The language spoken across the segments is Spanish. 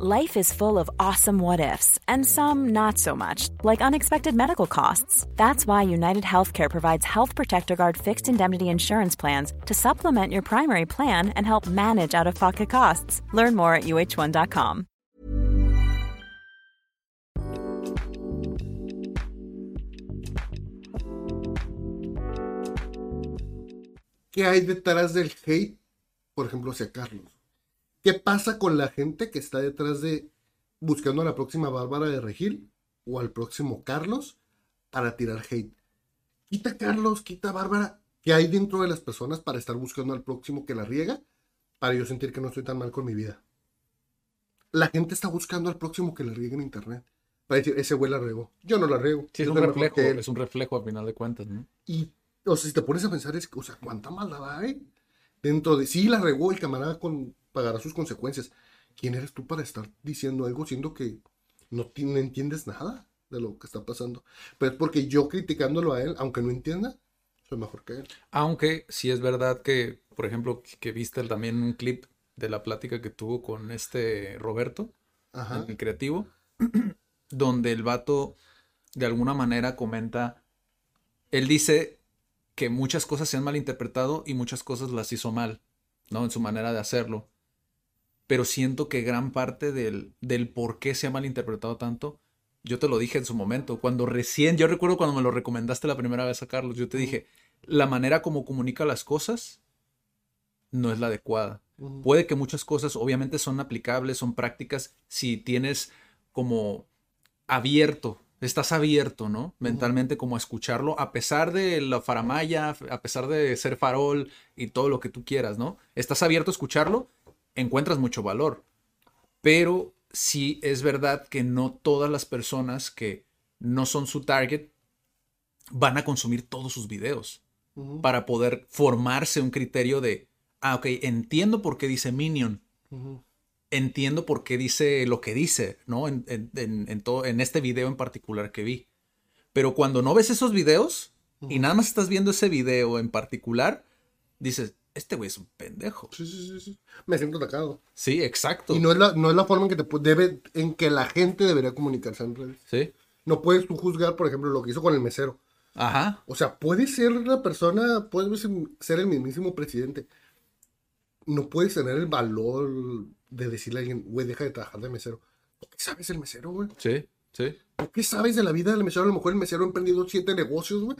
Life is full of awesome what ifs, and some not so much, like unexpected medical costs. That's why United Healthcare provides Health Protector Guard fixed indemnity insurance plans to supplement your primary plan and help manage out of pocket costs. Learn more at uh1.com. ¿Qué hay detrás del hate, por ejemplo, hacia Carlos? ¿Qué pasa con la gente que está detrás de buscando a la próxima Bárbara de Regil o al próximo Carlos para tirar hate? Quita Carlos, quita Bárbara. ¿Qué hay dentro de las personas para estar buscando al próximo que la riega? Para yo sentir que no estoy tan mal con mi vida. La gente está buscando al próximo que la riegue en internet. Para decir, ese güey la regó. Yo no la riego. Sí, es un reflejo, es un reflejo a final de cuentas, ¿no? Y, o sea, si te pones a pensar, es, o sea, ¿cuánta maldad hay? Dentro de, sí, la regó el camarada con, pagará sus consecuencias. ¿Quién eres tú para estar diciendo algo siendo que no, entiendes nada de lo que está pasando? Pero es porque yo criticándolo a él, aunque no entienda, soy mejor que él. Aunque sí es verdad que, por ejemplo, que viste también un clip de la plática que tuvo con este Roberto, el creativo, donde el vato de alguna manera comenta, él dice que muchas cosas se han malinterpretado y muchas cosas las hizo mal, ¿no? En su manera de hacerlo. Pero siento que gran parte del, del por qué se ha malinterpretado tanto, yo te lo dije en su momento, cuando recién, yo recuerdo cuando me lo recomendaste la primera vez a Carlos, yo te dije, la manera como comunica las cosas no es la adecuada. Puede que muchas cosas obviamente son aplicables, son prácticas, si tienes como abierto, estás abierto, ¿no? Mentalmente como a escucharlo, a pesar de la faramaya, a pesar de ser farol y todo lo que tú quieras, ¿no? Estás abierto a escucharlo, encuentras mucho valor. Pero sí es verdad que no todas las personas que no son su target van a consumir todos sus videos para poder formarse un criterio de, ah, ok, entiendo por qué dice Minion entiendo por qué dice lo que dice, ¿no? En, en, todo, en este video en particular que vi. Pero cuando no ves esos videos y nada más estás viendo ese video en particular, dices, este güey es un pendejo. Sí, sí, sí, sí. Me siento atacado. Sí, exacto. Y no es la, no es la forma en que te debe, en que la gente debería comunicarse en redes. Sí. No puedes tú juzgar, por ejemplo, lo que hizo con el mesero. Ajá. O sea, puede ser la persona, puede ser el mismísimo presidente. No puedes tener el valor de decirle a alguien, güey, deja de trabajar de mesero. ¿Qué sabes del mesero, güey? Sí, sí. ¿Qué sabes de la vida del mesero? A lo mejor el mesero ha emprendido siete negocios, güey,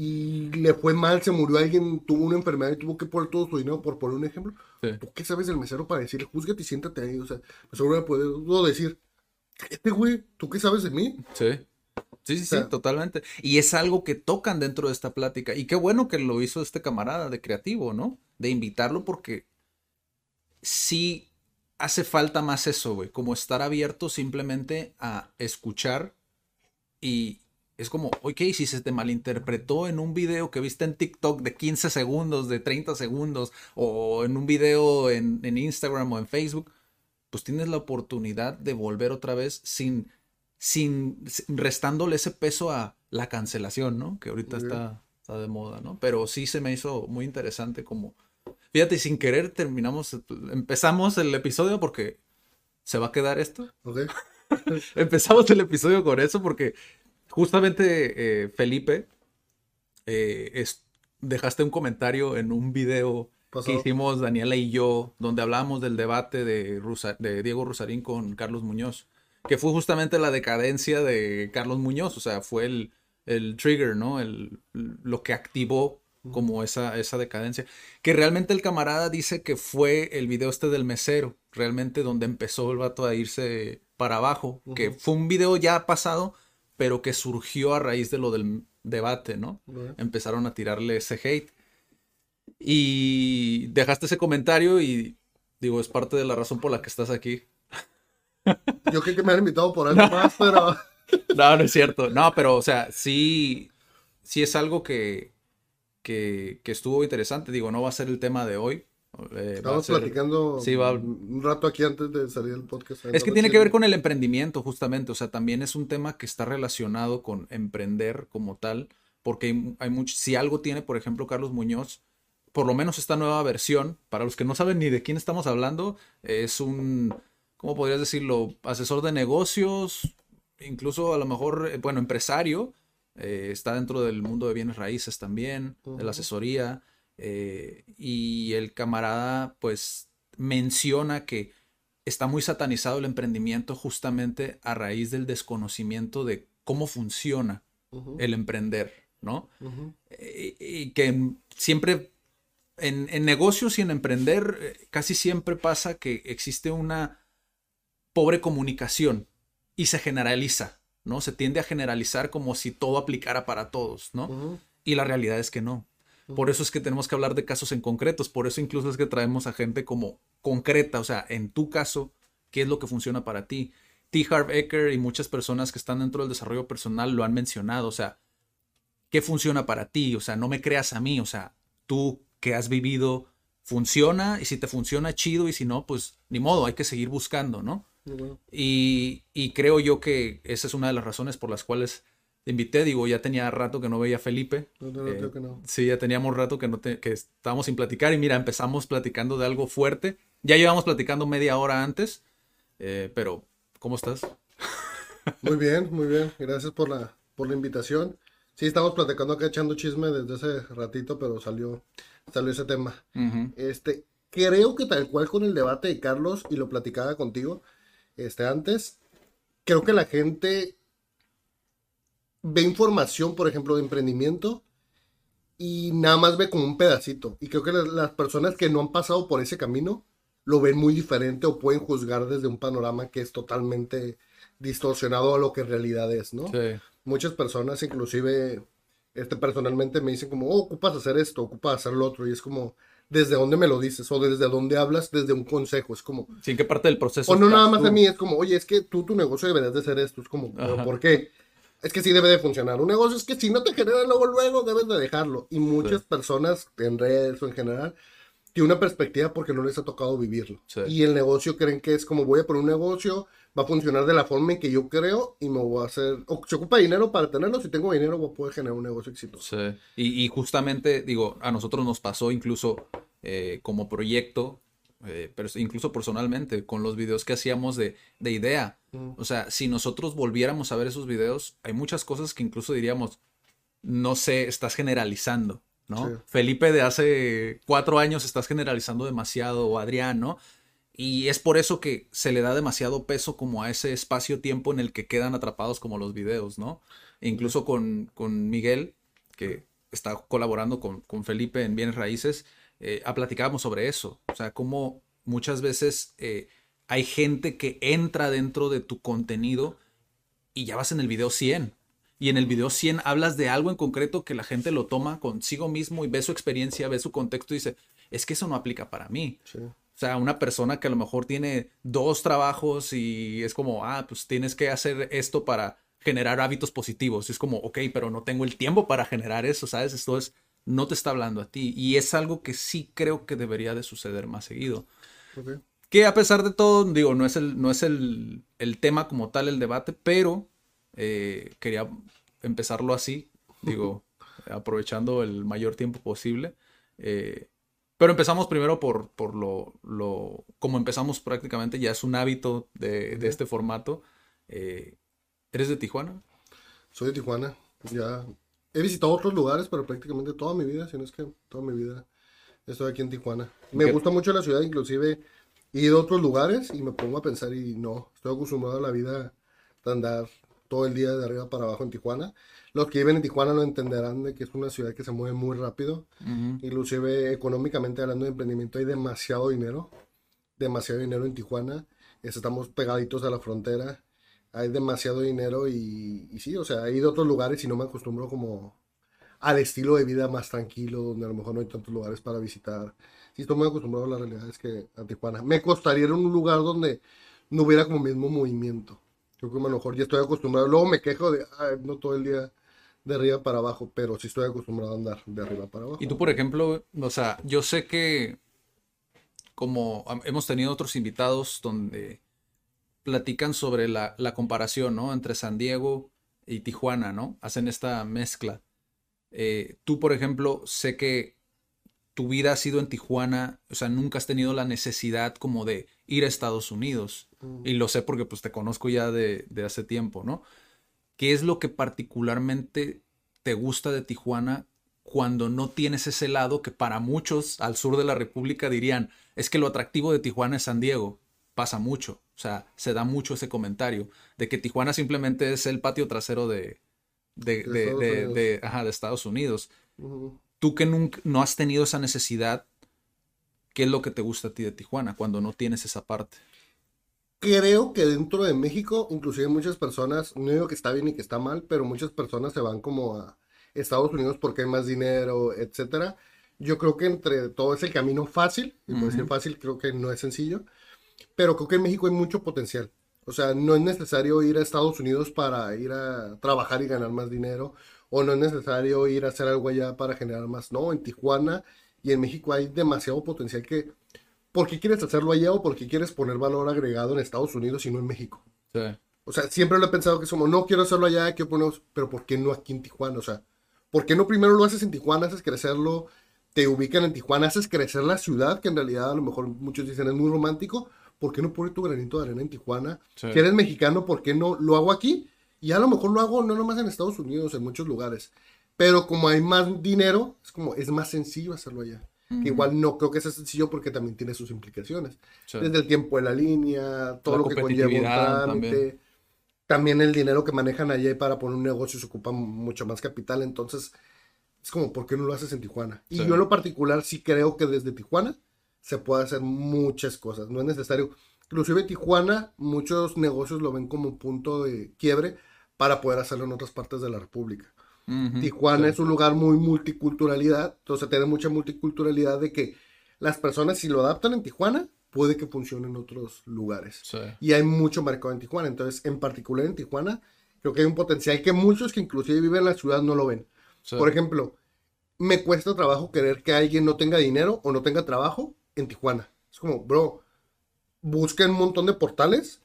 y le fue mal, se murió alguien, tuvo una enfermedad y tuvo que poner todo su dinero, por poner un ejemplo. ¿Tú qué sabes del mesero para decirle, júzgate y siéntate ahí? O sea, seguro me puedo decir, este güey, ¿tú qué sabes de mí? Sí. Sí, sí, sí, totalmente. Y es algo que tocan dentro de esta plática. Y qué bueno que lo hizo este camarada de creativo, ¿no? De invitarlo porque sí hace falta más eso, güey, como estar abierto simplemente a escuchar y es como, ok, si se te malinterpretó en un video que viste en TikTok de 15 segundos, de 30 segundos, o en un video en, Instagram o en Facebook, pues tienes la oportunidad de volver otra vez sin, sin, restándole ese peso a la cancelación, ¿no? Que ahorita está, está de moda, ¿no? Pero sí se me hizo muy interesante como Fíjate, sin querer terminamos, empezamos el episodio porque se va a quedar esto. empezamos el episodio con eso porque justamente eh, Felipe eh, dejaste un comentario en un video que hicimos Daniela y yo, donde hablábamos del debate de, de Diego Rosarín con Carlos Muñoz, que fue justamente la decadencia de Carlos Muñoz, o sea, fue el, el trigger, ¿no? El, lo que activó como esa, esa decadencia. Que realmente el camarada dice que fue el video este del mesero, realmente donde empezó el vato a irse para abajo, que fue un video ya pasado, pero que surgió a raíz de lo del debate, ¿no? Empezaron a tirarle ese hate. Y dejaste ese comentario y digo, es parte de la razón por la que estás aquí. Yo creo que me han invitado por algo más, pero... No, no es cierto. No, pero, o sea, sí, sí es algo que, que, estuvo interesante. Digo, no va a ser el tema de hoy. Eh, Estamos platicando un rato aquí antes de salir el podcast. Es que tiene que ver con el emprendimiento, justamente. O sea, también es un tema que está relacionado con emprender como tal. Porque hay, hay mucho. Si algo tiene, por ejemplo, Carlos Muñoz, por lo menos esta nueva versión, para los que no saben ni de quién estamos hablando, es un ¿cómo podrías decirlo? Asesor de negocios, incluso a lo mejor, eh, bueno, empresario, eh, está dentro del mundo de bienes raíces también, de la asesoría, eh, y el camarada pues menciona que está muy satanizado el emprendimiento justamente a raíz del desconocimiento de cómo funciona el emprender, ¿no? y, que siempre en, en, negocios y en emprender casi siempre pasa que existe una pobre comunicación y se generaliza, ¿no? Se tiende a generalizar como si todo aplicara para todos, ¿no? Y la realidad es que no. Por eso es que tenemos que hablar de casos en concretos, por eso incluso es que traemos a gente como concreta, o sea, en tu caso, ¿qué es lo que funciona para ti? T. Harv Eker y muchas personas que están dentro del desarrollo personal lo han mencionado, o sea, ¿qué funciona para ti? O sea, no me creas a mí, o sea, tú que has vivido, funciona y si te funciona, chido, y si no, pues ni modo, hay que seguir buscando, ¿no? Y, creo yo que esa es una de las razones por las cuales te invité. Digo, ya tenía rato que no veía a Felipe. Eh, sí, ya teníamos rato que, no que estábamos sin platicar. Y mira, empezamos platicando de algo fuerte. Ya llevamos platicando media hora antes. Eh, pero, ¿cómo estás? Muy bien, muy bien. Gracias por la, por la invitación. Sí, estamos platicando acá echando chisme desde hace ratito, pero salió, salió ese tema. Este, creo que tal cual con el debate de Carlos, y lo platicaba contigo, este, antes, creo que la gente ve información, por ejemplo, de emprendimiento y nada más ve como un pedacito. Y creo que las, personas que no han pasado por ese camino lo ven muy diferente o pueden juzgar desde un panorama que es totalmente distorsionado a lo que en realidad es, ¿no? Muchas personas, inclusive, este, personalmente me dicen como, oh, ocupas hacer esto, ocupas hacer lo otro, y es como, desde dónde me lo dices o desde dónde hablas, desde un consejo. Es como. Sí, qué parte del proceso? O no nada más a mí, es como, oye, es que tú tu negocio deberías de ser esto. Es como, ¿por qué? Es que sí debe de funcionar. Un negocio es que si no te genera luego, luego, debes de dejarlo. Y muchas personas en redes o en general tienen una perspectiva porque no les ha tocado vivirlo. Y el negocio creen que es como voy a poner un negocio, va a funcionar de la forma en que yo creo y me voy a hacer, o se ocupa dinero para tenerlo, si tengo dinero voy a poder generar un negocio exitoso. Sí. Y, y justamente, digo, a nosotros nos pasó incluso eh, como proyecto, eh, pero incluso personalmente, con los videos que hacíamos de, de idea. Mm. O sea, si nosotros volviéramos a ver esos videos, hay muchas cosas que incluso diríamos, no sé, estás generalizando. ¿no? Felipe de hace cuatro años estás generalizando demasiado, o Adrián, ¿no? Y es por eso que se le da demasiado peso como a ese espacio-tiempo en el que quedan atrapados como los videos, ¿no? E incluso con, con, Miguel, que está colaborando con, con, Felipe en Bienes Raíces, eh, platicábamos sobre eso. O sea, cómo muchas veces eh, hay gente que entra dentro de tu contenido y ya vas en el video 100. Y en el video 100 hablas de algo en concreto que la gente lo toma consigo mismo y ve su experiencia, ve su contexto y dice, es que eso no aplica para mí. Sí. O sea, una persona que a lo mejor tiene dos trabajos y es como, ah, pues tienes que hacer esto para generar hábitos positivos. es como, ok, pero no tengo el tiempo para generar eso, ¿sabes? Esto es, no te está hablando a ti. Y es algo que sí creo que debería de suceder más seguido. Que a pesar de todo, digo, no es el, no es el, tema como tal, el debate, pero eh, quería empezarlo así, digo, aprovechando el mayor tiempo posible. Eh, pero empezamos primero por, por lo, lo, como empezamos prácticamente, ya es un hábito de, de este formato. Eh, ¿Eres de Tijuana? Soy de Tijuana, ya he visitado otros lugares, pero prácticamente toda mi vida, si no es que toda mi vida estoy aquí en Tijuana. Me gusta mucho la ciudad, inclusive he ido a otros lugares y me pongo a pensar y no, estoy acostumbrado a la vida de andar todo el día de arriba para abajo en Tijuana. Los que viven en Tijuana lo entenderán de que es una ciudad que se mueve muy rápido. Inclusive económicamente hablando de emprendimiento hay demasiado dinero. Demasiado dinero en Tijuana. Estamos pegaditos a la frontera. Hay demasiado dinero y, sí, o sea, he ido a otros lugares y no me acostumbro como al estilo de vida más tranquilo, donde a lo mejor no hay tantos lugares para visitar. Sí, estoy muy acostumbrado a la realidad es que a Tijuana. Me costaría ir a un lugar donde no hubiera como mismo movimiento. Yo creo que a lo mejor ya estoy acostumbrado. Luego me quejo de, no todo el día de arriba para abajo, pero sí estoy acostumbrado a andar de arriba para abajo. Y tú, por ejemplo, o sea, yo sé que como hemos tenido otros invitados donde platican sobre la, comparación, ¿no? Entre San Diego y Tijuana, ¿no? Hacen esta mezcla. Eh, tú, por ejemplo, sé que tu vida ha sido en Tijuana, o sea, nunca has tenido la necesidad como de ir a Estados Unidos. Mm. Y lo sé porque pues te conozco ya de, de hace tiempo, ¿no? ¿Qué es lo que particularmente te gusta de Tijuana cuando no tienes ese lado que para muchos al sur de la República dirían, es que lo atractivo de Tijuana es San Diego? Pasa mucho, o sea, se da mucho ese comentario de que Tijuana simplemente es el patio trasero de, de, De de, Estados de- ajá, Estados Unidos. Tú que nunca, no has tenido esa necesidad, ¿qué es lo que te gusta a ti de Tijuana cuando no tienes esa parte? Creo que dentro de México, inclusive muchas personas, no digo que está bien y que está mal, pero muchas personas se van como a Estados Unidos porque hay más dinero, etcétera. Yo creo que entre todo es el camino fácil, y por decir fácil creo que no es sencillo, pero creo que en México hay mucho potencial. O sea, no es necesario ir a Estados Unidos para ir a trabajar y ganar más dinero, o no es necesario ir a hacer algo allá para generar más. No, en Tijuana y en México hay demasiado potencial que, ¿por qué quieres hacerlo allá o por qué quieres poner valor agregado en Estados Unidos y no en México? Sí. O sea, siempre lo he pensado que es como, no quiero hacerlo allá, quiero ponerlo, pero ¿por qué no aquí en Tijuana? O sea, ¿por qué no primero lo haces en Tijuana, haces crecerlo, te ubican en Tijuana, haces crecer la ciudad, que en realidad a lo mejor muchos dicen es muy romántico, ¿por qué no poner tu granito de arena en Tijuana? Sí. Si eres mexicano, ¿por qué no lo hago aquí? Y a lo mejor lo hago no nomás en Estados Unidos, en muchos lugares. Pero como hay más dinero, es como, es más sencillo hacerlo allá. Que igual no creo que sea sencillo porque también tiene sus implicaciones. Sí. Desde el tiempo de la línea, todo La lo que conlleva un trámite. también. También el dinero que manejan allá para poner un negocio se ocupa mucho más capital. Entonces, es como, ¿por qué no lo haces en Tijuana? Y Sí. yo en lo particular sí creo que desde Tijuana se puede hacer muchas cosas. No es necesario. Inclusive Tijuana, muchos negocios lo ven como un punto de quiebre para poder hacerlo en otras partes de la República. Tijuana sí. es un lugar muy multiculturalidad, entonces tiene mucha multiculturalidad de que las personas si lo adaptan en Tijuana, puede que funcione en otros lugares. Sí. Y hay mucho mercado en Tijuana, entonces en particular en Tijuana, creo que hay un potencial que muchos que inclusive viven en la ciudad no lo ven. Sí. Por ejemplo, me cuesta trabajo querer que alguien no tenga dinero o no tenga trabajo en Tijuana. Es como, bro, busca un montón de portales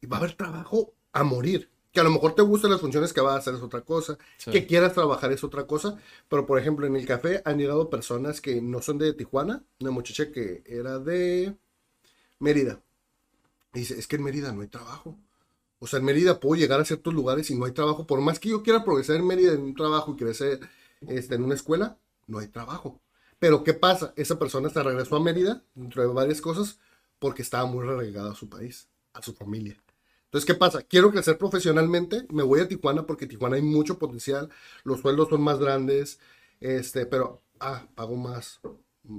y va a haber trabajo a morir. Que a lo mejor te gustan las funciones que vas a hacer es otra cosa, Sí. que quieras trabajar es otra cosa, pero por ejemplo en el café han llegado personas que no son de Tijuana, una muchacha que era de Mérida. Y dice, es que en Mérida no hay trabajo. O sea, en Mérida puedo llegar a ciertos lugares y no hay trabajo. Por más que yo quiera progresar en Mérida en un trabajo y crecer este, en una escuela, no hay trabajo. Pero ¿qué pasa? Esa persona se regresó a Mérida, dentro de varias cosas, porque estaba muy relegada a su país, a su familia. Entonces, ¿qué pasa? Quiero crecer profesionalmente, me voy a Tijuana porque Tijuana hay mucho potencial, los sueldos son más grandes, este, pero, ah, pago más,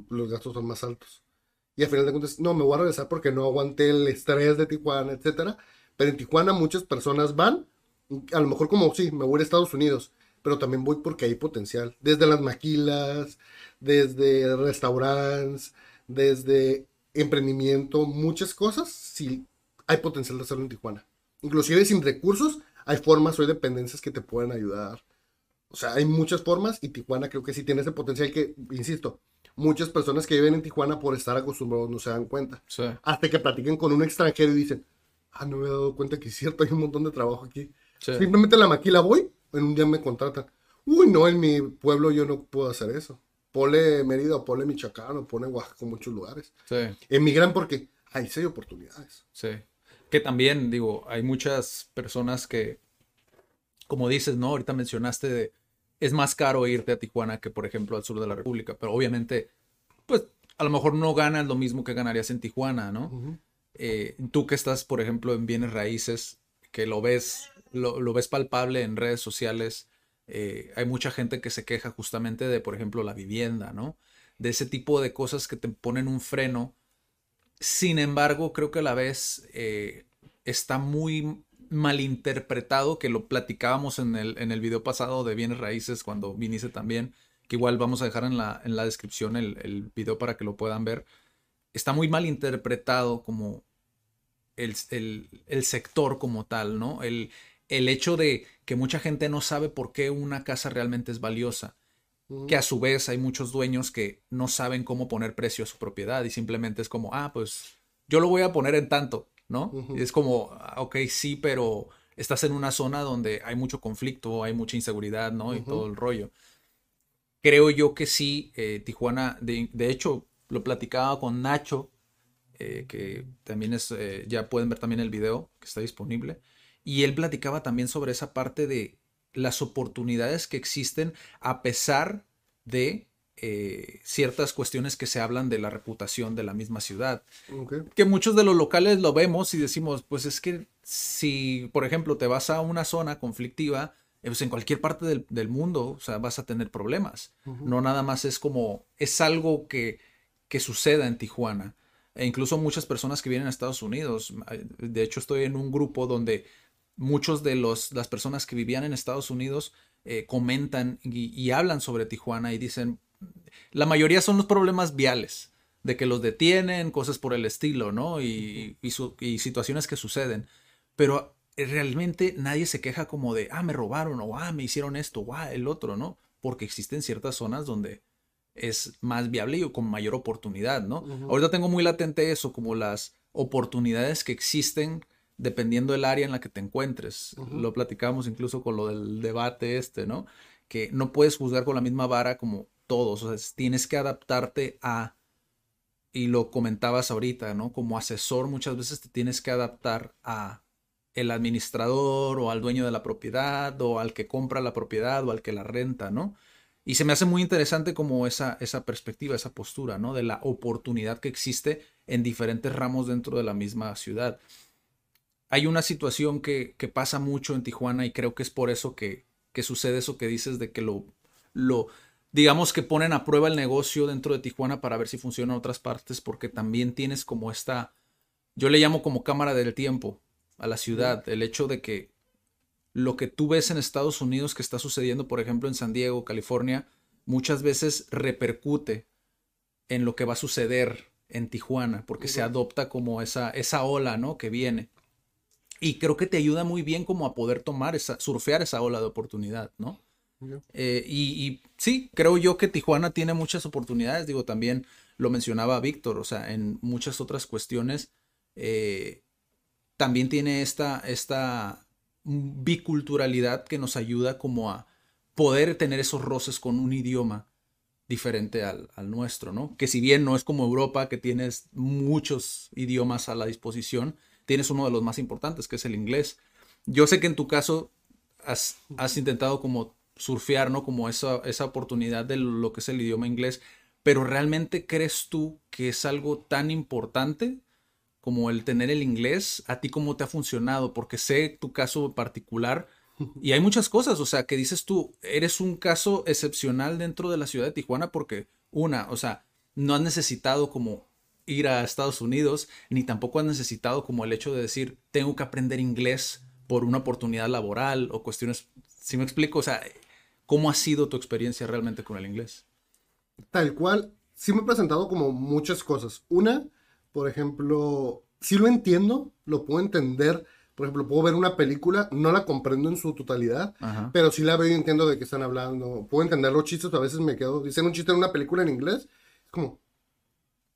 los gastos son más altos. Y al final de cuentas, no, me voy a regresar porque no aguanté el estrés de Tijuana, etcétera. Pero en Tijuana muchas personas van, a lo mejor como, sí, me voy a Estados Unidos, pero también voy porque hay potencial. Desde las maquilas, desde restaurantes, desde emprendimiento, muchas cosas, sí hay potencial de hacerlo en Tijuana. Inclusive sin recursos, hay formas o hay dependencias que te pueden ayudar. O sea, hay muchas formas y Tijuana creo que sí tiene ese potencial que, insisto, muchas personas que viven en Tijuana por estar acostumbrados no se dan cuenta. Sí. Hasta que platiquen con un extranjero y dicen, ah, no me he dado cuenta que es cierto, hay un montón de trabajo aquí. Sí. Simplemente la maquila voy, en un día me contratan. Uy, no, en mi pueblo yo no puedo hacer eso. Pole Mérida o Pole Michoacán o Pole Oaxaca, muchos lugares. Sí. Emigran porque ahí sí hay oportunidades. Sí. Que también, digo, hay muchas personas que, como dices, ¿no? Ahorita mencionaste de, es más caro irte a Tijuana que, por ejemplo, al sur de la República, pero obviamente, pues, a lo mejor no ganas lo mismo que ganarías en Tijuana, ¿no? Eh, tú que estás, por ejemplo, en bienes raíces, que lo ves, lo, lo ves palpable en redes sociales, eh, hay mucha gente que se queja justamente de, por ejemplo, la vivienda, ¿no? De ese tipo de cosas que te ponen un freno. Sin embargo, creo que a la vez eh, está muy malinterpretado, que lo platicábamos en el, en el video pasado de bienes raíces cuando viniste también, que igual vamos a dejar en la, en la descripción el, el video para que lo puedan ver está muy mal interpretado como el, el- el sector como tal, ¿no? El, el hecho de que mucha gente no sabe por qué una casa realmente es valiosa, que a su vez hay muchos dueños que no saben cómo poner precio a su propiedad y simplemente es como, ah, pues yo lo voy a poner en tanto, ¿no? Y es como, ah, ok, sí, pero estás en una zona donde hay mucho conflicto, hay mucha inseguridad, ¿no? Y todo el rollo. Creo yo que sí, eh, Tijuana, de, de hecho, lo platicaba con Nacho eh, que también es, eh, ya pueden ver también el video que está disponible. Y él platicaba también sobre esa parte de las oportunidades que existen a pesar de eh, ciertas cuestiones que se hablan de la reputación de la misma ciudad. Que muchos de los locales lo vemos y decimos, pues es que si, por ejemplo, te vas a una zona conflictiva, pues en cualquier parte del, mundo, o sea, vas a tener problemas. No nada más es como, es algo que, que suceda en Tijuana. E incluso muchas personas que vienen a Estados Unidos, de hecho estoy en un grupo donde muchos de los, las personas que vivían en Estados Unidos eh, comentan y, hablan sobre Tijuana y dicen, la mayoría son los problemas viales, de que los detienen, cosas por el estilo, ¿no? Y, y, situaciones que suceden. Pero realmente nadie se queja como de, ah, me robaron, o ah, me hicieron esto, o ah, el otro, ¿no? Porque existen ciertas zonas donde es más viable y con mayor oportunidad, ¿no? Ahorita tengo muy latente eso, como las oportunidades que existen dependiendo del área en la que te encuentres. Lo platicamos incluso con lo del debate este, ¿no? Que no puedes juzgar con la misma vara como todos, o sea, tienes que adaptarte a, y lo comentabas ahorita, ¿no? Como asesor muchas veces te tienes que adaptar a el administrador o al dueño de la propiedad o al que compra la propiedad o al que la renta, ¿no? Y se me hace muy interesante como esa, esa perspectiva, esa postura, ¿no? De la oportunidad que existe en diferentes ramos dentro de la misma ciudad hay una situación que, pasa mucho en Tijuana y creo que es por eso que, sucede eso que dices de que lo, lo, digamos que ponen a prueba el negocio dentro de Tijuana para ver si funciona en otras partes, porque también tienes como esta, yo le llamo como cámara del tiempo a la ciudad, el hecho de que lo que tú ves en Estados Unidos que está sucediendo, por ejemplo, en San Diego, California, muchas veces repercute en lo que va a suceder en Tijuana, porque se adopta como esa, esa ola, ¿no? Que viene. Y creo que te ayuda muy bien como a poder tomar esa, surfear esa ola de oportunidad, ¿no? Eh, y, sí, creo yo que Tijuana tiene muchas oportunidades, digo, también lo mencionaba Víctor, o sea, en muchas otras cuestiones, eh, también tiene esta, esta biculturalidad que nos ayuda como a poder tener esos roces con un idioma diferente al, al, nuestro, ¿no? Que si bien no es como Europa, que tienes muchos idiomas a la disposición, tienes uno de los más importantes, que es el inglés. Yo sé que en tu caso has, intentado como surfear, ¿no? Como esa, esa oportunidad de lo que es el idioma inglés, pero ¿realmente crees tú que es algo tan importante como el tener el inglés? ¿A ti cómo te ha funcionado? Porque sé tu caso particular y hay muchas cosas, o sea, que dices tú, eres un caso excepcional dentro de la ciudad de Tijuana porque, una, o sea, no has necesitado como ir a Estados Unidos, ni tampoco has necesitado como el hecho de decir, tengo que aprender inglés por una oportunidad laboral o cuestiones, si me explico, o sea, ¿cómo ha sido tu experiencia realmente con el inglés? Tal cual, sí me he presentado como muchas cosas. Una, por ejemplo, sí lo entiendo, lo puedo entender. Por ejemplo, puedo ver una película, no la comprendo en su totalidad, pero sí la veo y entiendo de qué están hablando. Puedo entender los chistes, a veces me quedo, dicen un chiste en una película en inglés, es como,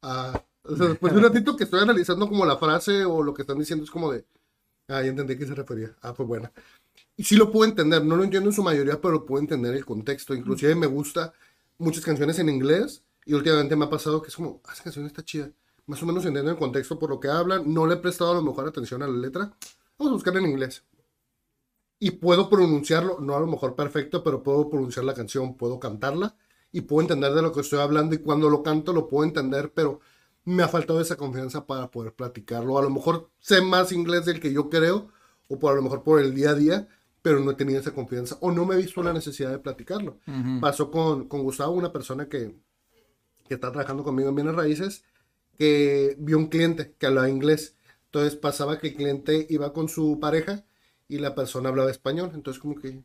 ah, o sea, después de un ratito que estoy analizando como la frase o lo que están diciendo es como de, ah, ya entendí a qué se refería. Ah, pues buena. Y sí lo puedo entender, no lo entiendo en su mayoría, pero puedo entender el contexto. Inclusive me gusta muchas canciones en inglés y últimamente me ha pasado que es como, ah, esa canción está chida. Más o menos entiendo el contexto por lo que hablan, no le he prestado a lo mejor atención a la letra. Vamos a buscar en inglés. Y puedo pronunciarlo, no a lo mejor perfecto, pero puedo pronunciar la canción, puedo cantarla y puedo entender de lo que estoy hablando y cuando lo canto lo puedo entender, pero me ha faltado esa confianza para poder platicarlo. A lo mejor sé más inglés del que yo creo, o por a lo mejor por el día a día, pero no he tenido esa confianza, o no me he visto la necesidad de platicarlo. Pasó con, con, Gustavo, una persona que, que está trabajando conmigo en bienes raíces, que vio un cliente que hablaba inglés. Entonces pasaba que el cliente iba con su pareja y la persona hablaba español. Entonces como que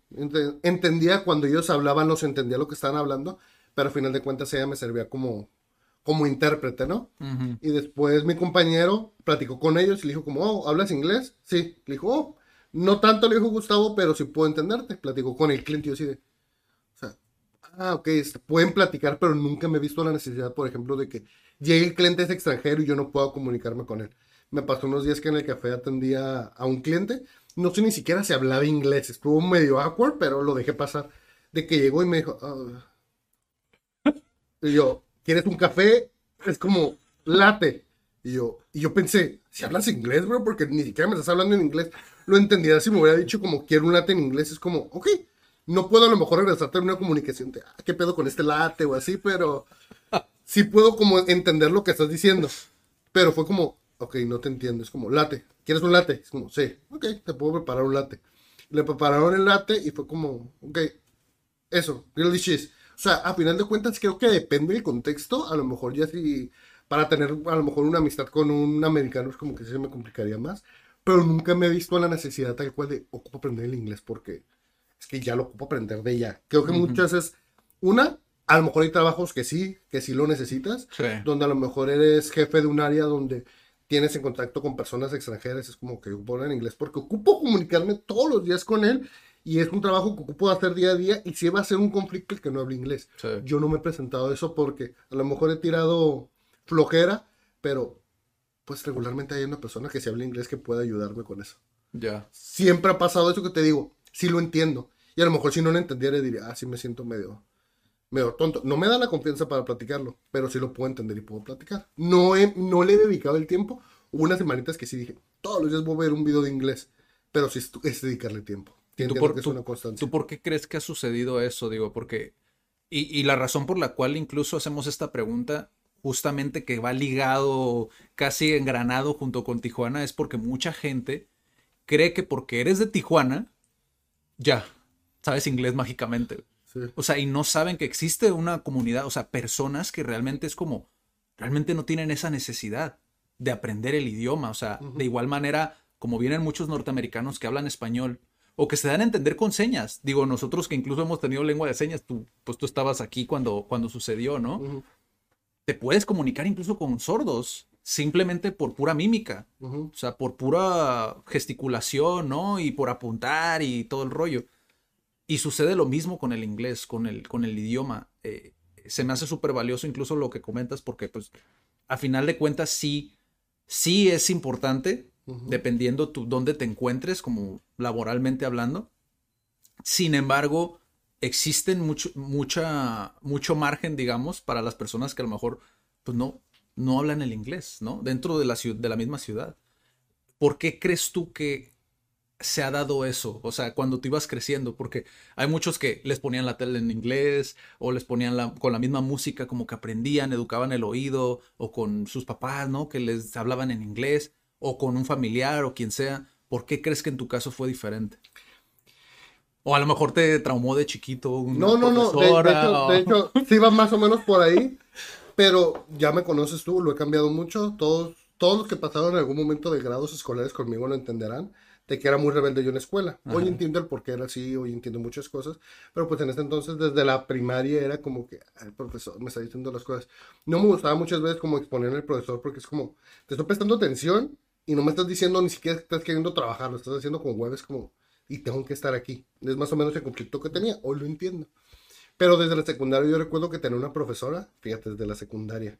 entendía cuando ellos hablaban, los entendía lo que estaban hablando, pero al final de cuentas ella me servía como, como intérprete, ¿no? Y después mi compañero platicó con ellos y le dijo como, oh, ¿hablas inglés? Sí. Le dijo, oh, no tanto le dijo Gustavo, pero sí puedo entenderte. Platicó con el cliente y yo así de, o sea, ah, ok, este, pueden platicar, pero nunca me he visto la necesidad, por ejemplo, de que llegue el cliente es extranjero y yo no puedo comunicarme con él. Me pasó unos días que en el café atendía a un cliente, no sé ni siquiera si hablaba inglés, estuvo medio awkward, pero lo dejé pasar. De que llegó y me dijo, ah". y yo, ¿Quieres un café? Es como late. Y yo, y yo pensé, si hablas inglés, bro, porque ni siquiera me estás hablando en inglés. Lo entendía si me hubiera dicho como quiero un latte en inglés. Es como, ok, no puedo a lo mejor regresarte en una comunicación de, ah, ¿qué pedo con este latte o así? Pero sí puedo como entender lo que estás diciendo. Pero fue como, ok, no te entiendo. Es como, latte, ¿quieres un latte? Es como, sí, ok, te puedo preparar un latte. Le prepararon el latte y fue como, ok, eso, really cheese. O sea, a final de cuentas creo que depende del contexto. A lo mejor ya si para tener a lo mejor una amistad con un americano es como que se me complicaría más. Pero nunca me he visto la necesidad tal cual de ocupo aprender el inglés porque es que ya lo ocupo aprender de ella. Creo que muchas es una, a lo mejor hay trabajos que sí, que sí lo necesitas, donde a lo mejor eres jefe de un área donde tienes en contacto con personas extranjeras, es como que ocupo en inglés porque ocupo comunicarme todos los días con él y es un trabajo que ocupo hacer día a día y si va a ser un conflicto el que no hable inglés. Yo no me he presentado eso porque a lo mejor he tirado flojera, pero pues regularmente hay una persona que se habla inglés que pueda ayudarme con eso. Ya. Siempre ha pasado eso que te digo, sí lo entiendo. Y a lo mejor si no lo entendiera diría, ah, sí me siento medio, medio tonto. No me da la confianza para platicarlo, pero sí lo puedo entender y puedo platicar. No, he, no le he dedicado el tiempo. Hubo unas semanitas que sí dije, todos los días voy a ver un video de inglés, pero sí es, dedicarle tiempo. ¿Tú por, es una ¿Tú por qué crees que ha sucedido eso? Digo, porque... Y, y la razón por la cual incluso hacemos esta pregunta justamente que va ligado, casi engranado junto con Tijuana, es porque mucha gente cree que porque eres de Tijuana, ya, sabes inglés mágicamente. O sea, y no saben que existe una comunidad, o sea, personas que realmente es como, realmente no tienen esa necesidad de aprender el idioma. O sea, de igual manera, como vienen muchos norteamericanos que hablan español o que se dan a entender con señas. Digo, nosotros que incluso hemos tenido lengua de señas, tú, pues tú estabas aquí cuando, cuando sucedió, ¿no? te puedes comunicar incluso con sordos simplemente por pura mímica, o sea, por pura gesticulación, ¿no? Y por apuntar y todo el rollo. Y sucede lo mismo con el inglés, con el, con el idioma. Eh, se me hace súper valioso incluso lo que comentas porque, pues, a final de cuentas sí, sí es importante, dependiendo tú dónde te encuentres, como laboralmente hablando. Sin embargo, existen mucho, mucha, mucho margen, digamos, para las personas que a lo mejor pues no, no hablan el inglés, ¿no? Dentro de la, de la misma ciudad. ¿Por qué crees tú que se ha dado eso? O sea, cuando tú ibas creciendo, porque hay muchos que les ponían la tele en inglés o les ponían con la misma música como que aprendían, educaban el oído o con sus papás, ¿no? Que les hablaban en inglés o con un familiar o quien sea. ¿Por qué crees que en tu caso fue diferente? O a lo mejor te traumó de chiquito. no, no, no. De, hecho, sí va más o menos por ahí. Pero ya me conoces tú, lo he cambiado mucho. Todos, todos los que pasaron en algún momento de grados escolares conmigo lo entenderán. De que era muy rebelde yo en la escuela. Hoy entiendo el por qué era así, hoy entiendo muchas cosas. Pero pues en ese entonces, desde la primaria, era como que el profesor me está diciendo las cosas. No me gustaba muchas veces como exponer al profesor porque es como, te estoy prestando atención y no me estás diciendo ni siquiera que estás queriendo trabajar, lo estás haciendo con hueves como y tengo que estar aquí. Es más o menos el conflicto que tenía, hoy lo entiendo. Pero desde la secundaria yo recuerdo que tenía una profesora, fíjate, desde la secundaria,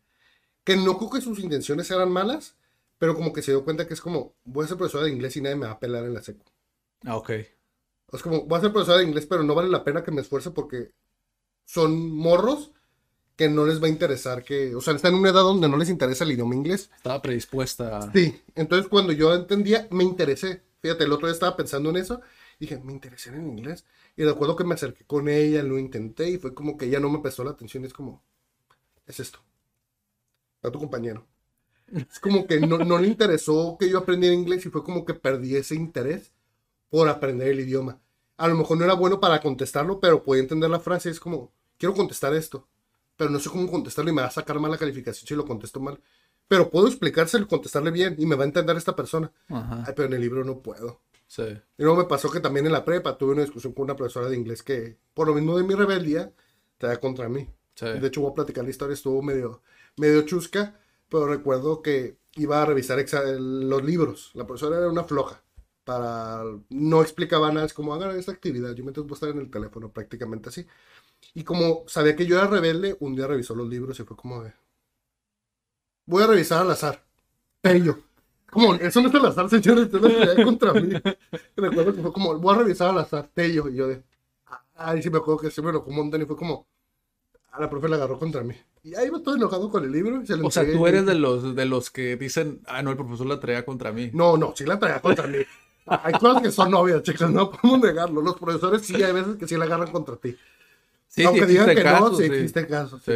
que no creo que sus intenciones eran malas, pero como que se dio cuenta que es como, voy a ser profesora de inglés y nadie me va a pelar en la secu. Ah, ok. Es como, voy a ser profesora de inglés, pero no vale la pena que me esfuerce porque son morros que no les va a interesar que, o sea, están en una edad donde no les interesa el idioma inglés. Estaba predispuesta. Sí, entonces cuando yo entendía, me interesé. Fíjate, el otro día estaba pensando en eso. Dije, me interesé en inglés. Y recuerdo que me acerqué con ella, lo intenté y fue como que ella no me prestó la atención. Es como, es esto. A tu compañero. Es como que no, no le interesó que yo aprendiera inglés y fue como que perdí ese interés por aprender el idioma. A lo mejor no era bueno para contestarlo, pero podía entender la frase. Es como, quiero contestar esto, pero no sé cómo contestarlo y me va a sacar mala calificación si lo contesto mal pero puedo explicárselo, contestarle bien y me va a entender esta persona. Ay, pero en el libro no puedo. Sí. Y luego me pasó que también en la prepa tuve una discusión con una profesora de inglés que, por lo mismo de mi rebeldía, te da contra mí. Sí. De hecho, voy a platicar la historia, estuvo medio, medio chusca, pero recuerdo que iba a revisar los libros. La profesora era una floja. Para, no explicaba nada, es como hagan esta actividad. Yo me tengo que estar en el teléfono, prácticamente así. Y como sabía que yo era rebelde, un día revisó los libros y fue como de, voy a revisar al azar. Tello. Como, eso no es al azar, señores, es la contra mí. Recuerdo que fue como, voy a revisar al azar, Y yo de, ay, sí me acuerdo que se me lo comentan y fue como, a la profe la agarró contra mí. Y ahí me estoy enojado con el libro. o sea, tú eres de los, de los que dicen, ah, no, el profesor la traía contra mí. No, no, sí la traía contra mí. Hay cosas que son obvias, chicos, no podemos negarlo. Los profesores sí, hay veces que sí la agarran contra ti. Sí, Aunque digan que no, sí, existe caso, sí,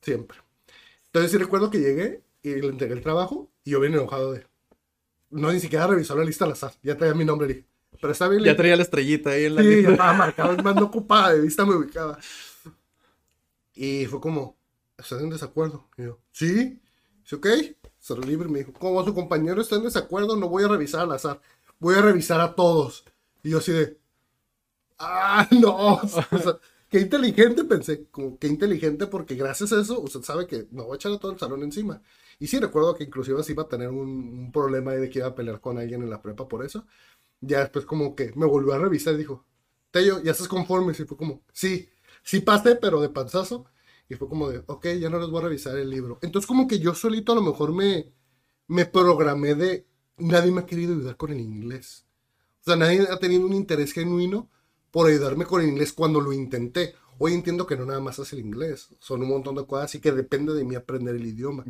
siempre. Entonces sí recuerdo que llegué y le entregué el trabajo y yo bien enojado de... No, ni siquiera revisó la lista al azar, ya traía mi nombre, dije, pero está bien. Ya traía la estrellita ahí en la sí, lista. estaba marcado, más no ocupada, de vista muy ubicada. Y fue como, ¿estás en desacuerdo? Y yo, sí, dice, ok, se libre, me dijo, como su compañero está en desacuerdo, no voy a revisar al azar, voy a revisar a todos. Y yo así de, ah, no, o sea, qué inteligente, pensé, como qué inteligente, porque gracias a eso usted sabe que me voy a echar a todo el salón encima. Y sí, recuerdo que inclusive así iba a tener un, un problema de que iba a pelear con alguien en la prepa por eso. Ya después como que me volvió a revisar y dijo, Tello, ¿ya estás conforme? Y fue como, sí, sí pasé, pero de panzazo. Y fue como de, ok, ya no les voy a revisar el libro. Entonces como que yo solito a lo mejor me, me programé de, nadie me ha querido ayudar con el inglés. O sea, nadie ha tenido un interés genuino por ayudarme con el inglés cuando lo intenté. Hoy entiendo que no nada más hace el inglés, son un montón de cosas y que depende de mí aprender el idioma.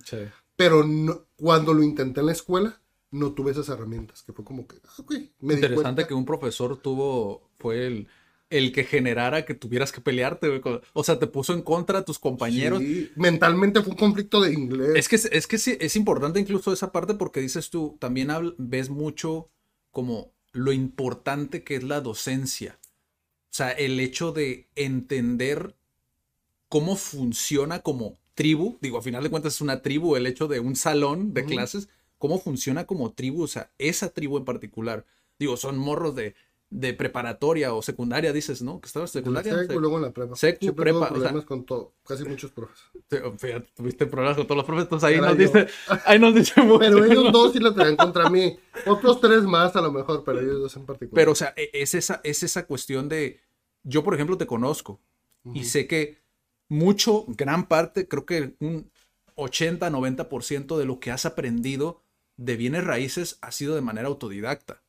Pero no, cuando lo intenté en la escuela, no tuve esas herramientas, que fue como que, ah, me Interesante que un profesor tuvo, fue el, el que generara que tuvieras que pelearte, O sea, te puso en contra a tus compañeros. Sí, mentalmente fue un conflicto de inglés. Es que, es que sí, es importante incluso esa parte porque dices tú, también ves mucho como lo importante que es la docencia. O sea, el hecho de entender cómo funciona como tribu, digo, a final de cuentas es una tribu, el hecho de un salón de clases, cómo funciona como tribu, o sea, esa tribu en particular. Digo, son morros de, de preparatoria o secundaria, dices, ¿no? Que estabas secundaria. Secu, luego en la prepa. Secu, prepa. problemas con todo, casi muchos profes. Fíjate, tuviste problemas con todos los profes, entonces ahí nos dice, ahí nos dice mucho. Pero ellos dos sí la traen contra mí. Otros tres más a lo mejor, pero ellos dos en particular. Pero, o sea, e, es esa, es esa cuestión de, yo por ejemplo te conozco y sé que mucho, gran parte, creo que un 80, 90% de lo que has aprendido de bienes raíces ha sido de manera autodidacta.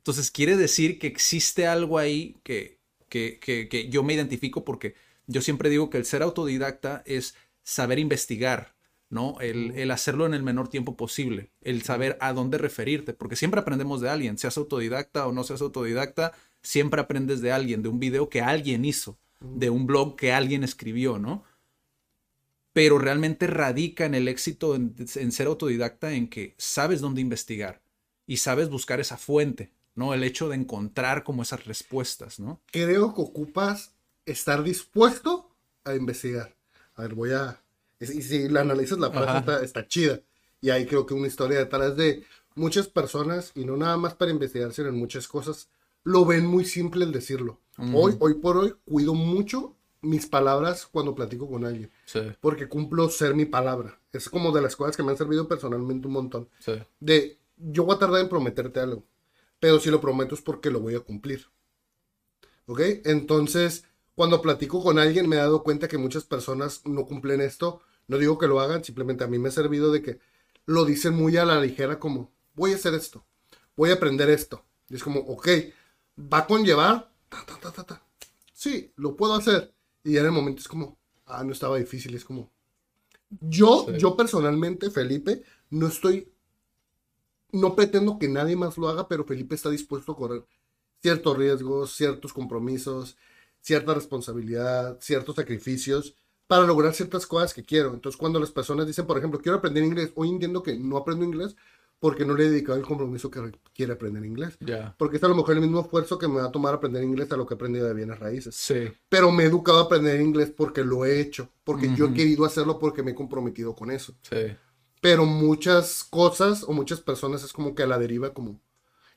Entonces quiere decir que existe algo ahí que, que, que, yo me identifico porque yo siempre digo que el ser autodidacta es saber investigar, ¿no? El, el, hacerlo en el menor tiempo posible, el saber a dónde referirte, porque siempre aprendemos de alguien, seas autodidacta o no seas autodidacta, siempre aprendes de alguien, de un video que alguien hizo, de un blog que alguien escribió, ¿no? pero realmente radica en el éxito en, ser autodidacta en que sabes dónde investigar y sabes buscar esa fuente, ¿no? El hecho de encontrar como esas respuestas, ¿no? Creo que ocupas estar dispuesto a investigar. A ver, voy a... Y si la analizas, la frase está, chida. Y ahí creo que una historia detrás de muchas personas, y no nada más para investigar, sino en muchas cosas, lo ven muy simple el decirlo. Hoy, hoy por hoy, cuido mucho mis palabras cuando platico con alguien. Porque cumplo ser mi palabra. Es como de las cosas que me han servido personalmente un montón. De, yo voy a tardar en prometerte algo, pero si lo prometo es porque lo voy a cumplir. ¿Ok? Entonces, cuando platico con alguien me he dado cuenta que muchas personas no cumplen esto. No digo que lo hagan, simplemente a mí me ha servido de que lo dicen muy a la ligera como, voy a hacer esto, voy a aprender esto. Y es como, ok, va a conllevar, sí, lo puedo hacer y en el momento es como, ah, no estaba difícil, es como... Yo, yo personalmente, Felipe, no estoy, no pretendo que nadie más lo haga, pero Felipe está dispuesto a correr ciertos riesgos, ciertos compromisos, cierta responsabilidad, ciertos sacrificios para lograr ciertas cosas que quiero. Entonces, cuando las personas dicen, por ejemplo, quiero aprender inglés, hoy entiendo que no aprendo inglés porque no le he dedicado el compromiso que quiere aprender inglés. Porque es a lo mejor el mismo esfuerzo que me va a tomar aprender inglés a lo que he aprendido de bienes raíces. Sí. Pero me he educado a aprender inglés porque lo he hecho, porque yo he querido hacerlo porque me he comprometido con eso. Sí. Pero muchas cosas o muchas personas es como que a la deriva como,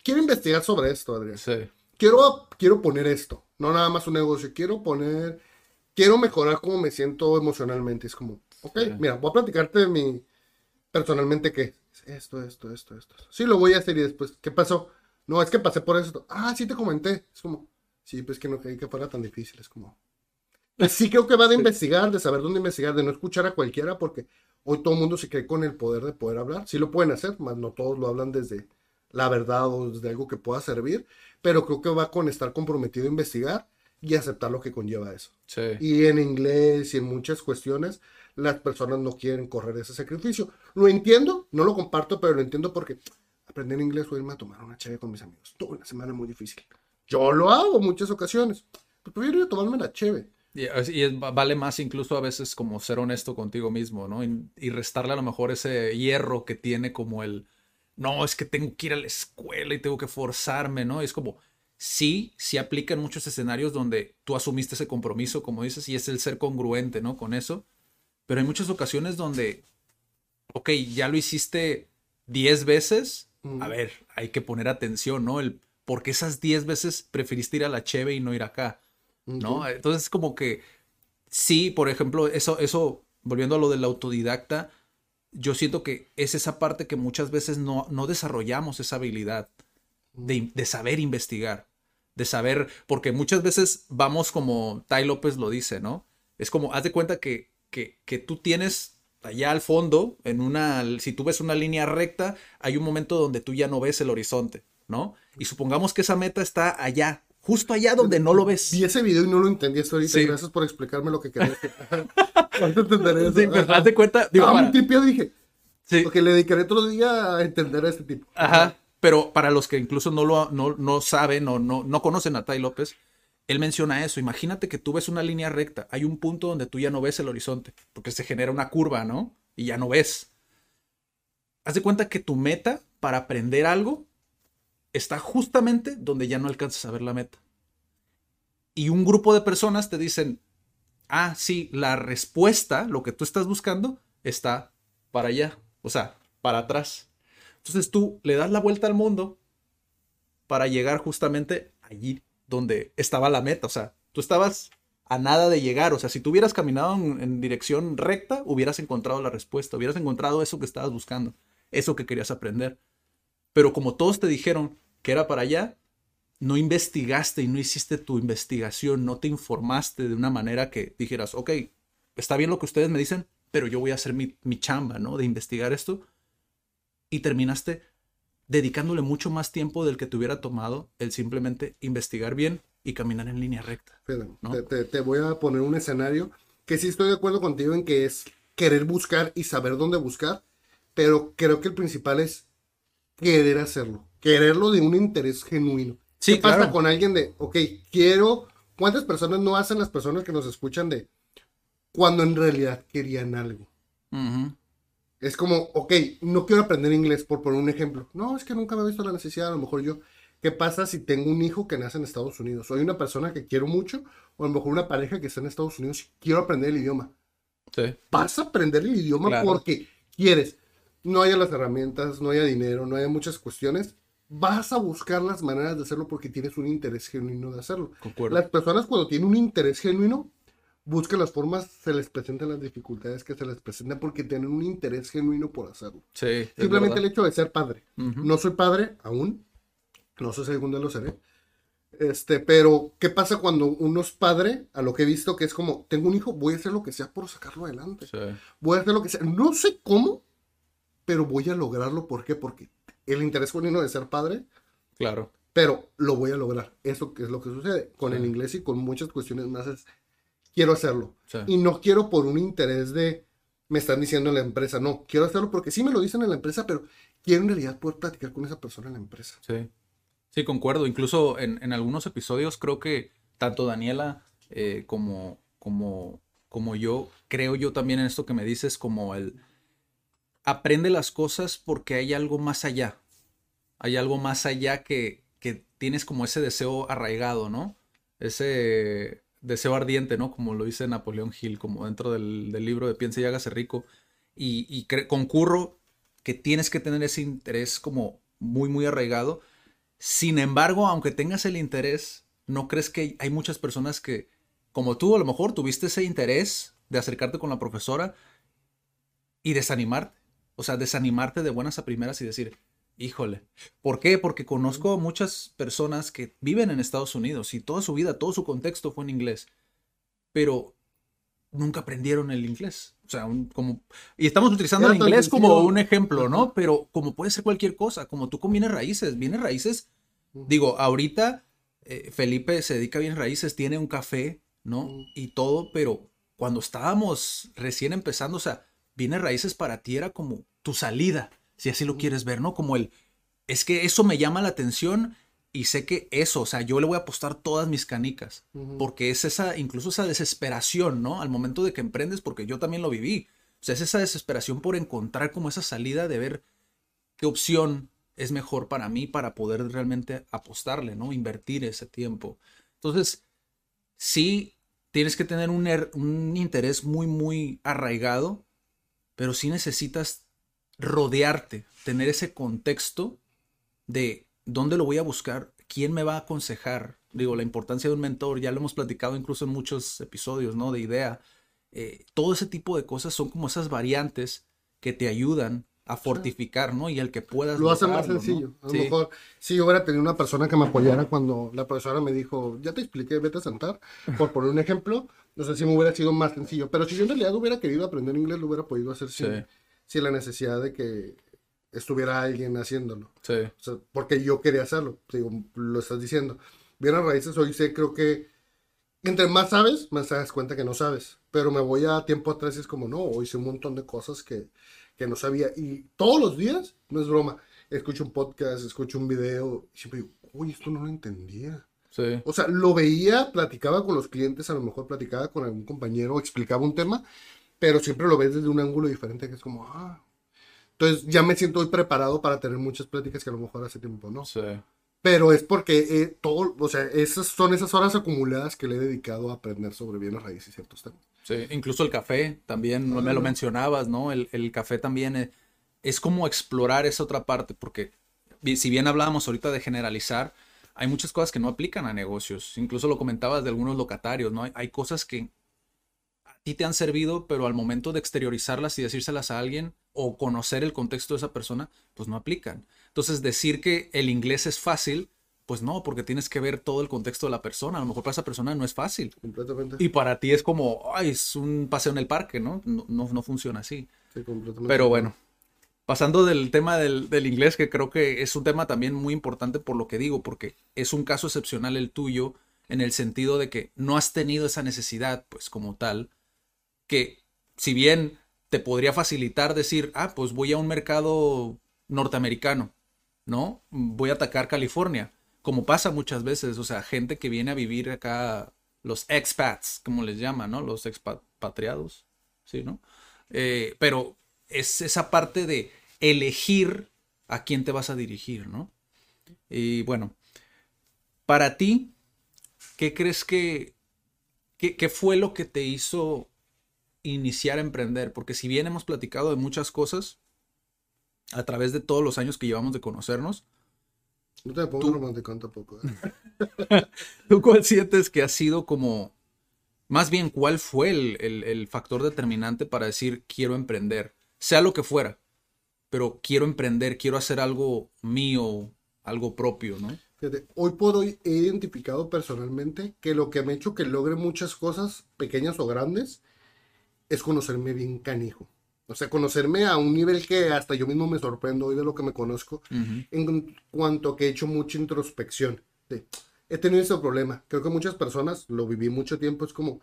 quiero investigar sobre esto, Adrián. Sí. Quiero, quiero poner esto, no nada más un negocio, quiero poner, quiero mejorar cómo me siento emocionalmente. Es como, ok, mira, voy a platicarte de mi, personalmente qué esto, esto, esto, esto. Sí, lo voy a hacer y después, ¿qué pasó? No, es que pasé por esto. Ah, sí te comenté. Es como, sí, pues que no creí que fuera tan difícil. Es como, sí creo que va de investigar, de saber dónde investigar, de no escuchar a cualquiera, porque hoy todo el mundo se cree con el poder de poder hablar. Sí lo pueden hacer, más no todos lo hablan desde la verdad o desde algo que pueda servir, pero creo que va con estar comprometido a investigar y aceptar lo que conlleva eso. Sí. Y en inglés y en muchas cuestiones, las personas no quieren correr ese sacrificio. Lo entiendo, no lo comparto, pero lo entiendo porque aprender inglés o irme a tomar una cheve con mis amigos. Toda una semana muy difícil. Yo lo hago muchas ocasiones. Pero prefiero ir a tomarme la cheve. Y, vale más incluso a veces como ser honesto contigo mismo, ¿no? Y, restarle a lo mejor ese hierro que tiene como el, no, es que tengo que ir a la escuela y tengo que forzarme, ¿no? es como, sí, sí aplica en muchos escenarios donde tú asumiste ese compromiso, como dices, y es el ser congruente, ¿no? Con eso. Pero hay muchas ocasiones donde, ok, ya lo hiciste 10 veces, a ver, hay que poner atención, ¿no? El por qué esas 10 veces preferiste ir a la Cheve y no ir acá, ¿no? Entonces, como que sí, por ejemplo, eso, eso, volviendo a lo del autodidacta, yo siento que es esa parte que muchas veces no, no desarrollamos esa habilidad de, de, saber investigar, de saber, porque muchas veces vamos como Tai López lo dice, ¿no? Es como, haz de cuenta que, que, que tú tienes allá al fondo, en una, si tú ves una línea recta, hay un momento donde tú ya no ves el horizonte, ¿no? Y supongamos que esa meta está allá, justo allá donde no lo ves. Vi ese video y no lo entendí hasta ahorita. Gracias por explicarme lo que querías. ¿Cuánto entenderé eso? Sí, pero haz de cuenta. Digo, ah, un tripio dije. Sí. Porque le dedicaré otro día a entender a este tipo. Ajá. Pero para los que incluso no lo no, no saben o no, no conocen a Tai López, él menciona eso. Imagínate que tú ves una línea recta. Hay un punto donde tú ya no ves el horizonte, porque se genera una curva, ¿no? Y ya no ves. Haz de cuenta que tu meta para aprender algo está justamente donde ya no alcanzas a ver la meta. Y un grupo de personas te dicen, ah, sí, la respuesta, lo que tú estás buscando, está para allá, o sea, para atrás. Entonces tú le das la vuelta al mundo para llegar justamente allí donde estaba la meta. O sea, tú estabas a nada de llegar. O sea, si tú hubieras caminado en, dirección recta, hubieras encontrado la respuesta, hubieras encontrado eso que estabas buscando, eso que querías aprender. Pero como todos te dijeron que era para allá, no investigaste y no hiciste tu investigación, no te informaste de una manera que dijeras, ok, está bien lo que ustedes me dicen, pero yo voy a hacer mi, mi chamba, ¿no? De investigar esto. Y terminaste dedicándole mucho más tiempo del que te hubiera tomado el simplemente investigar bien y caminar en línea recta. te, voy a poner un escenario que sí estoy de acuerdo contigo en que es querer buscar y saber dónde buscar, pero creo que el principal es querer hacerlo, quererlo de un interés genuino. Sí, ¿Qué pasa con alguien de, ok, quiero, ¿cuántas personas no hacen las personas que nos escuchan de cuando en realidad querían algo? Es como, ok, no quiero aprender inglés por poner un ejemplo. No, es que nunca me he visto la necesidad, a lo mejor yo. ¿Qué pasa si tengo un hijo que nace en Estados Unidos? Soy una persona que quiero mucho, o a lo mejor una pareja que está en Estados Unidos y quiero aprender el idioma. Sí. Vas a aprender el idioma porque quieres. No haya las herramientas, no haya dinero, no haya muchas cuestiones. Vas a buscar las maneras de hacerlo porque tienes un interés genuino de hacerlo. Las personas cuando tienen un interés genuino buscan las formas, se les presentan las dificultades que se les presentan porque tienen un interés genuino por hacerlo. Sí, Simplemente el hecho de ser padre. No soy padre aún, no sé si algún día lo seré. Este, pero, ¿qué pasa cuando uno es padre? A lo que he visto que es como, tengo un hijo, voy a hacer lo que sea por sacarlo adelante. Voy a hacer lo que sea. No sé cómo, pero voy a lograrlo. ¿Por qué? Porque el interés genuino de ser padre. Claro. Pero lo voy a lograr. Eso es lo que sucede. Con el inglés y con muchas cuestiones más es quiero hacerlo. Y no quiero por un interés de, me están diciendo en la empresa, no, quiero hacerlo porque sí me lo dicen en la empresa, pero quiero en realidad poder platicar con esa persona en la empresa. Sí, sí, concuerdo. Incluso en, algunos episodios creo que tanto Daniela eh, como, como, como yo, creo yo también en esto que me dices, como el aprende las cosas porque hay algo más allá. Hay algo más allá que, que tienes como ese deseo arraigado, ¿no? Ese, deseo ardiente, ¿no? Como lo dice Napoleón Hill, como dentro del, libro de Piensa y hágase rico. Y, concurro que tienes que tener ese interés como muy, muy arraigado. Sin embargo, aunque tengas el interés, ¿no crees que hay muchas personas que, como tú, a lo mejor tuviste ese interés de acercarte con la profesora y desanimarte? O sea, desanimarte de buenas a primeras y decir, Híjole. ¿Por qué? Porque conozco muchas personas que viven en Estados Unidos y toda su vida, todo su contexto fue en inglés, pero nunca aprendieron el inglés. O sea, como... Y estamos utilizando el inglés como un ejemplo, ¿no? Pero como puede ser cualquier cosa, como tú con bienes raíces, bienes raíces, digo, ahorita eh, Felipe se dedica a bienes raíces, tiene un café, ¿no? Y todo, pero cuando estábamos recién empezando, o sea, Viene Raíces para ti era como tu salida, si así lo quieres ver, ¿no? Como el, es que eso me llama la atención y sé que eso, o sea, yo le voy a apostar todas mis canicas, porque es esa, incluso esa desesperación, ¿no? Al momento de que emprendes, porque yo también lo viví, o sea, es esa desesperación por encontrar como esa salida de ver qué opción es mejor para mí para poder realmente apostarle, ¿no? Invertir ese tiempo. Entonces, sí, tienes que tener un, er, un interés muy, muy arraigado, pero sí necesitas rodearte, tener ese contexto de dónde lo voy a buscar, quién me va a aconsejar. Digo, la importancia de un mentor, ya lo hemos platicado incluso en muchos episodios, ¿no? De idea. Eh, todo ese tipo de cosas son como esas variantes que te ayudan a fortificar, ¿no? Y el que puedas... Lo hace más sencillo. A lo mejor, si yo hubiera tenido una persona que me apoyara cuando la profesora me dijo, ya te expliqué, vete a sentar, por poner un ejemplo, no sé si me hubiera sido más sencillo. Pero si yo en realidad hubiera querido aprender inglés, lo hubiera podido hacer sin, sin la necesidad de que estuviera alguien haciéndolo. Sí. O sea, porque yo quería hacerlo, digo, lo estás diciendo. Bien a raíces, hoy sé, creo que entre más sabes, más te das cuenta que no sabes. Pero me voy a tiempo atrás y es como, no, hoy sé un montón de cosas que que no sabía. Y todos los días, no es broma, escucho un podcast, escucho un video, y siempre digo, uy, esto no lo entendía. Sí. O sea, lo veía, platicaba con los clientes, a lo mejor platicaba con algún compañero, explicaba un tema, pero siempre lo ves desde un ángulo diferente, que es como, ah. Entonces ya me siento hoy preparado para tener muchas pláticas que a lo mejor hace tiempo, ¿no? Sí. Pero es porque eh, todo, o sea, esas son esas horas acumuladas que le he dedicado a aprender sobre bienes raíces y ciertos temas. Sí, incluso el café también, me lo mencionabas, ¿no? El, café también es, es, como explorar esa otra parte, porque si bien hablábamos ahorita de generalizar, hay muchas cosas que no aplican a negocios. Incluso lo comentabas de algunos locatarios, ¿no? Hay, hay cosas que a ti te han servido, pero al momento de exteriorizarlas y decírselas a alguien o conocer el contexto de esa persona, pues no aplican. Entonces, decir que el inglés es fácil, pues no, porque tienes que ver todo el contexto de la persona. A lo mejor para esa persona no es fácil. Completamente. Y para ti es como, ay, es un paseo en el parque, ¿no? No, no, funciona así. Sí, completamente. Pero bueno, pasando del tema del, del, inglés, que creo que es un tema también muy importante por lo que digo, porque es un caso excepcional el tuyo, en el sentido de que no has tenido esa necesidad, pues como tal, que si bien te podría facilitar decir, ah, pues voy a un mercado norteamericano, ¿no? Voy a atacar California, como pasa muchas veces, o sea, gente que viene a vivir acá, los expats, como les llaman, ¿no? Los expatriados, ¿sí, no? Eh, pero es esa parte de elegir a quién te vas a dirigir, ¿no? Y bueno, para ti, ¿qué crees que, qué fue lo que te hizo iniciar a emprender? Porque si bien hemos platicado de muchas cosas, a través de todos los años que llevamos de conocernos. No te pongo romántico tampoco. ¿eh? ¿Tú cuál sientes que ha sido como, más bien, cuál fue el, factor determinante para decir quiero emprender? Sea lo que fuera, pero quiero emprender, quiero hacer algo mío, algo propio, ¿no? hoy por hoy he identificado personalmente que lo que me ha hecho que logre muchas cosas, pequeñas o grandes, es conocerme bien canijo. O sea, conocerme a un nivel que hasta yo mismo me sorprendo hoy de lo que me conozco, en cuanto que he hecho mucha introspección. he tenido ese problema. Creo que muchas personas, lo viví mucho tiempo, es como,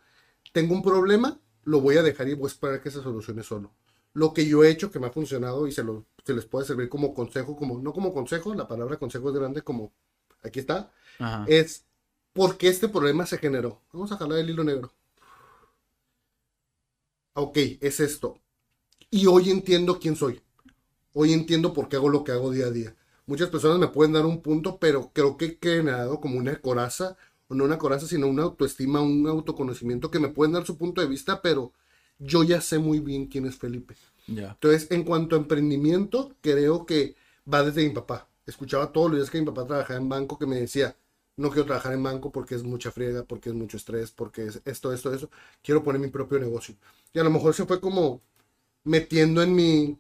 tengo un problema, lo voy a dejar y voy a esperar que se solucione solo. Lo que yo he hecho que me ha funcionado y se, lo, se les puede servir como consejo, como no como consejo, la palabra consejo es grande, como aquí está, es por qué este problema se generó. Vamos a jalar el hilo negro. Ok, es esto y hoy entiendo quién soy. Hoy entiendo por qué hago lo que hago día a día. Muchas personas me pueden dar un punto, pero creo que he generado como una coraza, o no una coraza, sino una autoestima, un autoconocimiento que me pueden dar su punto de vista, pero yo ya sé muy bien quién es Felipe. Entonces, en cuanto a emprendimiento, creo que va desde mi papá. Escuchaba todos los días que mi papá trabajaba en banco que me decía, no quiero trabajar en banco porque es mucha friega, porque es mucho estrés, porque es esto, esto, eso. Quiero poner mi propio negocio. Y a lo mejor se fue como metiendo en mi,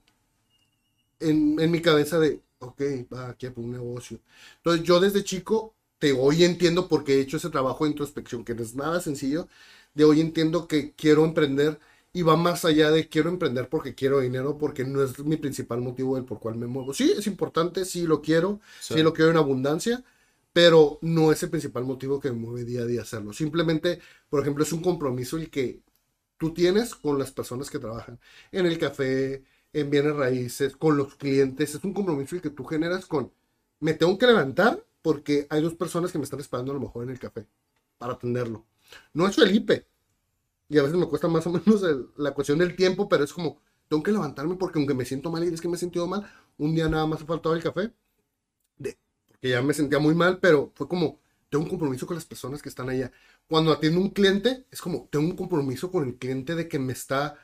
en, mi cabeza de, ok, va, aquí un negocio. Entonces yo desde chico, te hoy entiendo porque he hecho ese trabajo de introspección, que no es nada sencillo, de hoy entiendo que quiero emprender y va más allá de quiero emprender porque quiero dinero, porque no es mi principal motivo del por cual me muevo. Sí, es importante, sí lo quiero, sí, lo quiero en abundancia, pero no es el principal motivo que me mueve día a día hacerlo. Simplemente, por ejemplo, es un compromiso el que tú tienes con las personas que trabajan en el café, en bienes raíces, con los clientes. Es un compromiso el que tú generas con, me tengo que levantar porque hay dos personas que me están esperando a lo mejor en el café para atenderlo. No es Felipe. Y a veces me cuesta más o menos la cuestión del tiempo, pero es como, tengo que levantarme porque aunque me siento mal y es que me he sentido mal, un día nada más ha faltado el café. De, porque ya me sentía muy mal, pero fue como, tengo un compromiso con las personas que están allá. Cuando atiendo un cliente, es como, tengo un compromiso con el cliente de que me está,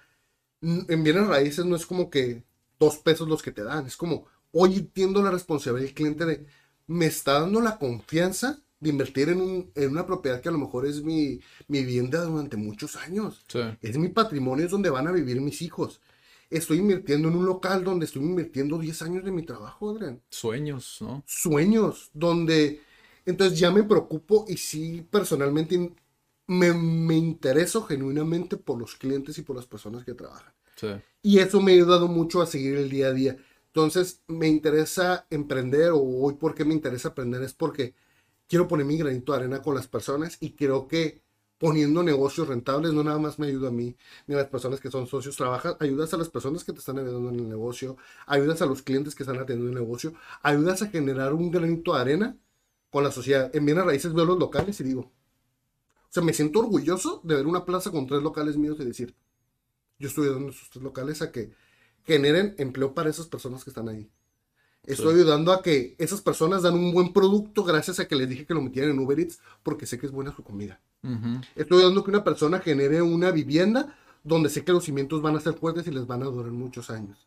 en bienes raíces no es como que dos pesos los que te dan, es como, hoy entiendo la responsabilidad del cliente de, me está dando la confianza de invertir en, un, en una propiedad que a lo mejor es mi, mi vivienda durante muchos años. Es mi patrimonio, es donde van a vivir mis hijos. Estoy invirtiendo en un local donde estoy invirtiendo 10 años de mi trabajo, Adrián. Sueños, ¿no? Sueños, donde entonces ya me preocupo y sí personalmente me, me intereso genuinamente por los clientes y por las personas que trabajan. Y eso me ha ayudado mucho a seguir el día a día. Entonces me interesa emprender o hoy por qué me interesa aprender es porque quiero poner mi granito de arena con las personas y creo que poniendo negocios rentables no nada más me ayuda a mí ni a las personas que son socios, trabajas, ayudas a las personas que te están ayudando en el negocio, ayudas a los clientes que están atendiendo el negocio, ayudas a generar un granito de arena con la sociedad. En bienes raíces veo los locales y digo, o sea, me siento orgulloso de ver una plaza con tres locales míos y decir, yo estoy ayudando a esos tres locales a que generen empleo para esas personas que están ahí. Estoy ayudando a que esas personas dan un buen producto gracias a que les dije que lo metieran en Uber Eats porque sé que es buena su comida. Estoy ayudando a que una persona genere una vivienda donde sé que los cimientos van a ser fuertes y les van a durar muchos años.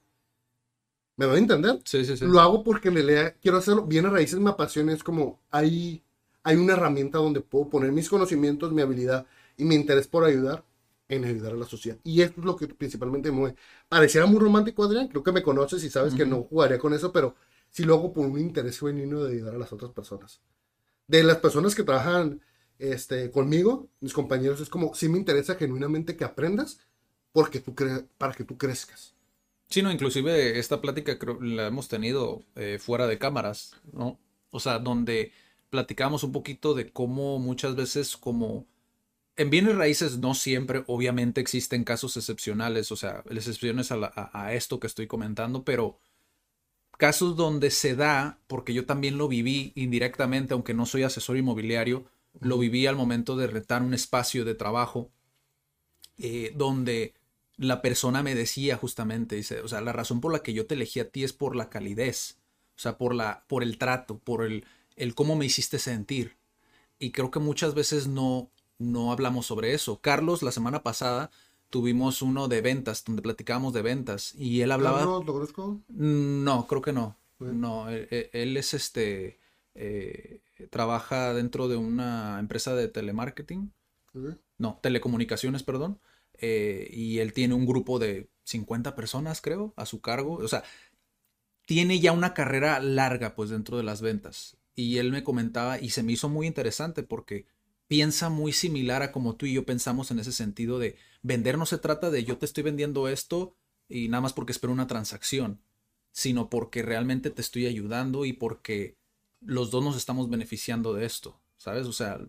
¿Me voy a entender? Sí, sí, sí. Lo hago porque me lea, quiero hacerlo. Bien a raíces me apasiona, es como hay, hay una herramienta donde puedo poner mis conocimientos, mi habilidad y mi interés por ayudar en ayudar a la sociedad. Y esto es lo que principalmente me mueve. Pareciera muy romántico, Adrián. Creo que me conoces y sabes que no jugaría con eso, pero sí lo hago por un interés genuino de ayudar a las otras personas. De las personas que trabajan este, conmigo, mis compañeros, es como, sí me interesa genuinamente que aprendas porque tú para que tú crezcas. Sí, no, inclusive esta plática la hemos tenido eh, fuera de cámaras, ¿no? O sea, donde platicamos un poquito de cómo muchas veces como en bienes raíces no siempre, obviamente existen casos excepcionales, o sea, excepciones a, a, esto que estoy comentando, pero casos donde se da, porque yo también lo viví indirectamente, aunque no soy asesor inmobiliario, lo viví al momento de retar un espacio de trabajo, eh, donde la persona me decía justamente, dice, o sea, la razón por la que yo te elegí a ti es por la calidez, o sea, por, la, por el trato, por el, el cómo me hiciste sentir. Y creo que muchas veces no, no hablamos sobre eso. Carlos, la semana pasada tuvimos uno de ventas, donde platicábamos de ventas, y él hablaba... ¿Carlos lo conozco? No, creo que no. No, e, e, él, es este... Eh, trabaja dentro de una empresa de telemarketing. No, telecomunicaciones, perdón. Eh, y él tiene un grupo de 50 personas, creo, a su cargo. O sea, tiene ya una carrera larga, pues, dentro de las ventas. Y él me comentaba, y se me hizo muy interesante porque piensa muy similar a como tú y yo pensamos en ese sentido de vender no se trata de yo te estoy vendiendo esto y nada más porque espero una transacción, sino porque realmente te estoy ayudando y porque los dos nos estamos beneficiando de esto, ¿sabes? O sea,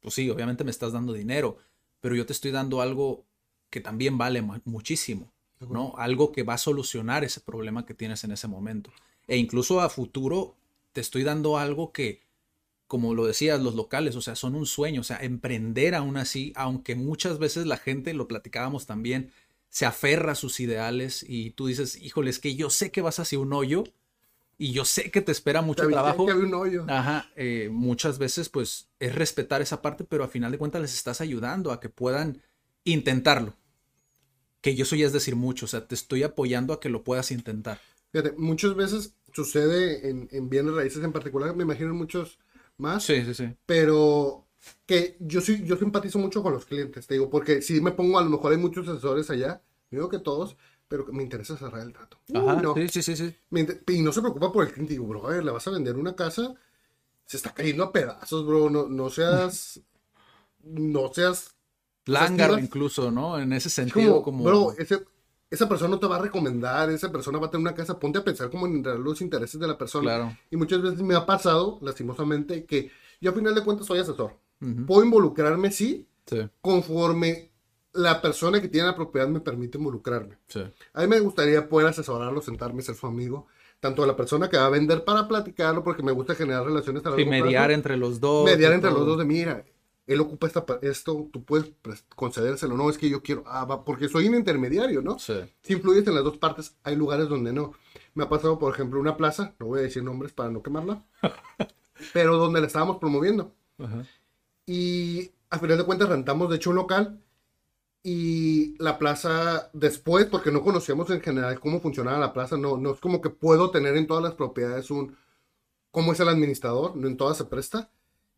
pues sí, obviamente me estás dando dinero, pero yo te estoy dando algo que también vale muchísimo, ¿no? Algo que va a solucionar ese problema que tienes en ese momento. E incluso a futuro te estoy dando algo que, como lo decías, los locales, o sea, son un sueño, o sea, emprender aún así, aunque muchas veces la gente, lo platicábamos también, se aferra a sus ideales y tú dices, híjole, es que yo sé que vas hacia un hoyo y yo sé que te espera mucho trabajo. un hoyo. Ajá, eh, muchas veces pues es respetar esa parte, pero a final de cuentas les estás ayudando a que puedan intentarlo que yo eso ya es decir mucho, o sea, te estoy apoyando a que lo puedas intentar. Fíjate, muchas veces sucede en, en bienes raíces en particular, me imagino muchos más. Sí, sí, sí. Pero que yo sí, yo simpatizo mucho con los clientes, te digo, porque si me pongo, a lo mejor hay muchos asesores allá, digo que todos, pero me interesa cerrar el trato. Ajá, sí, sí, sí, y no se preocupa por el cliente, digo, bro, le vas a vender una casa, se está cayendo a pedazos, bro, no, no seas, no seas Lángaro incluso, ¿no? En ese sentido, como... Bro, esa persona no te va a recomendar, esa persona va a tener una casa, ponte a pensar como en los intereses de la persona. Claro. Y muchas veces me ha pasado, lastimosamente, que yo a final de cuentas soy asesor. Puedo involucrarme, sí, sí, conforme la persona que tiene la propiedad me permite involucrarme. Sí. A mí me gustaría poder asesorarlo, sentarme, ser su amigo. Tanto a la persona que va a vender para platicarlo, porque me gusta generar relaciones a largo mediar plazo. entre los dos. Mediar y entre los dos de, mira, él ocupa esta, esto, tú puedes concedérselo. No, es que yo quiero, ah, va, porque soy un intermediario, ¿no? Sí. Si influyes en las dos partes, hay lugares donde no. Me ha pasado, por ejemplo, una plaza, no voy a decir nombres para no quemarla, pero donde la estábamos promoviendo. Ajá. Y al final de cuentas rentamos, de hecho, un local. Y la plaza después, porque no conocíamos en general cómo funcionaba la plaza, no, no es como que puedo tener en todas las propiedades un, cómo es el administrador, no en todas se presta,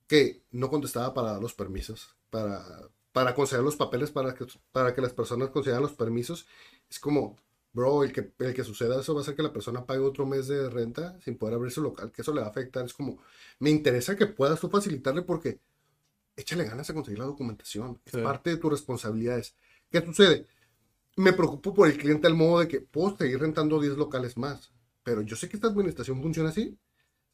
que no contestaba para dar los permisos, para, para conceder los papeles para que, para que las personas concedan los permisos. Es como, bro, el que, el que suceda eso va a hacer que la persona pague otro mes de renta sin poder abrir su local, que eso le va a afectar. Es como, me interesa que puedas tú facilitarle porque échale ganas a conseguir la documentación. Es Sí. parte de tus responsabilidades. ¿Qué sucede? Me preocupo por el cliente al modo de que puedo seguir rentando 10 locales más, pero yo sé que esta administración funciona así.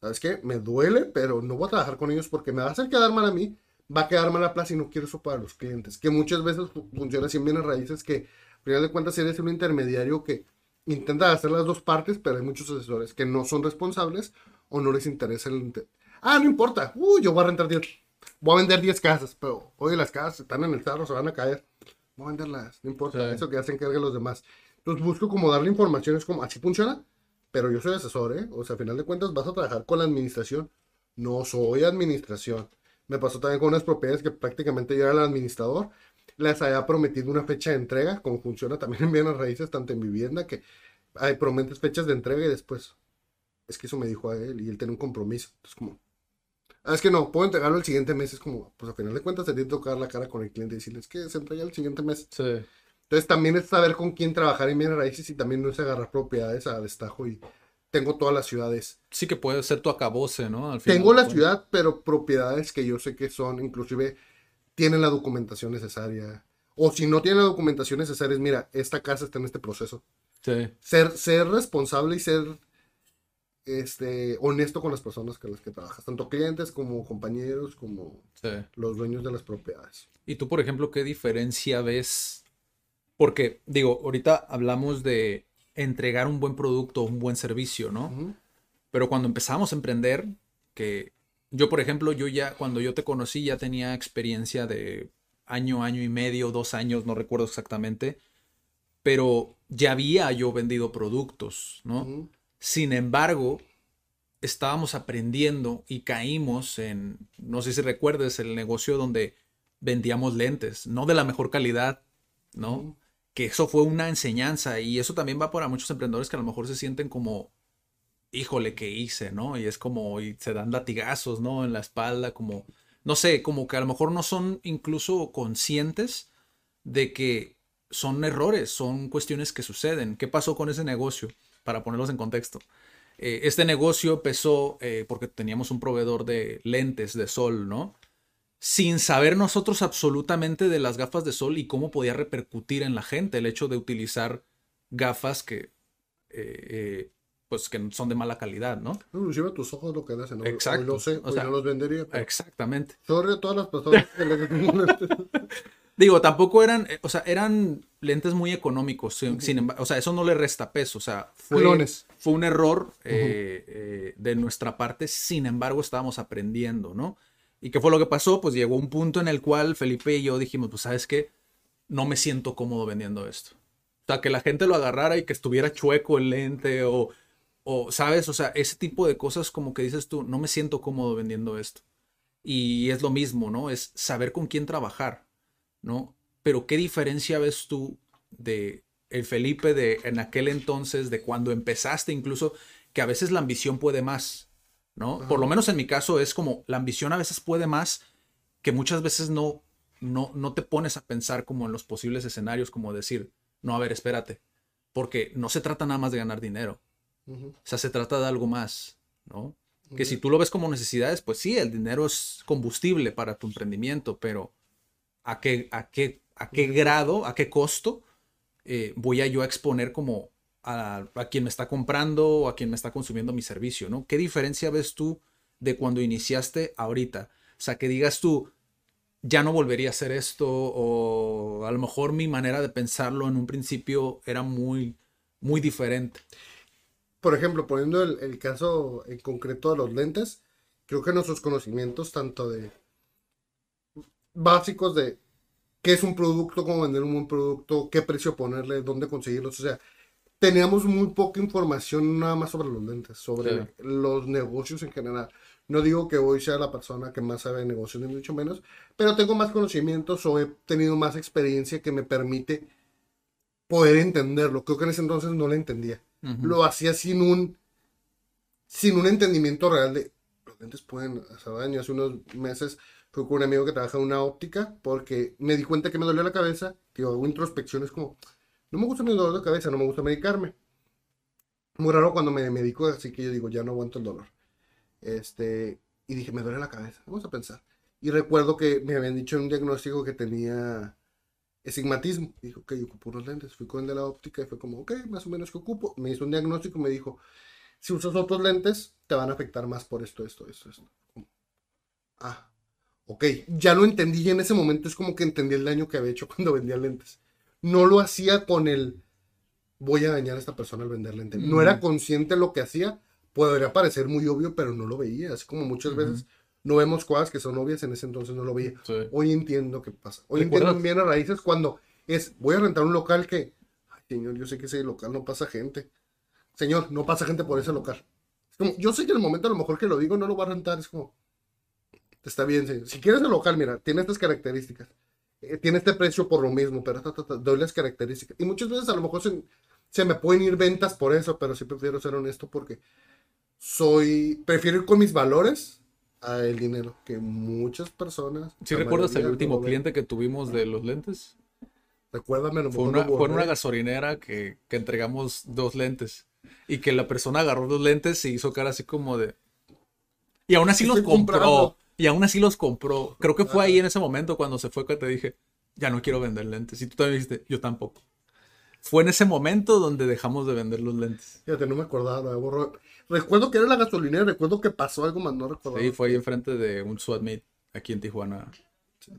¿Sabes qué? Me duele, pero no voy a trabajar con ellos porque me va a hacer quedar mal a mí, va a quedar mal la plaza y no quiero eso para los clientes. Que muchas veces fu- funciona así en bienes raíces que, al final de cuentas, eres un intermediario que intenta hacer las dos partes, pero hay muchos asesores que no son responsables o no les interesa el... inter- Ah, no importa. Uh, yo voy a rentar 10. Voy a vender 10 casas, pero oye, las casas están en el cerro, se van a caer. Voy a venderlas, no importa. Sí. Eso que ya se encarguen los demás. Entonces busco como darle información, es como, así funciona, pero yo soy asesor, ¿eh? O sea, al final de cuentas vas a trabajar con la administración. No soy administración. Me pasó también con unas propiedades que prácticamente yo era el administrador. Les había prometido una fecha de entrega, como funciona también en bienes raíces, tanto en vivienda, que hay prometes fechas de entrega y después. Es que eso me dijo a él y él tiene un compromiso. Entonces, como, ah, es que no, puedo entregarlo el siguiente mes. Es como, pues al final de cuentas, se tiene que tocar la cara con el cliente y decirles que se entrega el siguiente mes. Sí. Entonces también es saber con quién trabajar en bienes raíces y también no es agarrar propiedades a destajo y tengo todas las ciudades. Sí que puede ser tu acabose, ¿no? Al final Tengo la ciudad, pero propiedades que yo sé que son, inclusive tienen la documentación necesaria. O si no tienen la documentación necesaria, es mira, esta casa está en este proceso. Sí. Ser, ser responsable y ser este, honesto con las personas con las que trabajas, tanto clientes como compañeros, como Sí. los dueños de las propiedades. Y tú, por ejemplo, ¿qué diferencia ves? Porque, digo, ahorita hablamos de entregar un buen producto, un buen servicio, ¿no? Pero cuando empezamos a emprender, que yo, por ejemplo, yo ya, cuando yo te conocí, ya tenía experiencia de año, año y medio, dos años, no recuerdo exactamente, pero ya había yo vendido productos, ¿no? Sin embargo, estábamos aprendiendo y caímos en, no sé si recuerdes, el negocio donde vendíamos lentes, no de la mejor calidad, ¿no? Que eso fue una enseñanza y eso también va para muchos emprendedores que a lo mejor se sienten como, híjole, ¿qué hice, no? Y es como, se dan latigazos, ¿no? En la espalda, como, no sé, como que a lo mejor no son incluso conscientes de que son errores, son cuestiones que suceden. ¿Qué pasó con ese negocio? Para ponerlos en contexto. Eh, este negocio empezó eh, porque teníamos un proveedor de lentes de sol, ¿no? Sin saber nosotros absolutamente de las gafas de sol y cómo podía repercutir en la gente el hecho de utilizar gafas que, eh, eh, pues, que son de mala calidad, ¿no? Inclusive a tus ojos lo que hacen. Hoy Exacto. lo sé, O sea, no los vendería. pero Exactamente. Sorry a todas las personas que. Digo, tampoco eran, eh, o sea, eran lentes muy económicos, sin, sin emba- o sea, eso no le resta peso, o sea, fue, Clones. fue un error eh, de nuestra parte, sin embargo, estábamos aprendiendo, ¿no? ¿Y qué fue lo que pasó? Pues llegó un punto en el cual Felipe y yo dijimos, pues, ¿sabes qué? No me siento cómodo vendiendo esto. O sea, que la gente lo agarrara y que estuviera chueco el lente o, o, ¿sabes? O sea, ese tipo de cosas como que dices tú, no me siento cómodo vendiendo esto. Y es lo mismo, ¿no? Es saber con quién trabajar, ¿no? Pero ¿qué diferencia ves tú de el Felipe de en aquel entonces, de cuando empezaste incluso, que a veces la ambición puede más, ¿no? Por lo menos en mi caso es como la ambición a veces puede más que muchas veces no, no, no te pones a pensar como en los posibles escenarios, como decir, no, a ver, espérate, porque no se trata nada más de ganar dinero, o sea, se trata de algo más, ¿no? Que si tú lo ves como necesidades, pues sí, el dinero es combustible para tu emprendimiento, pero ¿a qué, a qué, a qué grado, a qué costo eh, voy a yo a exponer como a, a quien me está comprando o a quien me está consumiendo mi servicio, ¿no? ¿Qué diferencia ves tú de cuando iniciaste ahorita? O sea, que digas tú, ya no volvería a hacer esto o a lo mejor mi manera de pensarlo en un principio era muy, muy diferente. Por ejemplo, poniendo el, caso en concreto de los lentes, creo que nuestros conocimientos, tanto de básicos de qué es un producto, cómo vender un buen producto, qué precio ponerle, dónde conseguirlos, o sea, teníamos muy poca información nada más sobre los lentes, sobre los negocios en general. No digo que hoy sea la persona que más sabe de negocios, ni mucho menos, pero tengo más conocimientos o he tenido más experiencia que me permite poder entenderlo. Creo que en ese entonces no lo entendía. Lo hacía sin un, sin un entendimiento real de los lentes pueden hacer daño. Hace unos meses fui con un amigo que trabaja en una óptica porque me di cuenta que me dolía la cabeza. Digo, hago introspecciones como, no me gusta mi dolor de cabeza, no me gusta medicarme. Muy raro cuando me medico, así que yo digo, ya no aguanto el dolor. Este, y dije, me duele la cabeza, vamos a pensar. Y recuerdo que me habían dicho en un diagnóstico que tenía estigmatismo. Dijo, ok, ocupo unos lentes. Fui con el de la óptica y fue como, ok, más o menos que ocupo. Me hizo un diagnóstico y me dijo, si usas otros lentes, te van a afectar más por esto, esto, esto, esto. ah, ok, ya lo entendí y en ese momento es como que entendí el daño que había hecho cuando vendía lentes. No lo hacía con el, voy a dañar a esta persona al vender lentes. No era consciente de lo que hacía podría parecer muy obvio, pero no lo veía. Así como muchas veces no vemos cosas que son obvias, en ese entonces no lo veía. Hoy entiendo qué pasa. Hoy entiendo bien a raíces cuando es, voy a rentar un local que, ay, señor, yo sé que ese local no pasa gente. Señor, no pasa gente por ese local. Es como, yo sé que en el momento a lo mejor que lo digo no lo va a rentar, es como, está bien, señor. Si quieres el local, mira, tiene estas características. Eh, tiene este precio por lo mismo, pero doy las características. Y muchas veces a lo mejor se, se me pueden ir ventas por eso, pero sí prefiero ser honesto porque soy, prefiero ir con mis valores a el dinero, que muchas personas. ¿Sí recuerdas el último cliente que tuvimos de los lentes? Recuérdame. Fue una, fue una gasolinera que, que, entregamos dos lentes y que la persona agarró dos lentes y hizo cara así como de... Y aún así los compró. Y aún así los compró. Creo que fue ahí en ese momento cuando se fue que te dije, ya no quiero vender lentes. Y tú también dijiste, yo tampoco. Fue en ese momento donde dejamos de vender los lentes. Fíjate, no me acordaba, Recuerdo que era la gasolinera, recuerdo que pasó algo más, no recuerdo. Sí, fue ahí enfrente de un SWAT meet aquí en Tijuana,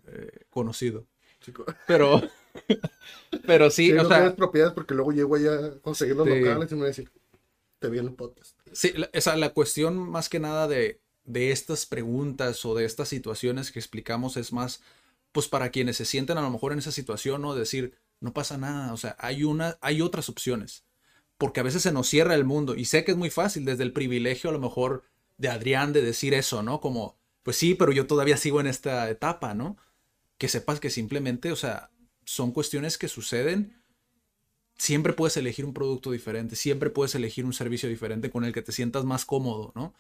eh, conocido. Chico. Pero, pero sí, o no sea. propiedades porque luego llego allá a conseguir los locales y me voy a decir, te vi en el podcast. Sí, la, esa, la cuestión más que nada de, de estas preguntas o de estas situaciones que explicamos es más, pues para quienes se sienten a lo mejor en esa situación, ¿no? Decir, no pasa nada, o sea, hay una, hay otras opciones porque a veces se nos cierra el mundo. Y sé que es muy fácil desde el privilegio a lo mejor de Adrián de decir eso, ¿no? Como, pues sí, pero yo todavía sigo en esta etapa, ¿no? Que sepas que simplemente, o sea, son cuestiones que suceden. Siempre puedes elegir un producto diferente, siempre puedes elegir un servicio diferente con el que te sientas más cómodo, ¿no?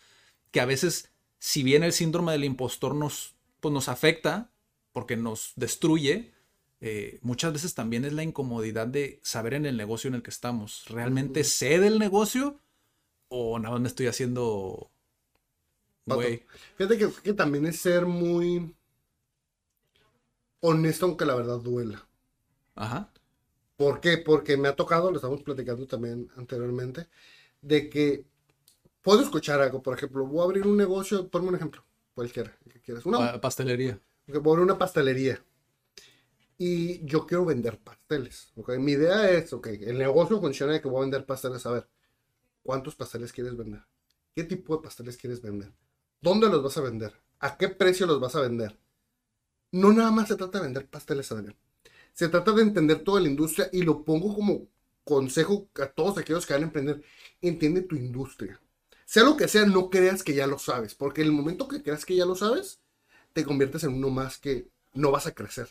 Que a veces, si bien el síndrome del impostor nos, pues nos afecta, porque nos destruye, eh, muchas veces también es la incomodidad de saber en el negocio en el que estamos. ¿Realmente sé del negocio o nada más me estoy haciendo... Güey. Fíjate que, también es ser muy honesto aunque la verdad duela. Ajá. ¿Por qué? Porque me ha tocado, lo estamos platicando también anteriormente, de que puedo escuchar algo. Por ejemplo, voy a abrir un negocio, ponme un ejemplo, cualquiera, que quieras. Una pastelería. Voy a abrir una pastelería y yo quiero vender pasteles. ¿okay? Mi idea es, ok, el negocio funciona de que voy a vender pasteles. A ver, ¿cuántos pasteles quieres vender? ¿Qué tipo de pasteles quieres vender? ¿Dónde los vas a vender? ¿A qué precio los vas a vender? No nada más se trata de vender pasteles, Adrián. Se trata de entender toda la industria y lo pongo como consejo a todos aquellos que van a emprender. Entiende tu industria. Sea lo que sea, no creas que ya lo sabes, porque en el momento que creas que ya lo sabes, te conviertes en uno más que no vas a crecer.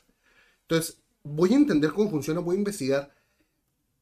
Entonces, voy a entender cómo funciona, voy a investigar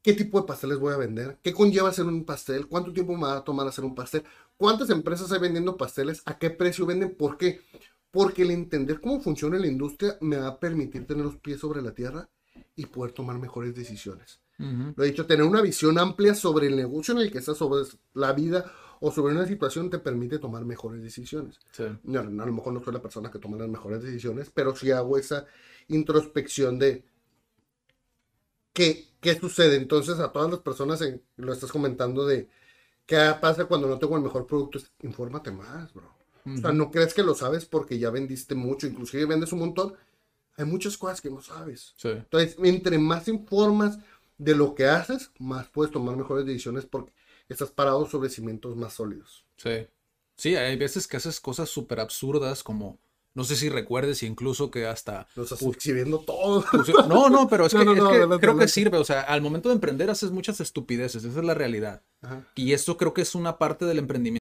qué tipo de pasteles voy a vender, qué conlleva hacer un pastel, cuánto tiempo me va a tomar hacer un pastel, cuántas empresas hay vendiendo pasteles, a qué precio venden, por qué. Porque el entender cómo funciona la industria me va a permitir tener los pies sobre la tierra y poder tomar mejores decisiones. Lo he dicho, tener una visión amplia sobre el negocio en el que estás, sobre la vida o sobre una situación te permite tomar mejores decisiones. No, a lo mejor no soy la persona que toma las mejores decisiones, pero si hago esa introspección de qué, qué sucede. Entonces, a todas las personas, en, lo estás comentando de qué pasa cuando no tengo el mejor producto, infórmate más, bro. O sea, no crees que lo sabes porque ya vendiste mucho, inclusive vendes un montón, hay muchas cosas que no sabes. Entonces, entre más informas de lo que haces, más puedes tomar mejores decisiones porque estás parado sobre cimientos más sólidos. Sí. Sí, hay veces que haces cosas súper absurdas como no sé si recuerdes incluso que hasta... Lo estás exhibiendo todo. no, no, pero es que, creo que sirve. O sea, al momento de emprender haces muchas estupideces. Esa es la realidad. Y esto creo que es una parte del emprendimiento.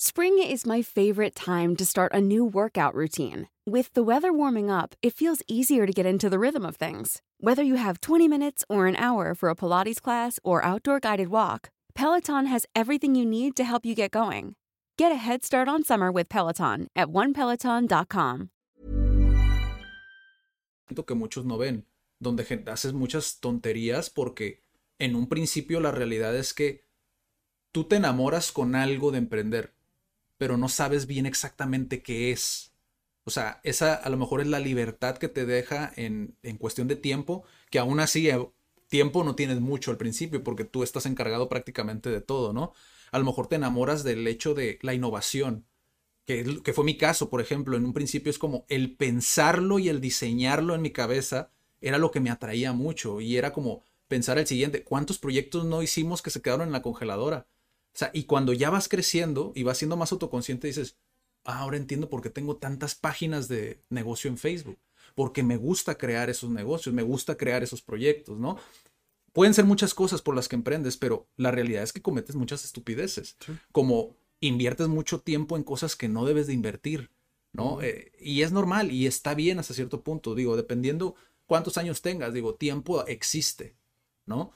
Spring is my favorite time to start a new workout routine. With the weather warming up, it feels easier to get into the rhythm of things. Whether you have 20 minutes or an hour for a Pilates class or outdoor guided walk, Peloton has everything you need to help you get going. Get a head start on summer with Peloton at onepeloton.com. Que muchos no ven, donde haces muchas tonterías porque en un principio la realidad es que tú te enamoras con algo de emprender, pero no sabes bien exactamente qué es. O sea, esa a lo mejor es la libertad que te deja en, en cuestión de tiempo, que aún así eh, tiempo no tienes mucho al principio porque tú estás encargado prácticamente de todo, ¿no? a lo mejor te enamoras del hecho de la innovación, que, que fue mi caso, por ejemplo, en un principio es como el pensarlo y el diseñarlo en mi cabeza era lo que me atraía mucho y era como pensar el siguiente, ¿cuántos proyectos no hicimos que se quedaron en la congeladora? O sea, y cuando ya vas creciendo y vas siendo más autoconsciente, dices, ah, ahora entiendo por qué tengo tantas páginas de negocio en Facebook, porque me gusta crear esos negocios, me gusta crear esos proyectos, ¿no? Pueden ser muchas cosas por las que emprendes, pero la realidad es que cometes muchas estupideces, como inviertes mucho tiempo en cosas que no debes de invertir, ¿no? Eh, y es normal y está bien hasta cierto punto, digo, dependiendo cuántos años tengas, digo, tiempo existe, ¿no?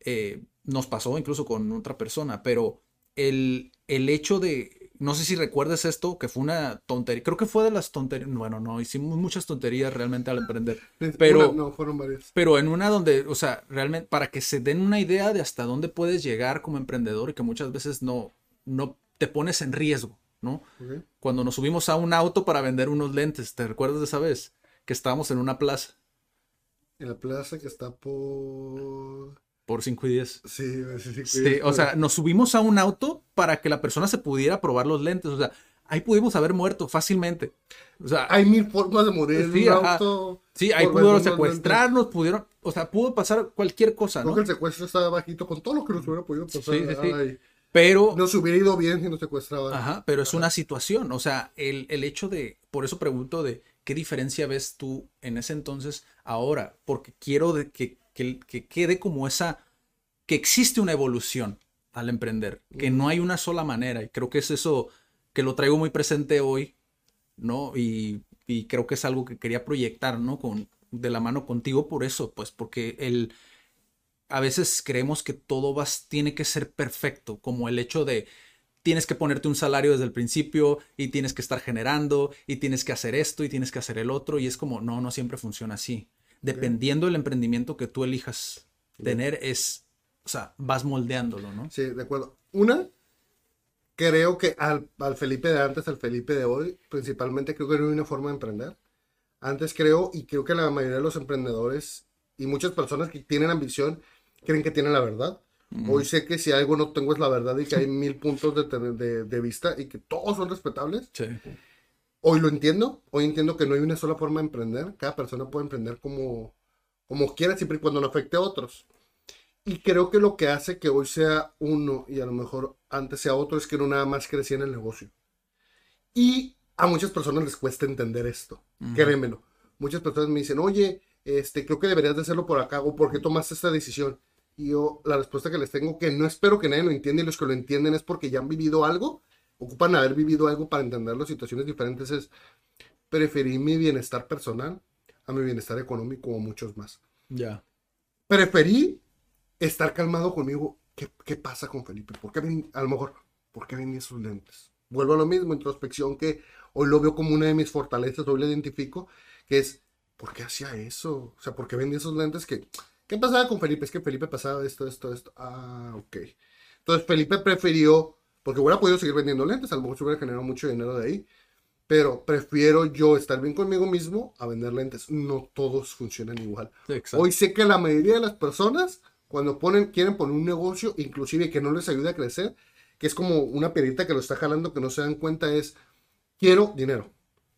Eh, nos pasó incluso con otra persona, pero el, el hecho de no sé si recuerdes esto, que fue una tontería. Creo que fue de las tonterías. Bueno, no, hicimos muchas tonterías realmente al emprender. Pero, no, fueron varias. Pero en una donde, o sea, realmente, para que se den una idea de hasta dónde puedes llegar como emprendedor y que muchas veces no, no te pones en riesgo, ¿no? Cuando nos subimos a un auto para vender unos lentes, ¿te recuerdas de esa vez? Que estábamos en una plaza. En la plaza que está por por 5 y 10. Sí, sí, sí, o sea, nos subimos a un auto para que la persona se pudiera probar los lentes. O sea, ahí pudimos haber muerto fácilmente. O sea, hay mil formas de morir en un auto. Sí, ahí pudieron secuestrarnos, pudieron, o sea, pudo pasar cualquier cosa, ¿no? Creo que el secuestro estaba bajito con todo lo que nos hubiera podido pasar. Sí, sí, Pero. Nos hubiera ido bien si nos secuestraban. Ajá, pero es una situación. O sea, el, el hecho de. Por eso pregunto de qué diferencia ves tú en ese entonces ahora. Porque quiero de que que, quede como esa, que existe una evolución al emprender, que no hay una sola manera. Y creo que es eso que lo traigo muy presente hoy, ¿no? Y, creo que es algo que quería proyectar, ¿no? Con, de la mano contigo por eso, pues porque el, a veces creemos que todo vas, tiene que ser perfecto, como el hecho de tienes que ponerte un salario desde el principio y tienes que estar generando y tienes que hacer esto y tienes que hacer el otro y es como, no, no siempre funciona así dependiendo del emprendimiento que tú elijas tener, es, o sea, vas moldeándolo, ¿no? Sí, de acuerdo. Una, creo que al, Felipe de antes, al Felipe de hoy, principalmente creo que no hay una forma de emprender. Antes creo, y creo que la mayoría de los emprendedores y muchas personas que tienen ambición creen que tienen la verdad. Hoy sé que si algo no tengo es la verdad y que hay mil puntos de, de, vista y que todos son respetables. Sí. Hoy lo entiendo, hoy entiendo que no hay una sola forma de emprender, cada persona puede emprender como, como quiera, siempre y cuando no afecte a otros. Y creo que lo que hace que hoy sea uno y a lo mejor antes sea otro es que no nada más crecía en el negocio. Y a muchas personas les cuesta entender esto, créemelo. Muchas personas me dicen, oye, este, creo que deberías de hacerlo por acá, o por qué tomaste esta decisión. Y yo, la respuesta que les tengo, que no espero que nadie lo entienda, y los que lo entienden es porque ya han vivido algo ocupan haber vivido algo para entender las situaciones diferentes, es preferir mi bienestar personal a mi bienestar económico o muchos más. Ya. Preferí estar calmado conmigo. ¿Qué, ¿Qué, pasa con Felipe? ¿Por qué a lo mejor, ¿por qué vendí sus lentes? Vuelvo a lo mismo, introspección que Hoy lo veo como una de mis fortalezas, hoy lo identifico, que es, ¿por qué hacía eso? O sea, ¿por qué vendía esos lentes que... ¿Qué pasaba con Felipe? Es que Felipe pasaba esto, esto, esto. Ah, ok. Entonces Felipe prefirió, porque hubiera podido seguir vendiendo lentes, a lo mejor se hubiera generado mucho dinero de ahí, pero prefiero yo estar bien conmigo mismo a vender lentes. No todos funcionan igual. Hoy sé que la mayoría de las personas, cuando ponen, quieren poner un negocio, inclusive que no les ayude a crecer, que es como una perita que lo está jalando, que no se dan cuenta, es, quiero dinero.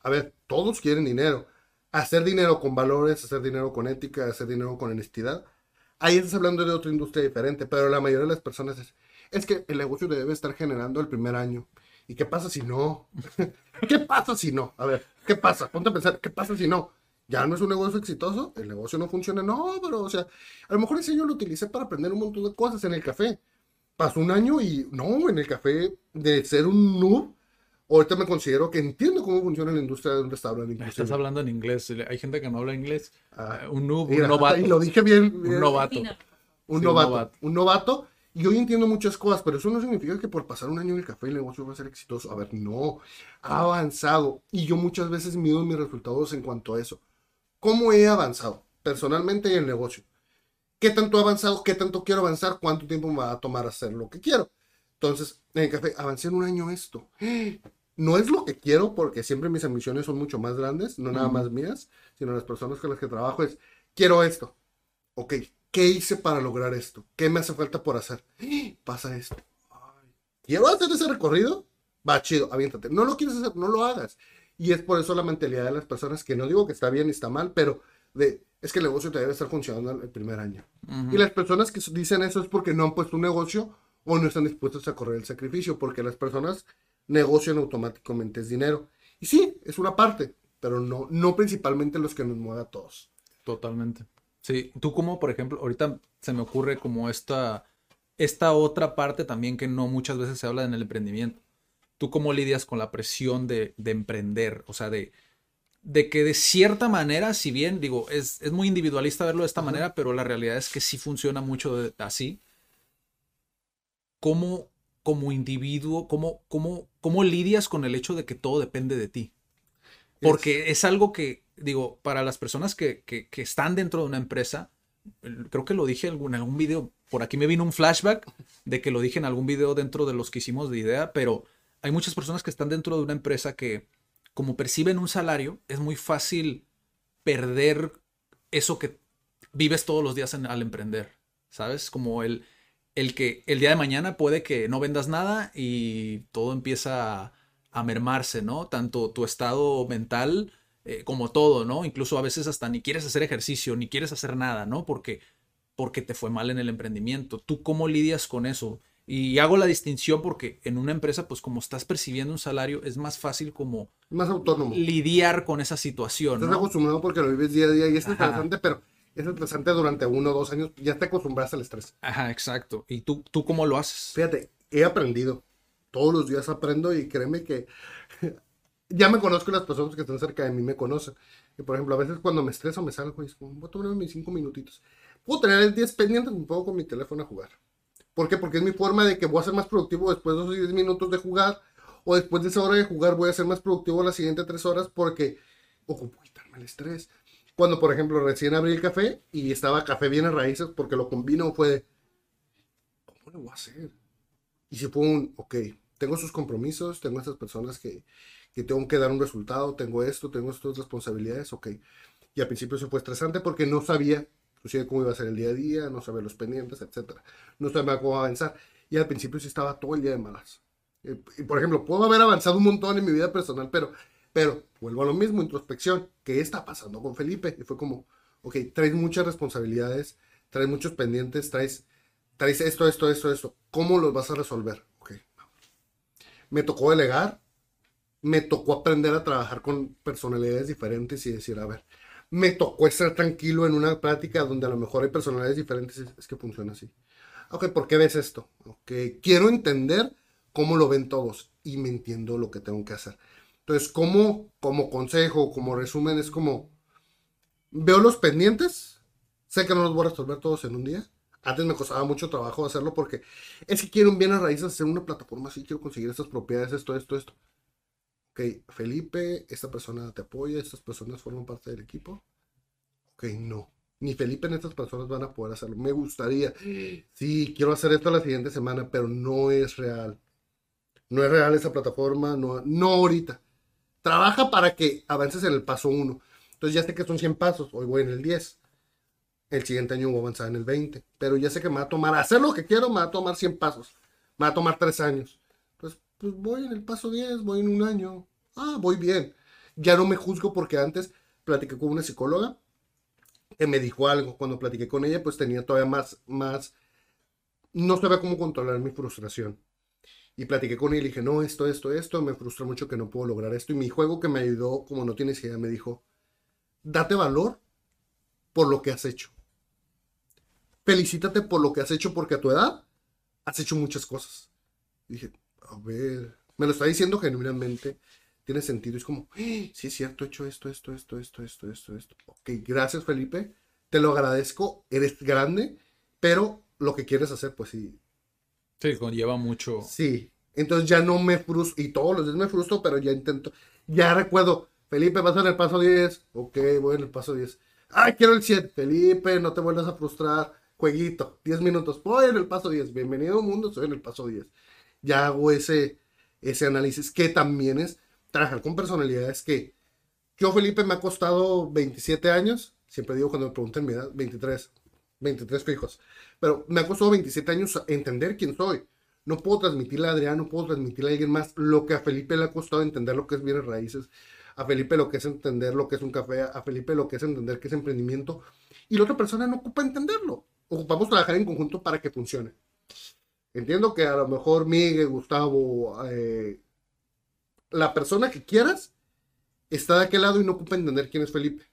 A ver, todos quieren dinero. Hacer dinero con valores, hacer dinero con ética, hacer dinero con honestidad. Ahí estás hablando de otra industria diferente, pero la mayoría de las personas es, es que el negocio debe estar generando el primer año. ¿Y qué pasa si no? ¿Qué pasa si no? A ver, ¿qué pasa? Ponte a pensar, ¿qué pasa si no? Ya no es un negocio exitoso, el negocio no funciona, no, pero, o sea, a lo mejor ese año lo utilicé para aprender un montón de cosas en el café. Pasó un año y no, en el café, de ser un noob, ahorita me considero que entiendo cómo funciona la industria de un restaurante. Estás hablando en inglés, hay gente que no habla inglés. Ah, un noob, un novato. Y lo dije bien. Un novato. Un novato. Un novato y hoy entiendo muchas cosas, pero eso no significa que por pasar un año en el café el negocio va a ser exitoso. A ver, no, ha avanzado. Y yo muchas veces mido mis resultados en cuanto a eso. ¿Cómo he avanzado? Personalmente en el negocio. ¿Qué tanto he avanzado? ¿Qué tanto quiero avanzar? ¿Cuánto tiempo me va a tomar hacer lo que quiero? Entonces, en el café, avancé en un año esto. No es lo que quiero porque siempre mis ambiciones son mucho más grandes, no nada más mías, sino las personas con las que trabajo es, quiero esto. Ok, ¿Qué hice para lograr esto? ¿Qué me hace falta por hacer? Pasa esto. ¿Quiero hacer ese recorrido? Va, chido, aviéntate. No lo quieres hacer, no lo hagas. Y es por eso la mentalidad de las personas que no digo que está bien y está mal, pero de, es que el negocio te debe estar funcionando el primer año. Y las personas que dicen eso es porque no han puesto un negocio o no están dispuestos a correr el sacrificio, porque las personas negocian automáticamente es dinero. Y sí, es una parte, pero no, no principalmente los que nos mueve a todos. Totalmente. Sí, tú como, por ejemplo, ahorita se me ocurre como esta, esta otra parte también que no muchas veces se habla en el emprendimiento. ¿Tú cómo lidias con la presión de, emprender? O sea, de, de que de cierta manera, si bien digo, es, es muy individualista verlo de esta manera, pero la realidad es que sí funciona mucho así. ¿Cómo, como individuo, cómo, cómo, cómo lidias con el hecho de que todo depende de ti? Porque es algo que, digo, para las personas que, están dentro de una empresa, creo que lo dije en algún, algún video, por aquí me vino un flashback de que lo dije en algún video dentro de los que hicimos de idea, pero hay muchas personas que están dentro de una empresa que, como perciben un salario, es muy fácil perder eso que vives todos los días al emprender, ¿sabes? Como el, el que el día de mañana puede que no vendas nada y todo empieza a, a mermarse, ¿no? Tanto tu estado mental eh, como todo, ¿no? Incluso a veces hasta ni quieres hacer ejercicio, ni quieres hacer nada, ¿no? Porque, porque te fue mal en el emprendimiento. ¿Tú cómo lidias con eso? Y hago la distinción porque en una empresa, pues como estás percibiendo un salario, es más fácil como... Más autónomo. Lidiar con esa situación. Estás acostumbrado porque lo vives día a día y es interesante, pero es interesante durante uno o dos años, ya te acostumbras al estrés. Ajá, exacto. ¿Y tú, tú cómo lo haces? Fíjate, he aprendido. Todos los días aprendo y créeme que ya me conozco las personas que están cerca de mí me conocen. Y por ejemplo, a veces cuando me estreso me salgo y digo, voy a tomar mis cinco minutitos. Puedo tener el 10 pendientes, me pongo con mi teléfono a jugar. ¿Por qué? Porque es mi forma de que voy a ser más productivo después de esos 10 minutos de jugar. O después de esa hora de jugar voy a ser más productivo las siguientes 3 horas porque ocupo quitarme el estrés. Cuando, por ejemplo, recién abrí el café y estaba café bien a raíces porque lo combino, fue de, ¿cómo lo voy a hacer? Y si fue un, ok, tengo sus compromisos, tengo estas personas que, que tengo que dar un resultado, tengo esto, tengo estas responsabilidades, ok. Y al principio se fue estresante porque no sabía, inclusive cómo iba a ser el día a día, no sabía los pendientes, etc. No sabía cómo avanzar. Y al principio sí estaba todo el día de malas. Eh, y, por ejemplo, puedo haber avanzado un montón en mi vida personal, pero, pero vuelvo a lo mismo, introspección. ¿Qué está pasando con Felipe? Y fue como, ok, traes muchas responsabilidades, traes muchos pendientes, traes, traes esto, esto, esto, esto. ¿Cómo los vas a resolver? Ok, me tocó delegar, me tocó aprender a trabajar con personalidades diferentes y decir, a ver, me tocó estar tranquilo en una plática donde a lo mejor hay personalidades diferentes, es, que funciona así. Ok, ¿por qué ves esto? Ok, quiero entender cómo lo ven todos y me entiendo lo que tengo que hacer. Entonces, como, como consejo, como resumen, es como, veo los pendientes, sé que no los voy a resolver todos en un día. Antes me costaba mucho trabajo hacerlo porque es que quiero un bien a raíces, hacer una plataforma así, quiero conseguir estas propiedades, esto, esto, esto ok, Felipe, esta persona te apoya, estas personas forman parte del equipo. Ok, no. Ni Felipe ni estas personas van a poder hacerlo. Me gustaría. Sí, quiero hacer esto la siguiente semana, pero no es real. No es real esa plataforma, no, no ahorita. Trabaja para que avances en el paso 1. Entonces ya sé que son 100 pasos, hoy voy en el 10. El siguiente año voy a avanzar en el 20. Pero ya sé que me va a tomar, hacer lo que quiero, me va a tomar 100 pasos. Me va a tomar 3 años. Pues voy en el paso 10, voy en un año. Ah, voy bien. Ya no me juzgo porque antes platiqué con una psicóloga que me dijo algo. Cuando platiqué con ella, pues tenía todavía más, más, no sabía cómo controlar mi frustración. Y platiqué con ella y dije, no, esto, esto, esto, me frustra mucho que no puedo lograr esto. Y mi juego que me ayudó, como no tienes idea, me dijo, date valor por lo que has hecho. Felicítate por lo que has hecho porque a tu edad has hecho muchas cosas. Y dije, a ver, me lo está diciendo genuinamente, tiene sentido. Es como, sí es cierto, he hecho esto, esto, esto, esto, esto, esto, esto. Ok, gracias Felipe, te lo agradezco, eres grande, pero lo que quieres hacer, pues sí. Sí, conlleva mucho. Sí, entonces ya no me frustro, y todos los días me frustro, pero ya intento, ya recuerdo, Felipe, vas en el paso 10, ok, voy en el paso 10. Ay, quiero el 7, Felipe, no te vuelvas a frustrar, jueguito, 10 minutos, voy en el paso 10, bienvenido al mundo, estoy en el paso 10. Ya hago ese, ese análisis que también es trabajar con personalidades que yo, Felipe, me ha costado 27 años, siempre digo cuando me preguntan mi edad, 23, 23 fijos, pero me ha costado 27 años entender quién soy. No puedo transmitirle a Adrián, no puedo transmitirle a alguien más lo que a Felipe le ha costado entender lo que es bienes raíces, a Felipe lo que es entender lo que es un café, a Felipe lo que es entender qué es emprendimiento, y la otra persona no ocupa entenderlo. Ocupamos trabajar en conjunto para que funcione. Entiendo que a lo mejor Miguel, Gustavo, eh, la persona que quieras está de aquel lado y no ocupa entender quién es Felipe.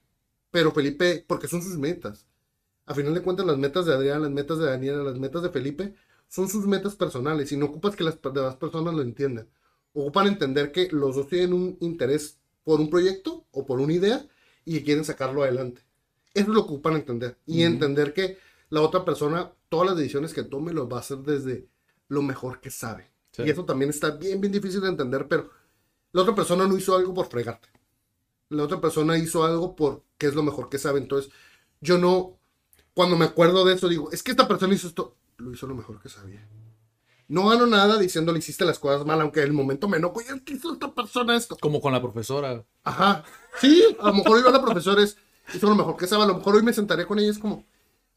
Pero Felipe, porque son sus metas. A final de cuentas, las metas de Adrián, las metas de Daniela, las metas de Felipe son sus metas personales y no ocupas que las demás personas lo entiendan. Ocupan entender que los dos tienen un interés por un proyecto o por una idea y quieren sacarlo adelante. Eso es lo que ocupan entender. Y entender que la otra persona, todas las decisiones que tome, lo va a hacer desde lo mejor que sabe. Y eso también está bien, bien difícil de entender, pero la otra persona no hizo algo por fregarte. La otra persona hizo algo porque es lo mejor que sabe. Entonces, yo no, cuando me acuerdo de eso, digo, es que esta persona hizo esto, lo hizo lo mejor que sabía. No gano nada diciéndole hiciste las cosas mal, aunque en el momento me enojo, ¿qué hizo esta persona esto? Como con la profesora. Ajá. Sí, a lo mejor yo la profesora es, hizo lo mejor que sabe. A lo mejor hoy me sentaré con ella, es como,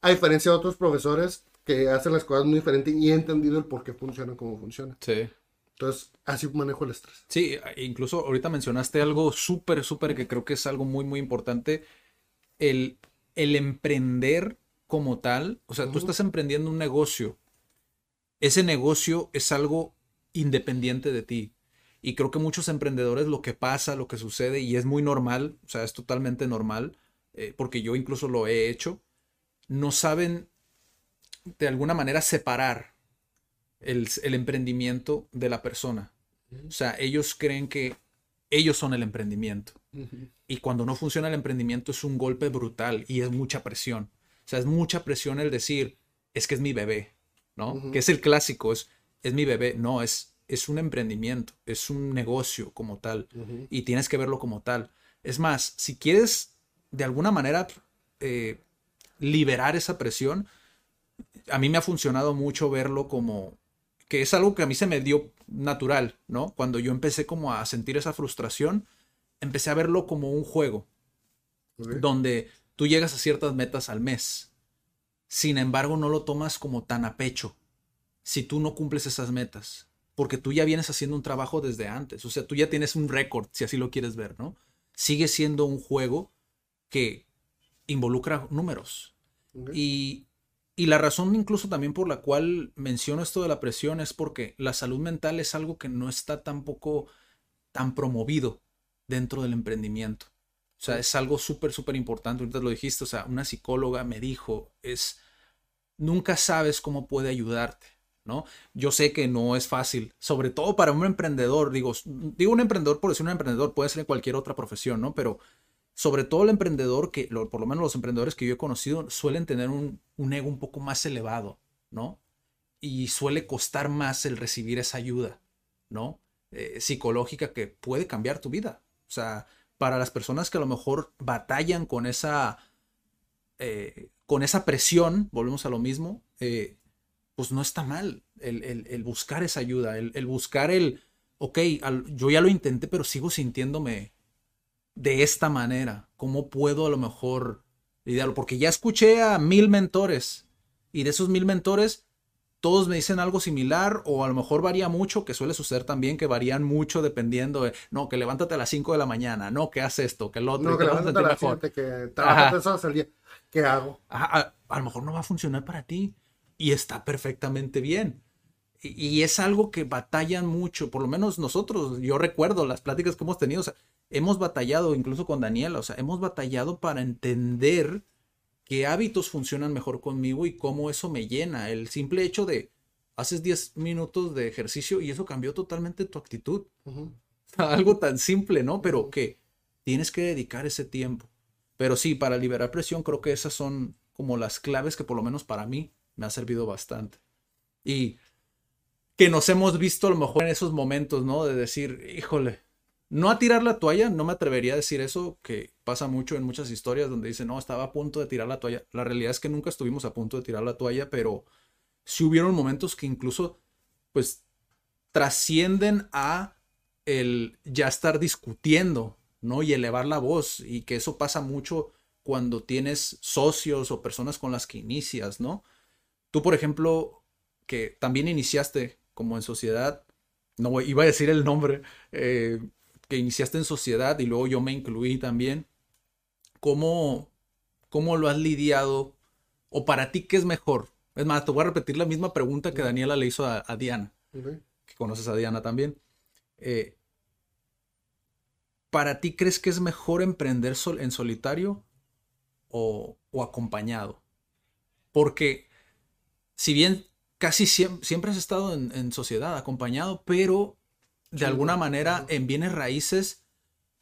a diferencia de otros profesores que hacen las cosas muy diferentes y he entendido el por qué funciona como funciona. Sí. Entonces, así manejo el estrés. Sí, incluso ahorita mencionaste algo súper, súper que creo que es algo muy, muy importante. El, el emprender como tal, o sea, tú estás emprendiendo un negocio. Ese negocio es algo independiente de ti. Y creo que muchos emprendedores lo que pasa, lo que sucede, y es muy normal, o sea, es totalmente normal, eh, porque yo incluso lo he hecho, no saben de alguna manera separar el, emprendimiento de la persona. O sea, ellos creen que ellos son el emprendimiento. Y cuando no funciona el emprendimiento es un golpe brutal y es mucha presión. O sea, es mucha presión el decir, es que es mi bebé, ¿no? Que es el clásico, es, es mi bebé. No, es, es un emprendimiento, es un negocio como tal. Y tienes que verlo como tal. Es más, si quieres de alguna manera eh, liberar esa presión, a mí me ha funcionado mucho verlo como que es algo que a mí se me dio natural, ¿no? Cuando yo empecé como a sentir esa frustración, empecé a verlo como un juego, donde tú llegas a ciertas metas al mes. Sin embargo, no lo tomas como tan a pecho si tú no cumples esas metas, porque tú ya vienes haciendo un trabajo desde antes, o sea, tú ya tienes un récord, si así lo quieres ver, ¿no? Sigue siendo un juego que involucra números. Y y la razón incluso también por la cual menciono esto de la presión es porque la salud mental es algo que no está tampoco tan promovido dentro del emprendimiento. O sea, es algo súper, súper importante. Ahorita lo dijiste, o sea, una psicóloga me dijo, es, nunca sabes cómo puede ayudarte, ¿no? Yo sé que no es fácil, sobre todo para un emprendedor, digo, digo un emprendedor por decir un emprendedor, puede ser en cualquier otra profesión, ¿no? Pero sobre todo el emprendedor, que por lo menos los emprendedores que yo he conocido suelen tener un, ego un poco más elevado, ¿no? Y suele costar más el recibir esa ayuda, ¿no? eh, psicológica que puede cambiar tu vida. O sea, para las personas que a lo mejor batallan con esa, eh, con esa presión, volvemos a lo mismo, eh, pues no está mal el, buscar esa ayuda, el, buscar el, ok, yo ya lo intenté, pero sigo sintiéndome de esta manera. ¿Cómo puedo a lo mejor lidiarlo? Porque ya escuché a mil mentores y de esos mil mentores todos me dicen algo similar o a lo mejor varía mucho, que suele suceder también que varían mucho dependiendo de, no, que levántate a las 5 de la mañana, no, que haces esto, que el otro, no, que, levántate a las 7, que trabajas al día, ¿qué hago? a, lo mejor no va a funcionar para ti y está perfectamente bien. Y, es algo que batallan mucho, por lo menos nosotros, yo recuerdo las pláticas que hemos tenido, o sea, hemos batallado incluso con Daniela, o sea, hemos batallado para entender qué hábitos funcionan mejor conmigo y cómo eso me llena. El simple hecho de haces 10 minutos de ejercicio y eso cambió totalmente tu actitud. Algo tan simple, ¿no? Pero que tienes que dedicar ese tiempo. Pero sí, para liberar presión creo que esas son como las claves que por lo menos para mí me ha servido bastante. Y que nos hemos visto a lo mejor en esos momentos, ¿no? De decir, híjole, no a tirar la toalla, no me atrevería a decir eso, que pasa mucho en muchas historias donde dicen, no, estaba a punto de tirar la toalla. La realidad es que nunca estuvimos a punto de tirar la toalla, pero sí hubieron momentos que incluso, pues, trascienden a el ya estar discutiendo, ¿no? Y elevar la voz, y que eso pasa mucho cuando tienes socios o personas con las que inicias, ¿no? Tú, por ejemplo, que también iniciaste como en sociedad, no iba a decir el nombre, eh, que iniciaste en sociedad y luego yo me incluí también. ¿Cómo, cómo lo has lidiado? ¿O para ti qué es mejor? Es más, te voy a repetir la misma pregunta que Daniela le hizo a, Diana, que conoces a Diana también. Eh, ¿Para ti crees que es mejor emprender en solitario o, acompañado? Porque si bien casi siempre, has estado en, sociedad, acompañado, pero de alguna manera en bienes raíces,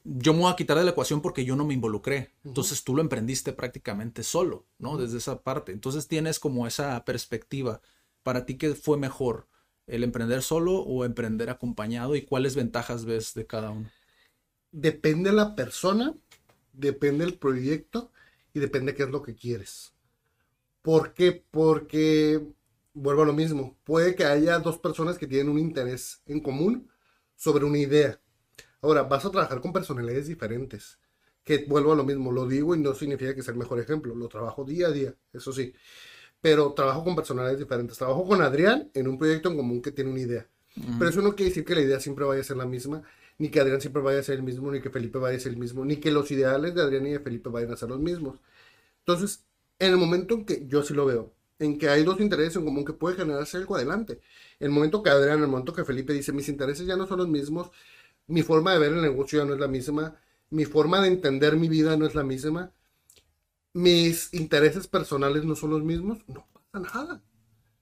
yo me voy a quitar de la ecuación porque yo no me involucré. Entonces tú lo emprendiste prácticamente solo, ¿no? Desde esa parte. Entonces tienes como esa perspectiva. ¿Para ti qué fue mejor? ¿El emprender solo o emprender acompañado? ¿Y cuáles ventajas ves de cada uno? Depende de la persona, depende del proyecto y depende qué es lo que quieres. ¿Por qué? Porque, vuelvo a lo mismo, puede que haya dos personas que tienen un interés en común, sobre una idea. Ahora, vas a trabajar con personalidades diferentes. Que vuelvo a lo mismo, lo digo y no significa que sea el mejor ejemplo. Lo trabajo día a día, eso sí. Pero trabajo con personalidades diferentes. Trabajo con Adrián en un proyecto en común que tiene una idea. Pero eso no quiere decir que la idea siempre vaya a ser la misma, ni que Adrián siempre vaya a ser el mismo, ni que Felipe vaya a ser el mismo, ni que los ideales de Adrián y de Felipe vayan a ser los mismos. Entonces, en el momento en que yo sí lo veo, en que hay dos intereses en común que puede generarse algo adelante. El momento que Adrián, el momento que Felipe dice, mis intereses ya no son los mismos, mi forma de ver el negocio ya no es la misma, mi forma de entender mi vida no es la misma, mis intereses personales no son los mismos, no pasa nada.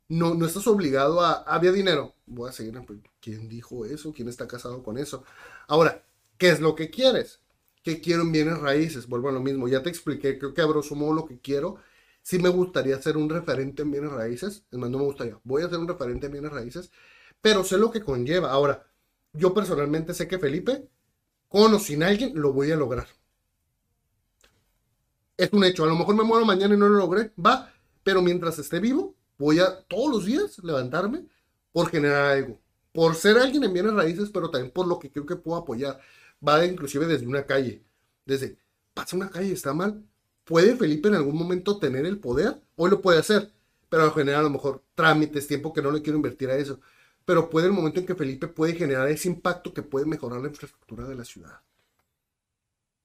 No, no estás obligado a, había dinero, voy a seguir, ¿quién dijo eso? ¿Quién está casado con eso? Ahora, ¿qué es lo que quieres? ¿Qué quiero en bienes raíces? Vuelvo a lo mismo, ya te expliqué, creo que abro sumo lo que quiero sí me gustaría ser un referente en bienes raíces, es más, no me gustaría, voy a ser un referente en bienes raíces, pero sé lo que conlleva. Ahora, yo personalmente sé que Felipe, con o sin alguien, lo voy a lograr. Es un hecho, a lo mejor me muero mañana y no lo logré, va, pero mientras esté vivo, voy a todos los días levantarme por generar algo, por ser alguien en bienes raíces, pero también por lo que creo que puedo apoyar. Va inclusive desde una calle, desde, pasa una calle, está mal, ¿Puede Felipe en algún momento tener el poder? Hoy lo puede hacer, pero generar a lo mejor trámites, tiempo que no le quiero invertir a eso. Pero puede el momento en que Felipe puede generar ese impacto que puede mejorar la infraestructura de la ciudad.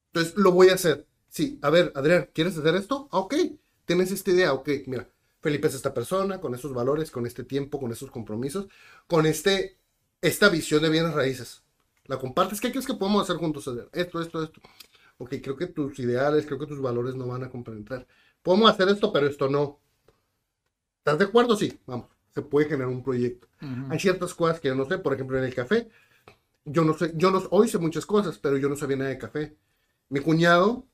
Entonces, lo voy a hacer. Sí, a ver, Adrián, ¿quieres hacer esto? Ah, ok, tienes esta idea, ok, mira, Felipe es esta persona, con esos valores, con este tiempo, con esos compromisos, con este, esta visión de bienes raíces. ¿La compartes? ¿Qué crees que podemos hacer juntos? Esto, esto, esto ok, creo que tus ideales, creo que tus valores no van a comprender. Podemos hacer esto, pero esto no. ¿Estás de acuerdo? Sí, vamos, se puede generar un proyecto. Hay ciertas cosas que yo no sé, por ejemplo, en el café, yo no sé, yo no, hoy sé muchas cosas, pero yo no sabía nada de café. Mi cuñado,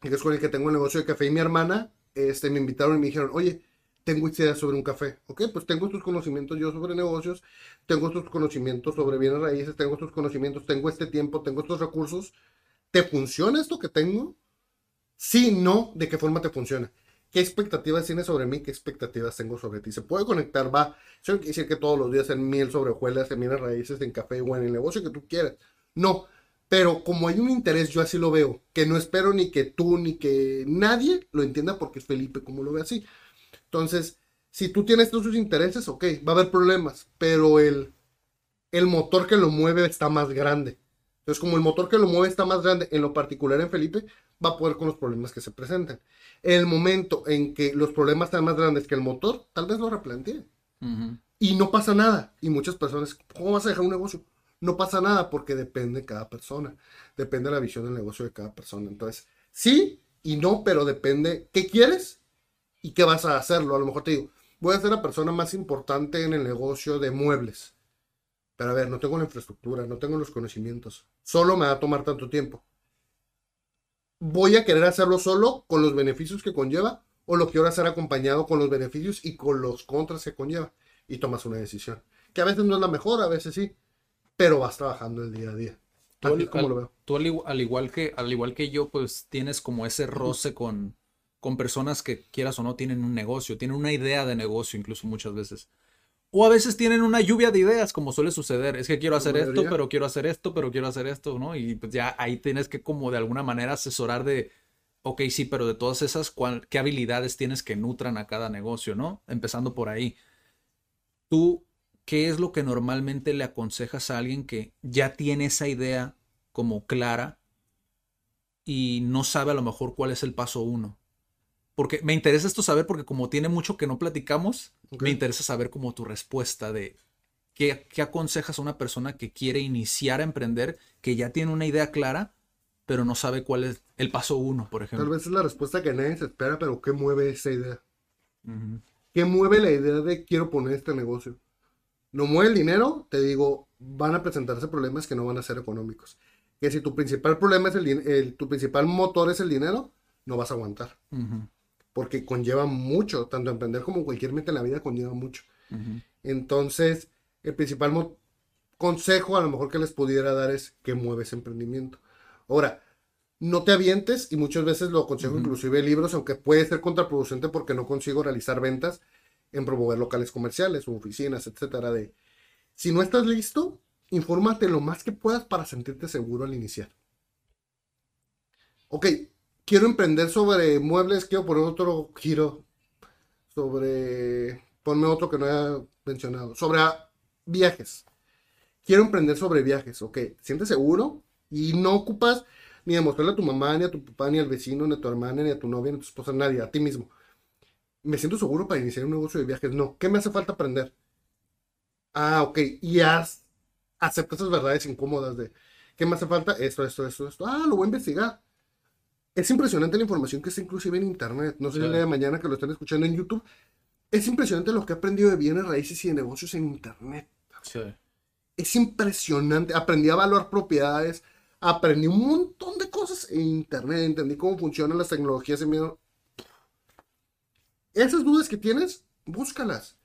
que es con el que tengo el negocio de café, y mi hermana, este, me invitaron y me dijeron, oye, tengo ideas sobre un café. Ok, pues tengo estos conocimientos yo sobre negocios, tengo estos conocimientos sobre bienes raíces, tengo estos conocimientos, tengo este tiempo, tengo estos recursos. ¿Te funciona esto que tengo? Sí, no, ¿de qué forma te funciona? ¿Qué expectativas tienes sobre mí? ¿Qué expectativas tengo sobre ti? ¿Se puede conectar? Va. Eso no quiere decir que todos los días en miel sobre hojuelas, bienes raíces, en café o en el negocio que tú quieras. No, pero como hay un interés, yo así lo veo, que no espero ni que tú ni que nadie lo entienda porque es Felipe como lo ve así. Entonces, si tú tienes todos sus intereses, ok, va a haber problemas, pero el, el motor que lo mueve está más grande. Entonces, como el motor que lo mueve está más grande, en lo particular en Felipe, va a poder con los problemas que se presenten. En el momento en que los problemas sean más grandes que el motor, tal vez lo replantee. Y no pasa nada. Y muchas personas, ¿cómo vas a dejar un negocio? No pasa nada porque depende de cada persona. Depende de la visión del negocio de cada persona. Entonces, sí y no, pero depende qué quieres y qué vas a hacerlo. A lo mejor te digo, voy a ser la persona más importante en el negocio de muebles. Pero a ver, no tengo la infraestructura, no tengo los conocimientos. Solo me va a tomar tanto tiempo. ¿Voy a querer hacerlo solo con los beneficios que conlleva? ¿O lo quiero hacer acompañado con los beneficios y con los contras que conlleva? Y tomas una decisión. Que a veces no es la mejor, a veces sí. Pero vas trabajando el día a día. Tú, al, lo veo. tú al, igual que, al igual que yo, pues tienes como ese roce con, con personas que quieras o no tienen un negocio, tienen una idea de negocio incluso muchas veces. O a veces tienen una lluvia de ideas, como suele suceder. Es que quiero hacer esto, pero quiero hacer esto, pero quiero hacer esto, ¿no? Y pues ya ahí tienes que como de alguna manera asesorar de, ok, sí, pero de todas esas, ¿qué habilidades tienes que nutran a cada negocio, ¿no? Empezando por ahí. Tú, ¿qué es lo que normalmente le aconsejas a alguien que ya tiene esa idea como clara y no sabe a lo mejor cuál es el paso uno? Porque me interesa esto saber, porque como tiene mucho que no platicamos, me interesa saber como tu respuesta de qué, aconsejas a una persona que quiere iniciar a emprender, que ya tiene una idea clara, pero no sabe cuál es el paso uno, por ejemplo. Tal vez es la respuesta que nadie se espera, pero ¿qué mueve esa idea? ¿Qué mueve la idea de quiero poner este negocio? ¿No mueve el dinero? Te digo, van a presentarse problemas que no van a ser económicos. Que si tu principal problema es el, tu principal motor es el dinero, no vas a aguantar porque conlleva mucho, tanto emprender como cualquier meta en la vida conlleva mucho. Entonces, el principal consejo a lo mejor que les pudiera dar es que mueves emprendimiento. Ahora, no te avientes y muchas veces lo aconsejo inclusive libros, aunque puede ser contraproducente porque no consigo realizar ventas en promover locales comerciales o oficinas, etcétera. De si no estás listo, infórmate lo más que puedas para sentirte seguro al iniciar. Ok, quiero emprender sobre muebles, quiero poner otro giro sobre, ponme otro que no haya mencionado, sobre viajes. Quiero emprender sobre viajes, ok, sientes seguro y no ocupas ni demostrarle a tu mamá, ni a tu papá, ni al vecino, ni a tu hermana, ni a tu novia, ni a tu esposa, nadie, a ti mismo. Me siento seguro para iniciar un negocio de viajes. No, ¿qué me hace falta aprender? Ah, ok, y haz, acepta esas verdades incómodas de, ¿qué me hace falta? Esto, esto, esto, esto. Ah, lo voy a investigar es impresionante la información que está inclusive en internet. No sé si el día de mañana que lo están escuchando en YouTube. Es impresionante lo que he aprendido de bienes raíces y de negocios en internet. Sí. Es impresionante. Aprendí a evaluar propiedades. Aprendí un montón de cosas en internet. Entendí cómo funcionan las tecnologías en medio. Esas dudas que tienes, búscalas.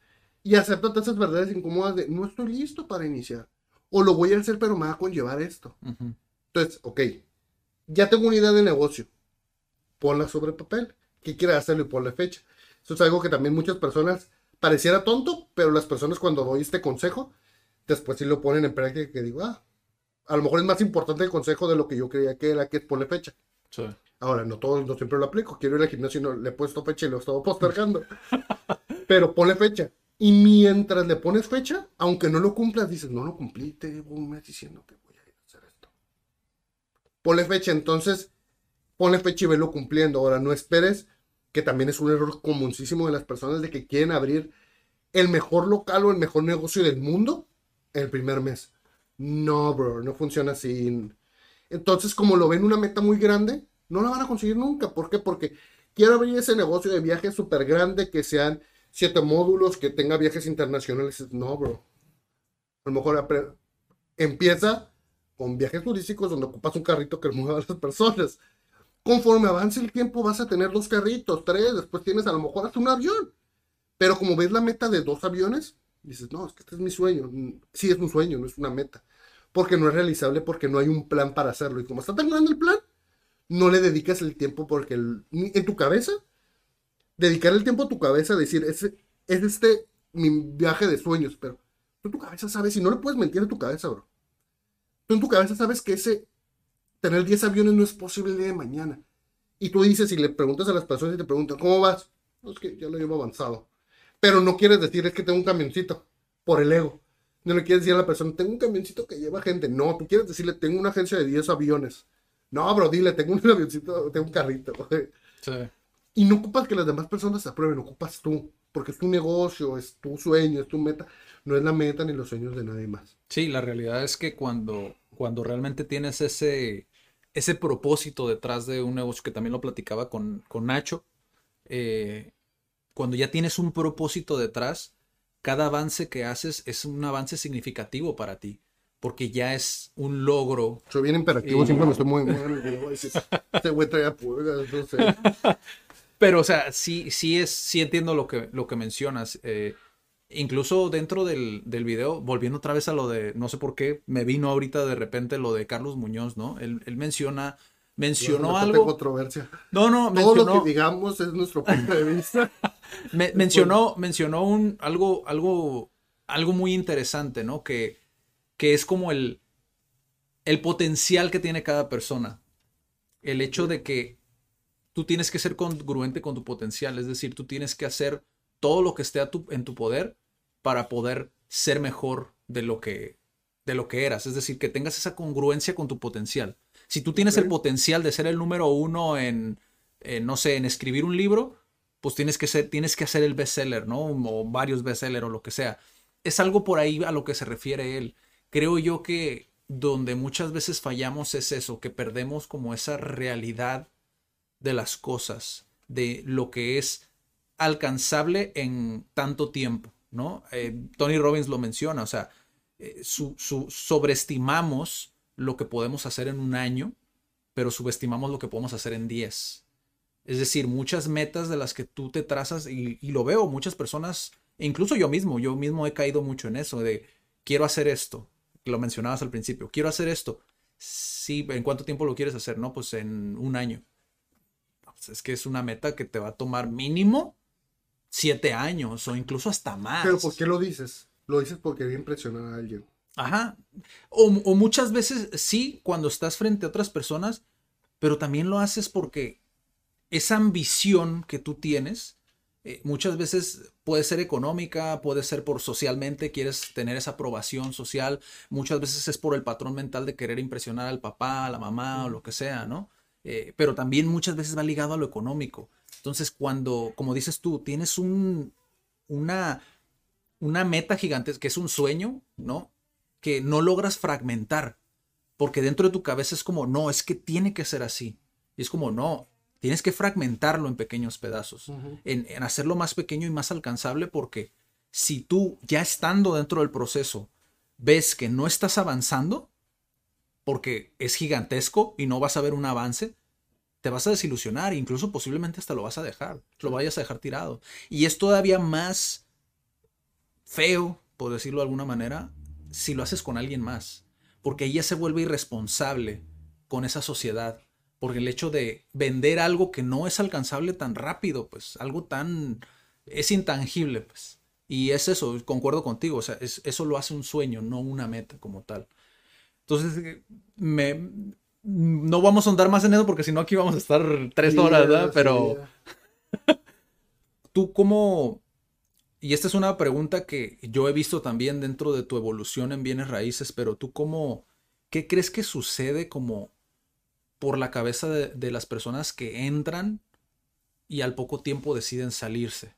Y acepta esas verdades incómodas de no estoy listo para iniciar. O lo voy a hacer, pero me va a conllevar esto. Entonces, ok. Ya tengo una idea de negocio ponla sobre papel. ¿Qué quieres hacerlo y ponle fecha? Eso es algo que también muchas personas pareciera tonto, pero las personas cuando doy este consejo, después sí lo ponen en práctica que digo, ah, a lo mejor es más importante el consejo de lo que yo creía que era, que es ponle fecha. Ahora, no todo, no siempre lo aplico. Quiero ir al gimnasio y no le he puesto fecha y lo he estado postergando. pero ponle fecha. Y mientras le pones fecha, aunque no lo cumplas, dices, no lo cumplí, te llevo un mes diciendo que voy a ir a hacer esto. Ponle fecha, entonces ponle fecha y velo cumpliendo. Ahora, no esperes, que también es un error comunísimo de las personas de que quieren abrir el mejor local o el mejor negocio del mundo el primer mes. No, bro, no funciona así. Entonces, como lo ven una meta muy grande, no la van a conseguir nunca. ¿Por qué? Porque quiero abrir ese negocio de viajes súper grande, que sean siete módulos, que tenga viajes internacionales. No, bro. A lo mejor empieza con viajes turísticos donde ocupas un carrito que mueva a las personas. Conforme avance el tiempo vas a tener dos carritos, tres, después tienes a lo mejor hasta un avión. Pero como ves la meta de dos aviones, dices, no, es que este es mi sueño. Sí, es un sueño, no es una meta. Porque no es realizable, porque no hay un plan para hacerlo. Y como está tan grande el plan, no le dedicas el tiempo porque en tu cabeza, dedicar el tiempo a tu cabeza, decir, es, es este mi viaje de sueños, pero tú en tu cabeza sabes, y no le puedes mentir a tu cabeza, bro. Tú en tu cabeza sabes que ese, tener 10 aviones no es posible el día de mañana. Y tú dices, y le preguntas a las personas y te preguntan, ¿cómo vas? No, es que ya lo llevo avanzado. Pero no quieres decir, es que tengo un camioncito, por el ego. No le quieres decir a la persona, tengo un camioncito que lleva gente. No, tú quieres decirle, tengo una agencia de 10 aviones. No, bro, dile, tengo un avioncito, tengo un carrito. Sí. Y no ocupas que las demás personas se aprueben, ocupas tú. Porque es tu negocio, es tu sueño, es tu meta. No es la meta ni los sueños de nadie más. Sí, la realidad es que cuando, cuando realmente tienes ese, ese propósito detrás de un negocio, que también lo platicaba con, con Nacho, eh, cuando ya tienes un propósito detrás, cada avance que haces es un avance significativo para ti, porque ya es un logro. Yo bien imperativo, siempre me estoy muy Este güey traía pulgas, no sé. Pero, o sea, sí, sí es, sí entiendo lo que, lo que mencionas. Eh, incluso dentro del, del, video, volviendo otra vez a lo de, no sé por qué, me vino ahorita de repente lo de Carlos Muñoz, ¿no? Él, él menciona mencionó algo. controversia. No, no, Todo lo que digamos es nuestro punto de vista. mencionó, mencionó un, algo, algo, algo muy interesante, ¿no? Que, que es como el, el potencial que tiene cada persona. El hecho de que tú tienes que ser congruente con tu potencial, es decir, tú tienes que hacer todo lo que esté a tu, en tu poder para poder ser mejor de lo que de lo que eras, es decir, que tengas esa congruencia con tu potencial. Si tú tienes el potencial de ser el número uno en, no sé, en escribir un libro, pues tienes que, ser, tienes que hacer el bestseller, ¿no? O varios bestsellers o lo que sea. Es algo por ahí a lo que se refiere él. Creo yo que donde muchas veces fallamos es eso, que perdemos como esa realidad de las cosas, de lo que es alcanzable en tanto tiempo, ¿no? Eh, Tony Robbins lo menciona, o sea, eh, sobreestimamos lo que podemos hacer en un año, pero subestimamos lo que podemos hacer en 10. Es decir, muchas metas de las que tú te trazas, y, lo veo, muchas personas, e incluso yo mismo, yo mismo he caído mucho en eso, de quiero hacer esto, lo mencionabas al principio, quiero hacer esto. Sí, ¿en cuánto tiempo lo quieres hacer? No, pues en un año. Pues es que es una meta que te va a tomar mínimo siete años o incluso hasta más. Pero ¿por qué lo dices? Lo dices porque voy a impresionar a alguien. Ajá. O, muchas veces sí, cuando estás frente a otras personas, pero también lo haces porque esa ambición que tú tienes, eh, muchas veces puede ser económica, puede ser por socialmente, quieres tener esa aprobación social, muchas veces es por el patrón mental de querer impresionar al papá, a la mamá o lo que sea, ¿no? Eh, pero también muchas veces va ligado a lo económico. Entonces, cuando, como dices tú, tienes un, una, una meta gigante, que es un sueño, ¿no? que no logras fragmentar, porque dentro de tu cabeza es como, no, es que tiene que ser así. Y es como, no, tienes que fragmentarlo en pequeños pedazos, en, hacerlo más pequeño y más alcanzable, porque si tú ya estando dentro del proceso ves que no estás avanzando, porque es gigantesco y no vas a ver un avance, te vas a desilusionar, incluso posiblemente hasta lo vas a dejar, lo vayas a dejar tirado. Y es todavía más feo, por decirlo de alguna manera, si lo haces con alguien más, porque ella se vuelve irresponsable con esa sociedad, porque el hecho de vender algo que no es alcanzable tan rápido, pues algo tan es intangible, pues. Y es eso, concuerdo contigo, o sea, eso lo hace un sueño, no una meta como tal. Entonces, me, no vamos a andar más en eso porque si no aquí vamos a estar tres horas, ¿verdad? Pero tú cómo, y esta es una pregunta que yo he visto también dentro de tu evolución en bienes raíces, pero tú cómo, ¿qué crees que sucede como por la cabeza de, las personas que entran y al poco tiempo deciden salirse?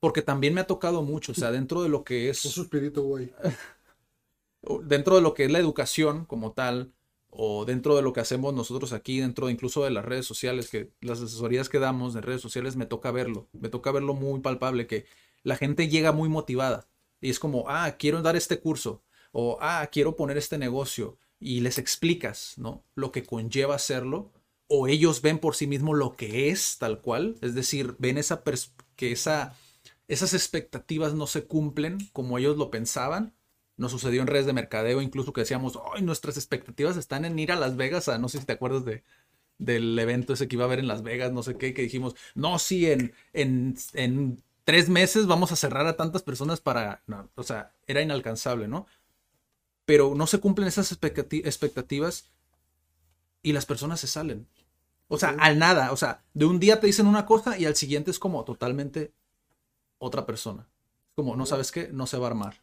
Porque también me ha tocado mucho, o sea, dentro de lo que es... Un suspirito, güey. dentro de lo que es la educación como tal, o dentro de lo que hacemos nosotros aquí, dentro incluso de las redes sociales, que las asesorías que damos en redes sociales, me toca verlo, me toca verlo muy palpable, que la gente llega muy motivada y es como, ah, quiero dar este curso o, ah, quiero poner este negocio y les explicas, ¿no? Lo que conlleva hacerlo o ellos ven por sí mismos lo que es tal cual, es decir, ven esa que esa esas expectativas no se cumplen como ellos lo pensaban. Nos sucedió en redes de mercadeo, incluso que decíamos, hoy nuestras expectativas están en ir a Las Vegas, a, no sé si te acuerdas de, del evento ese que iba a haber en Las Vegas, no sé qué, que dijimos, no, sí, en, en, en tres meses vamos a cerrar a tantas personas para, no, o sea, era inalcanzable, ¿no? Pero no se cumplen esas expectativas y las personas se salen. O sea, al nada, o sea, de un día te dicen una cosa y al siguiente es como totalmente otra persona. Como, no sabes qué, no se va a armar.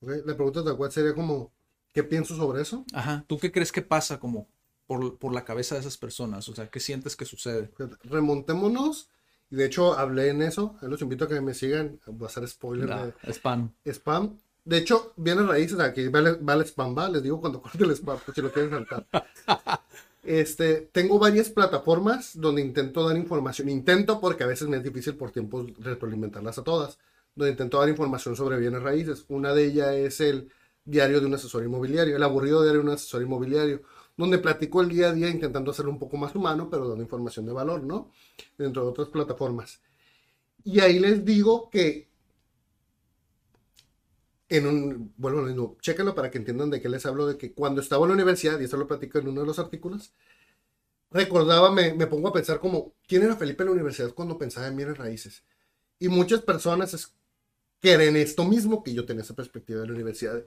La pregunta de cuál sería como, ¿qué pienso sobre eso? Ajá, ¿tú qué crees que pasa como por, por la cabeza de esas personas? O sea, ¿qué sientes que sucede? Remontémonos, y de hecho hablé en eso, los invito a que me sigan, voy a hacer spoiler de... Spam. Spam. De hecho, viene raíces, aquí vale, vale spam, va, les digo cuando corte el spam, pues si lo quieren saltar. Este, tengo varias plataformas donde intento dar información. Intento porque a veces me es difícil por tiempo retroalimentarlas a todas. Donde intento dar información sobre bienes raíces. Una de ellas es el diario de un asesor inmobiliario, el aburrido diario de un asesor inmobiliario, donde platico el día a día intentando hacerlo un poco más humano, pero dando información de valor, ¿no? Dentro de otras plataformas. Y ahí les digo que en un, bueno, no, chéquenlo para que entiendan de qué les hablo, de que cuando estaba en la universidad, y eso lo platico en uno de los artículos, recordaba, me, me pongo a pensar como, ¿quién era Felipe en la universidad cuando pensaba en bienes raíces? Y muchas personas quieren esto mismo que yo tenía esa perspectiva de la universidad.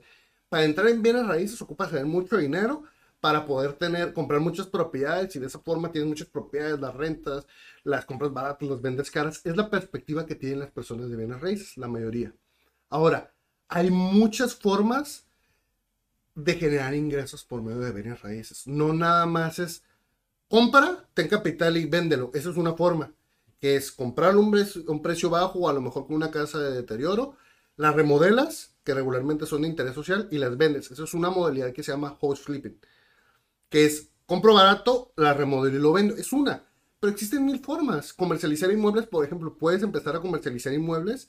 Para entrar en bienes raíces ocupa tener mucho dinero para poder tener, comprar muchas propiedades y de esa forma tienes muchas propiedades, las rentas, las compras baratas, las vendes caras. Es la perspectiva que tienen las personas de bienes raíces, la mayoría. Ahora, hay muchas formas de generar ingresos por medio de bienes raíces. No nada más es compra, ten capital y véndelo. Esa es una forma, que es comprar un, un precio bajo o a lo mejor con una casa de deterioro, las remodelas, que regularmente son de interés social, y las vendes. Esa es una modalidad que se llama house flipping, que es compro barato, la remodelo y lo vendo. Es una, pero existen mil formas. Comercializar inmuebles, por ejemplo, puedes empezar a comercializar inmuebles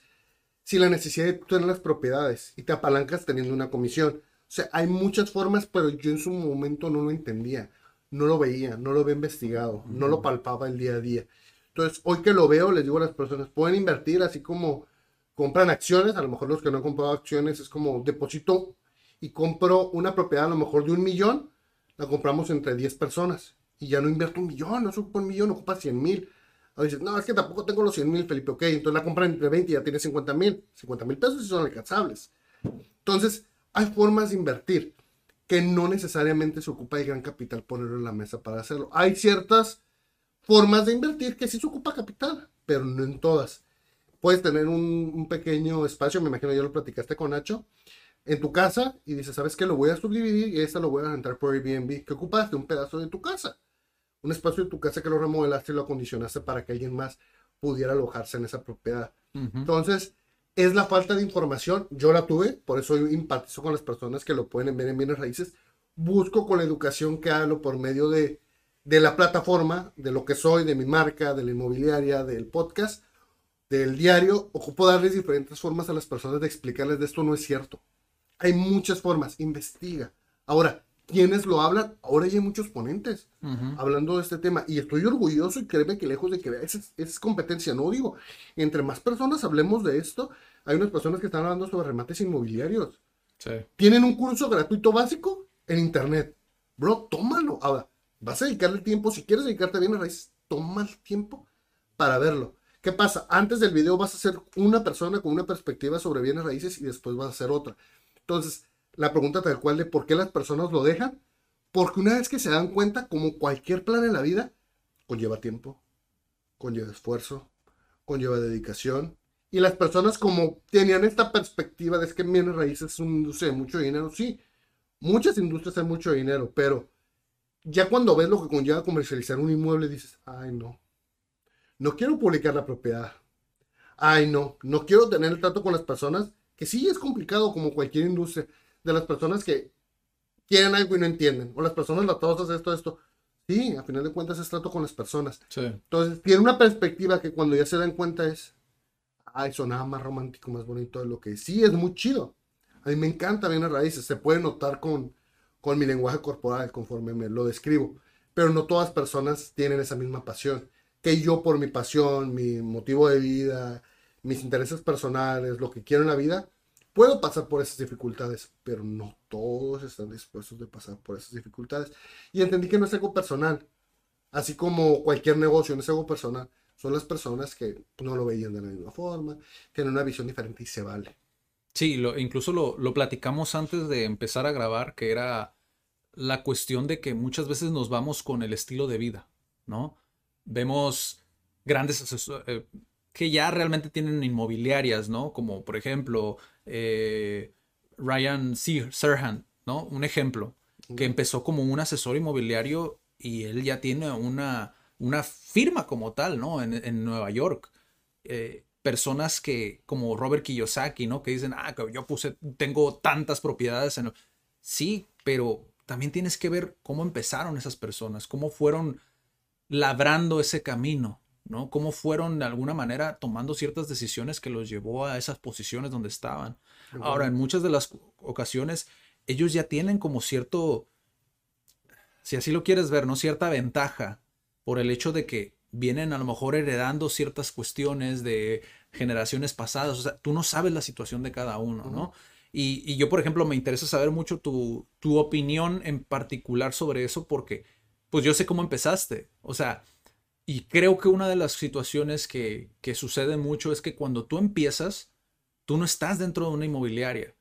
sin la necesidad de tener las propiedades y te apalancas teniendo una comisión. O sea, hay muchas formas, pero yo en su momento no lo entendía, no lo veía, no lo había investigado, no lo palpaba el día a día. Entonces, hoy que lo veo, les digo a las personas, pueden invertir así como compran acciones, a lo mejor los que no han comprado acciones es como deposito y compro una propiedad a lo mejor de un millón, la compramos entre 10 personas y ya no invierto un millón, no ocupa un millón, ocupa 100 mil. O dices, no, es que tampoco tengo los 100 mil, Felipe, ok, entonces la compra entre 20 y ya tiene 50 mil, 50 mil pesos y son alcanzables. Entonces, hay formas de invertir que no necesariamente se ocupa de gran capital ponerlo en la mesa para hacerlo. Hay ciertas formas de invertir que sí se ocupa capital, pero no en todas. Puedes tener un, un pequeño espacio, me imagino ya lo platicaste con Nacho, en tu casa y dices, ¿sabes qué? Lo voy a subdividir y esta lo voy a rentar por Airbnb. ¿Qué ocupaste? Un pedazo de tu casa un espacio de tu casa que lo remodelaste y lo acondicionaste para que alguien más pudiera alojarse en esa propiedad. Entonces, es la falta de información. Yo la tuve, por eso yo empatizo con las personas que lo pueden ver en bienes raíces. Busco con la educación que hablo por medio de, de la plataforma, de lo que soy, de mi marca, de la inmobiliaria, del podcast, del diario. Ocupo darles diferentes formas a las personas de explicarles de esto no es cierto. Hay muchas formas, investiga. Ahora, quienes lo hablan, ahora ya hay muchos ponentes hablando de este tema y estoy orgulloso y créeme que lejos de que esa es, competencia, no digo, entre más personas hablemos de esto, hay unas personas que están hablando sobre remates inmobiliarios. Tienen un curso gratuito básico en internet. Bro, tómalo. Ahora, vas a dedicarle tiempo, si quieres dedicarte a raíces, toma el tiempo para verlo. ¿Qué pasa? Antes del video vas a ser una persona con una perspectiva sobre bienes raíces y después vas a ser otra. Entonces, la pregunta tal cual de por qué las personas lo dejan. Porque una vez que se dan cuenta, como cualquier plan en la vida, conlleva tiempo, conlleva esfuerzo, conlleva dedicación. Y las personas como tenían esta perspectiva de es que bienes raíces es un industria de mucho dinero, sí, muchas industrias hay mucho dinero, pero ya cuando ves lo que conlleva comercializar un inmueble, dices, ay no, no quiero publicar la propiedad. Ay no, no quiero tener el trato con las personas, que sí es complicado como cualquier industria, de las personas que quieren algo y no entienden. O las personas latosas, esto, esto. Sí, a final de cuentas es trato con las personas. Entonces, tiene una perspectiva que cuando ya se dan cuenta es, ay, sonaba más romántico, más bonito de lo que sí, es muy chido. A mí me encanta bien las raíces, se puede notar con, con mi lenguaje corporal conforme me lo describo. Pero no todas personas tienen esa misma pasión. Que yo por mi pasión, mi motivo de vida, mis intereses personales, lo que quiero en la vida, puedo pasar por esas dificultades, pero no todos están dispuestos de pasar por esas dificultades. Y entendí que no es algo personal, así como cualquier negocio, no es algo personal. Son las personas que no lo veían de la misma forma, tienen una visión diferente y se vale. Sí, lo, incluso lo, lo platicamos antes de empezar a grabar, que era la cuestión de que muchas veces nos vamos con el estilo de vida, ¿no? Vemos grandes asesores eh, que ya realmente tienen inmobiliarias, ¿no? Como por ejemplo eh, Ryan Serhan, ¿no? Un ejemplo, que empezó como un asesor inmobiliario y él ya tiene una, una firma como tal, ¿no? En, Nueva York. Eh, personas que, como Robert Kiyosaki, ¿no? Que dicen, ah, yo puse, tengo tantas propiedades en... Sí, pero también tienes que ver cómo empezaron esas personas, cómo fueron labrando ese camino, ¿no? Cómo fueron de alguna manera tomando ciertas decisiones que los llevó a esas posiciones donde estaban. Ahora, en muchas de las ocasiones, ellos ya tienen como cierto, si así lo quieres ver, ¿no? Cierta ventaja por el hecho de que vienen a lo mejor heredando ciertas cuestiones de generaciones pasadas. O sea, tú no sabes la situación de cada uno, ¿no? Y, yo, por ejemplo, me interesa saber mucho tu, tu, opinión en particular sobre eso porque, pues yo sé cómo empezaste. O sea, y creo que una de las situaciones que, que sucede mucho es que cuando tú empiezas, tú no estás dentro de una inmobiliaria.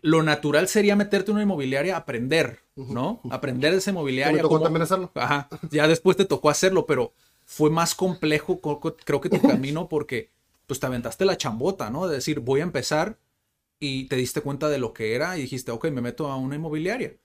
Lo natural sería meterte en una inmobiliaria a aprender, ¿no? Aprender de esa inmobiliaria. Me tocó también hacerlo. Ajá. Ya después te tocó hacerlo, pero fue más complejo, creo que tu camino, porque pues te aventaste la chambota, ¿no? De decir, voy a empezar y te diste cuenta de lo que era y dijiste, ok, me meto a una inmobiliaria.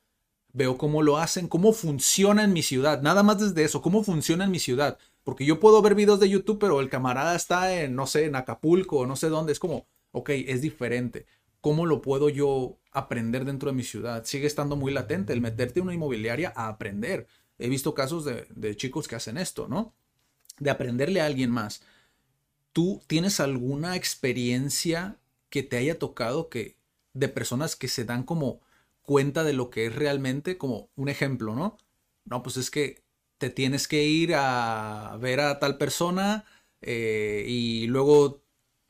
Veo cómo lo hacen, cómo funciona en mi ciudad. Nada más desde eso, cómo funciona en mi ciudad. Porque yo puedo ver videos de YouTube, pero el camarada está en, no sé, en Acapulco o no sé dónde. Es como, ok, es diferente. ¿Cómo lo puedo yo aprender dentro de mi ciudad? Sigue estando muy latente el meterte en una inmobiliaria a aprender. He visto casos de, de chicos que hacen esto, ¿no? De aprenderle a alguien más. ¿Tú tienes alguna experiencia que te haya tocado que de personas que se dan como cuenta de lo que es realmente, como un ejemplo, ¿no? No, pues es que te tienes que ir a ver a tal persona eh, y luego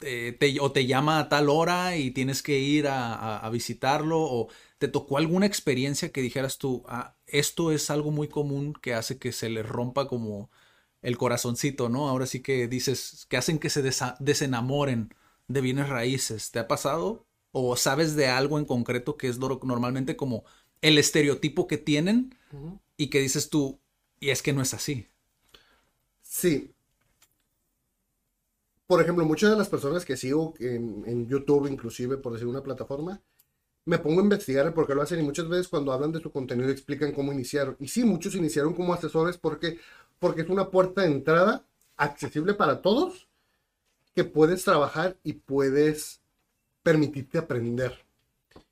te, o te llama a tal hora y tienes que ir a, visitarlo o te tocó alguna experiencia que dijeras tú, ah, esto es algo muy común que hace que se le rompa como el corazoncito, ¿no? Ahora sí que dices, que hacen que se desenamoren de bienes raíces. ¿Te ha pasado? ¿O sabes de algo en concreto que es normalmente como el estereotipo que tienen y que dices tú, y es que no es así? Sí. Por ejemplo, muchas de las personas que sigo en, YouTube, inclusive por decir una plataforma, me pongo a investigar el por qué lo hacen y muchas veces cuando hablan de su contenido explican cómo iniciaron. Y sí, muchos iniciaron como asesores porque, porque es una puerta de entrada accesible para todos que puedes trabajar y puedes permitirte aprender.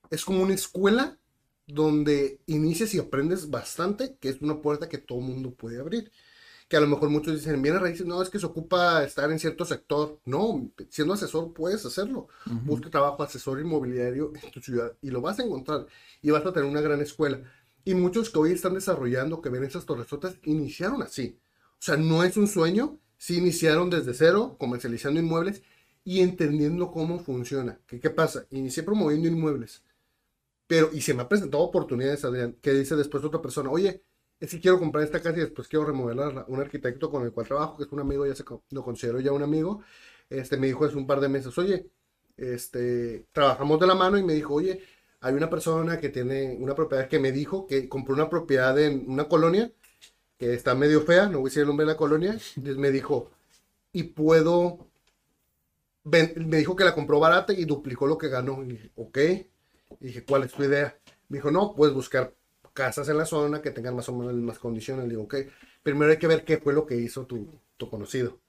Es como una escuela donde inicias y aprendes bastante, que es una puerta que todo mundo puede abrir. Que a lo mejor muchos dicen, viene raíces, no, es que se ocupa estar en cierto sector. No, siendo asesor puedes hacerlo. Busca trabajo asesor inmobiliario en tu ciudad y lo vas a encontrar y vas a tener una gran escuela. Y muchos que hoy están desarrollando, que ven esas torresotas, iniciaron así. O sea, no es un sueño, sí iniciaron desde cero, comercializando inmuebles y entendiendo cómo funciona. ¿Qué, qué pasa? Inicié promoviendo inmuebles. Pero, y se me ha presentado oportunidades, Adrián, que dice después otra persona, oye, es que quiero comprar esta casa y después quiero remodelarla. Un arquitecto con el cual trabajo, que es un amigo, ya se lo considero ya un amigo, este, me dijo hace un par de meses, oye, este, trabajamos de la mano y me dijo, oye, hay una persona que tiene una propiedad que me dijo que compró una propiedad en una colonia que está medio fea, no voy a decir el nombre de la colonia, me dijo, y puedo, me dijo que la compró barata y duplicó lo que ganó. Y dije, ok, y dije, ¿cuál es tu idea? Me dijo, no, puedes buscar casas en la zona que tengan más o menos las mismas condiciones. Le digo, ok, primero hay que ver qué fue lo que hizo tu, tu conocido.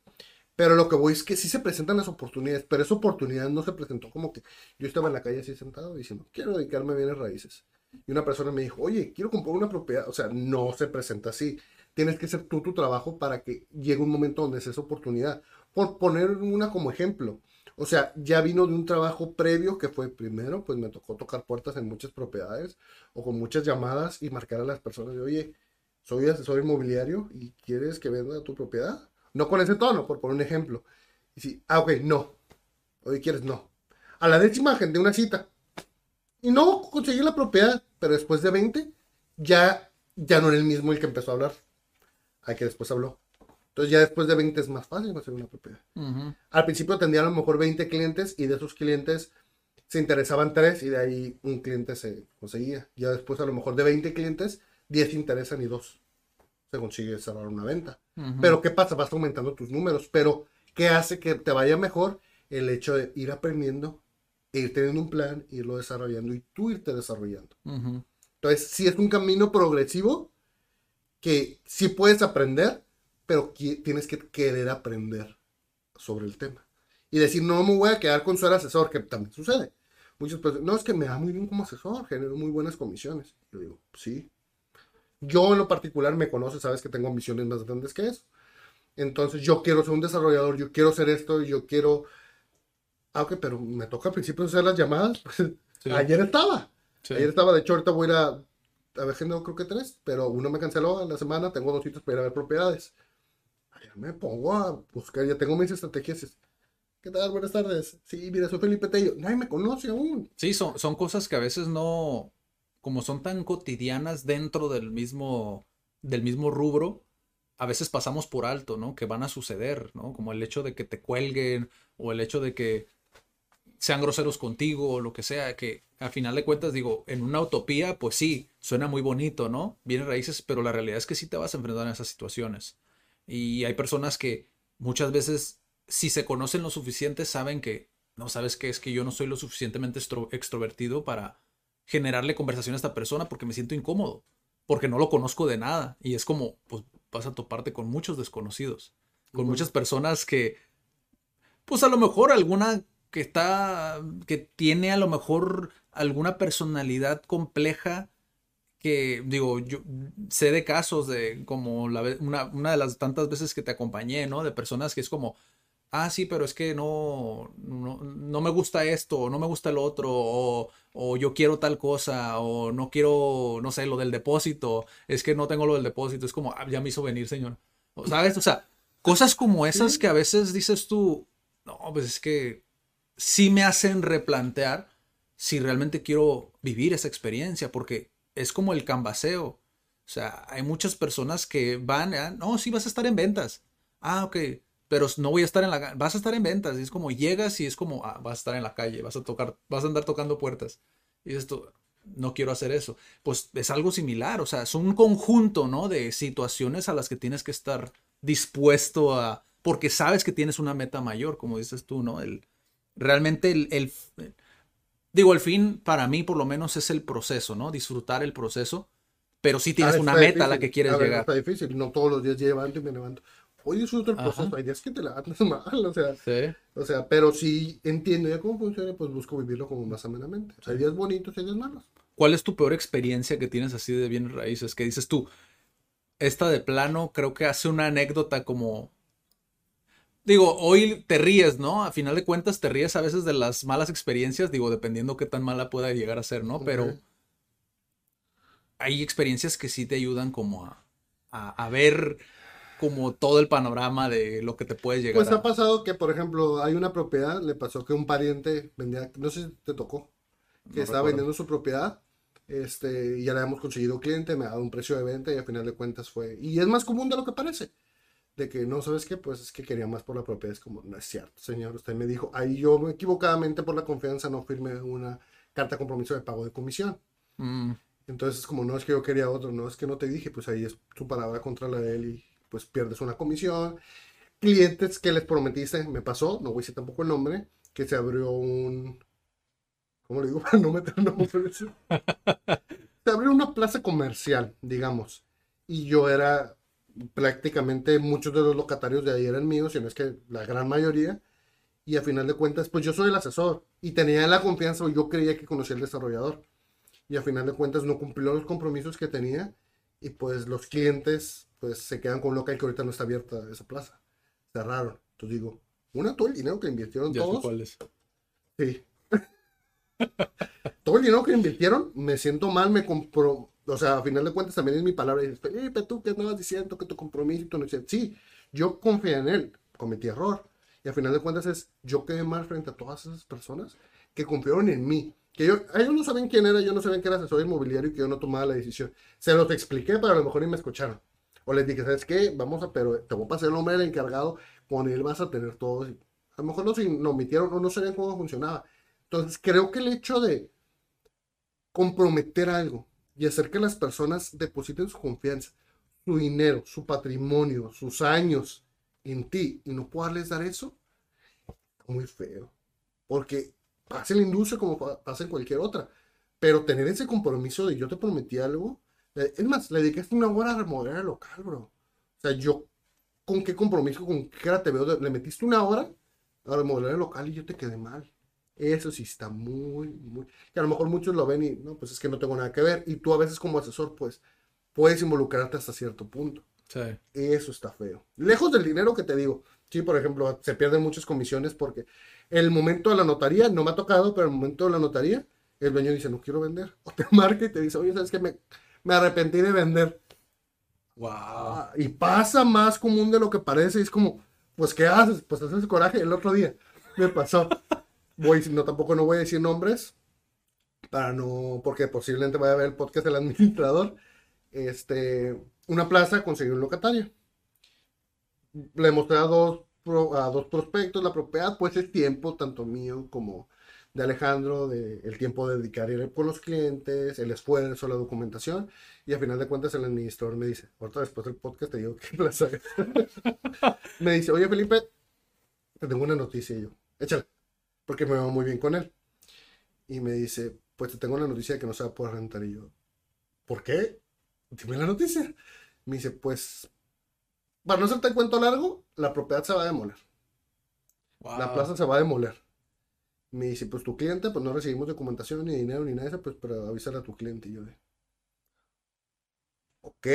Pero lo que voy es que sí se presentan las oportunidades, pero esa oportunidad no se presentó como que yo estaba en la calle así sentado diciendo, quiero dedicarme a bienes raíces. Y una persona me dijo, oye, quiero comprar una propiedad. O sea, no se presenta así tienes que hacer tú tu trabajo para que llegue un momento donde es esa oportunidad. Por poner una como ejemplo, o sea, ya vino de un trabajo previo que fue primero, pues me tocó tocar puertas en muchas propiedades o con muchas llamadas y marcar a las personas de, oye, soy asesor inmobiliario y quieres que venda tu propiedad. No con ese tono, por poner un ejemplo. Y si, ah, ok, no. Hoy quieres, no. A la décima agendé una cita. Y no conseguí la propiedad, pero después de 20 ya, ya no era el mismo el que empezó a hablar. Al que después habló. Entonces ya después de 20 es más fácil hacer una propiedad. Al principio tendría a lo mejor 20 clientes y de esos clientes se interesaban 3 y de ahí un cliente se conseguía. Ya después a lo mejor de 20 clientes, 10 interesan y 2 se consigue cerrar una venta. Pero ¿qué pasa? Vas aumentando tus números. Pero ¿qué hace que te vaya mejor? El hecho de ir aprendiendo, ir teniendo un plan, irlo desarrollando y tú irte desarrollando. Entonces, si es un camino progresivo que sí puedes aprender, pero tienes que querer aprender sobre el tema. Y decir, no me voy a quedar con su asesor, que también sucede. Muchas personas, no, es que me da muy bien como asesor, genero muy buenas comisiones. Yo digo, sí, yo en lo particular me conoce, sabes que tengo ambiciones más grandes que eso. Entonces yo quiero ser un desarrollador, yo quiero ser esto, yo quiero... Ah, ok, pero me toca al principio hacer las llamadas. Ayer estaba. Ayer estaba, de hecho ahorita voy a ir a, a ver, creo que tres, pero uno me canceló a la semana, tengo dos sitios para ir a ver propiedades. Me pongo a buscar, ya tengo mis estrategias. ¿Qué tal? Buenas tardes. Sí, mira, soy Felipe Tello. Nadie me conoce aún. Sí, son, son cosas que a veces no, como son tan cotidianas dentro del mismo, del mismo rubro, a veces pasamos por alto, ¿no? Que van a suceder, ¿no? Como el hecho de que te cuelguen o el hecho de que sean groseros contigo o lo que sea, que a final de cuentas digo, en una utopía, pues sí, suena muy bonito, ¿no? Vienen raíces, pero la realidad es que sí te vas a enfrentar en esas situaciones. Y hay personas que muchas veces, si se conocen lo suficiente, saben que, no sabes qué es que yo no soy lo suficientemente extrovertido para generarle conversación a esta persona porque me siento incómodo, porque no lo conozco de nada. Y es como, pues vas a toparte con muchos desconocidos, con muchas personas que, pues a lo mejor alguna que está, que tiene a lo mejor alguna personalidad compleja que digo, yo sé de casos de como la, una, una, de las tantas veces que te acompañé, ¿no? De personas que es como, ah, sí, pero es que no, no, me gusta esto, o no me gusta el otro, o, yo quiero tal cosa, o no quiero, no sé, lo del depósito, es que no tengo lo del depósito, es como, ah, ya me hizo venir, señor. ¿Sabes? O sea, cosas como esas que a veces dices tú, no, pues es que sí me hacen replantear si realmente quiero vivir esa experiencia, porque es como el cambaseo. O sea, hay muchas personas que van, ah, no, sí vas a estar en ventas. Ah, ok pero no voy a estar en la vas a estar en ventas y es como llegas y es como ah, vas a estar en la calle, vas a tocar, vas a andar tocando puertas. Y esto no quiero hacer eso. Pues es algo similar, o sea, es un conjunto, ¿no? De situaciones a las que tienes que estar dispuesto a porque sabes que tienes una meta mayor, como dices tú, ¿no? El realmente el digo, el fin para mí por lo menos es el proceso, ¿no? Disfrutar el proceso, pero sí tienes una meta a la que quieres llegar. Está difícil, no todos los días levanto y me levanto hoy disfruto el proceso, hay días que te la mal, o sea, o sea, pero si entiendo ya cómo funciona, pues busco vivirlo como más amenamente. hay días bonitos y hay días malos. ¿Cuál es tu peor experiencia que tienes así de bienes raíces? Que dices tú, esta de plano creo que hace una anécdota como... Digo, hoy te ríes, ¿no? A final de cuentas te ríes a veces de las malas experiencias, digo, dependiendo qué tan mala pueda llegar a ser, ¿no? Pero hay experiencias que sí te ayudan como a, a, a ver como todo el panorama de lo que te puede llegar. Pues ha pasado que, por ejemplo, hay una propiedad, le pasó que un pariente vendía, no sé si te tocó, que estaba vendiendo su propiedad, este, y ya le habíamos conseguido cliente, me ha dado un precio de venta y al final de cuentas fue, y es más común de lo que parece, de que no sabes qué, pues es que quería más por la propiedad, es como, no es cierto, señor, usted me dijo, ahí yo equivocadamente por la confianza no firmé una carta de compromiso de pago de comisión. Mm. Entonces, como no es que yo quería otro, no es que no te dije, pues ahí es tu palabra contra la de él y pues pierdes una comisión. Clientes que les prometiste, me pasó, no voy a decir tampoco el nombre, que se abrió un... ¿Cómo le digo? Para no meter nombre. se abrió una plaza comercial, digamos. Y yo era prácticamente, muchos de los locatarios de ahí eran míos, sino es que la gran mayoría. Y a final de cuentas, pues yo soy el asesor. Y tenía la confianza, o yo creía que conocía al desarrollador. Y a final de cuentas no cumplió los compromisos que tenía. Y pues los clientes pues se quedan con local que ahorita no está abierta esa plaza. Cerraron. Entonces digo, una, todo el dinero que invirtieron todos. cuál es. Sí. todo el dinero que invirtieron, me siento mal, me compro. O sea, a final de cuentas también es mi palabra. Y dices, Felipe, tú que estabas diciendo que tu compromiso, no Sí, yo confié en él, cometí error. Y al final de cuentas es, yo quedé mal frente a todas esas personas que confiaron en mí. Que yo, ellos no saben quién era, yo no sabían que era asesor inmobiliario y que yo no tomaba la decisión. Se los expliqué, pero a lo mejor ni me escucharon. O les dije, ¿sabes qué? Vamos a, pero te voy a pasar el nombre del encargado, con él vas a tener todo. A lo mejor no se omitieron o no sabían cómo funcionaba. Entonces, creo que el hecho de comprometer algo y hacer que las personas depositen su confianza, su dinero, su patrimonio, sus años en ti y no poderles dar eso, muy feo. Porque pasa en la industria como pasa en cualquier otra. Pero tener ese compromiso de yo te prometí algo. Eh, es más, le dedicaste una hora a remodelar el local, bro. O sea, yo, ¿con qué compromiso, con qué cara te veo? Le metiste una hora a remodelar el local y yo te quedé mal. Eso sí está muy, muy... Que a lo mejor muchos lo ven y, no, pues es que no tengo nada que ver. Y tú a veces como asesor, pues, puedes involucrarte hasta cierto punto. Sí. Eso está feo. Lejos del dinero que te digo. Sí, por ejemplo, se pierden muchas comisiones porque el momento de la notaría, no me ha tocado, pero el momento de la notaría, el dueño dice, no quiero vender. O te marca y te dice, oye, ¿sabes qué? Me, me arrepentí de vender. Wow. Ah, y pasa más común de lo que parece. Y es como, pues, ¿qué haces? Pues haces coraje. El otro día me pasó. No, tampoco no voy a decir nombres. Para no, porque posiblemente vaya a ver el podcast del administrador. Este, una plaza conseguí un locatario. Le mostré a dos a dos prospectos, la propiedad, pues es tiempo, tanto mío como de Alejandro, de el tiempo de dedicar ir con los clientes, el esfuerzo, la documentación, y al final de cuentas el administrador me dice, ahorita después del podcast te digo que plaza me dice, oye Felipe, te tengo una noticia, y yo, échale, porque me va muy bien con él. Y me dice, pues te tengo una noticia de que no se va a poder rentar, y yo, ¿por qué? Dime la noticia. Me dice, pues para no hacerte el cuento largo, la propiedad se va a demoler. La plaza se va a demoler. Me dice, pues tu cliente, pues no recibimos documentación ni dinero ni nada de eso, pues para avisar a tu cliente. Y yo de, ok,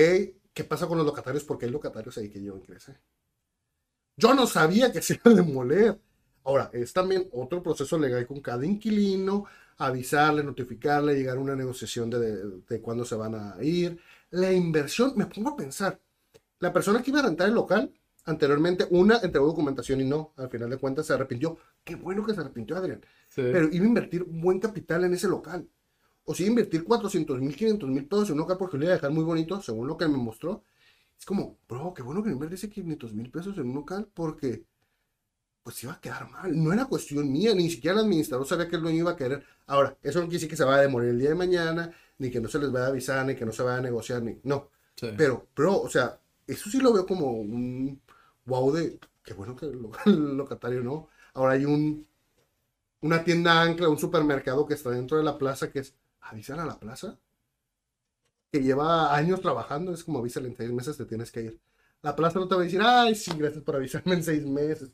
¿qué pasa con los locatarios? Porque hay locatarios ahí que llevan crece. Yo no sabía que se iba a demoler. Ahora, es también otro proceso legal con cada inquilino, avisarle, notificarle, llegar a una negociación de, de cuándo se van a ir. La inversión, me pongo a pensar, la persona que iba a rentar el local, anteriormente, una entregó documentación y no, al final de cuentas se arrepintió. Qué bueno que se arrepintió, Adrián. Pero iba a invertir buen capital en ese local. O si iba a invertir 400 mil, 500 mil pesos en un local porque lo iba a dejar muy bonito, según lo que me mostró. Es como, bro, qué bueno que invertiste 500 mil pesos en un local porque pues iba a quedar mal. No era cuestión mía, ni siquiera el administrador sabía que el dueño iba a querer. Ahora, eso no quiere decir que se vaya a demoler el día de mañana, ni que no se les vaya a avisar, ni que no se vaya a negociar, ni. No. Pero, bro, o sea, eso sí lo veo como un wow de, qué bueno que el locatario no. Ahora hay un, una tienda ancla, un supermercado que está dentro de la plaza que es, avisar a la plaza, que lleva años trabajando, es como avísale en seis meses te tienes que ir. La plaza no te va a decir, ay, sí, gracias por avisarme en seis meses.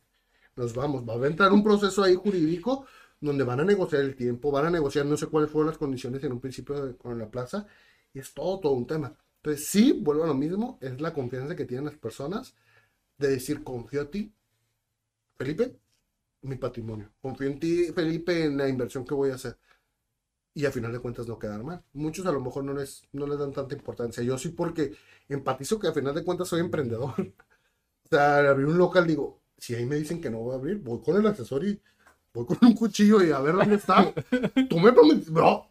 Nos vamos, va a entrar un proceso ahí jurídico donde van a negociar el tiempo, van a negociar no sé cuáles fueron las condiciones en un principio con la plaza, y es todo, todo un tema. Entonces, sí, vuelvo a lo mismo, es la confianza que tienen las personas de decir, confío en ti, Felipe, mi patrimonio. Confío en ti, Felipe, en la inversión que voy a hacer. Y a final de cuentas no quedar mal. Muchos a lo mejor no les, no les dan tanta importancia. Yo sí porque empatizo que a final de cuentas soy emprendedor. o sea, abrir un local, digo, si ahí me dicen que no voy a abrir, voy con el asesor y voy con un cuchillo y a ver dónde está. Tú me prometiste, bro,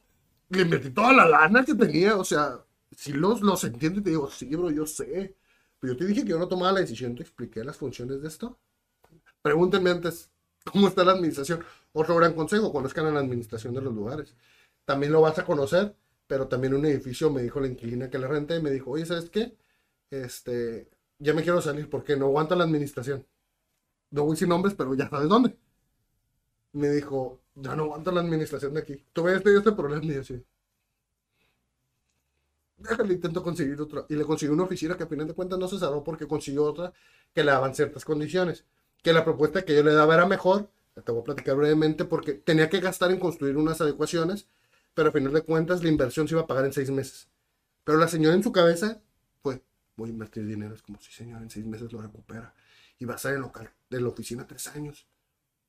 le metí toda la lana que tenía, o sea, si los, los entiendo y te digo, sí, bro, yo sé. Pero yo te dije que yo no tomaba la decisión, te expliqué las funciones de esto. Pregúntenme antes cómo está la administración. Otro gran consejo, conozcan a la administración de los lugares. También lo vas a conocer, pero también un edificio me dijo la inquilina que le renté y me dijo, oye, ¿sabes qué? Este, ya me quiero salir porque no aguanta la administración. No voy sin nombres, pero ya sabes dónde. Me dijo, ya no aguanta la administración de aquí. Tuve este, este problema y yo sí déjale, intento conseguir otro. Y le consiguió una oficina que a final de cuentas no se cerró porque consiguió otra que le daban ciertas condiciones. Que la propuesta que yo le daba era mejor. Te voy a platicar brevemente porque tenía que gastar en construir unas adecuaciones, pero a final de cuentas la inversión se iba a pagar en seis meses. Pero la señora en su cabeza, pues, voy a invertir dinero. Es como, si señor, en seis meses lo recupera. Y va a estar en local de la oficina tres años.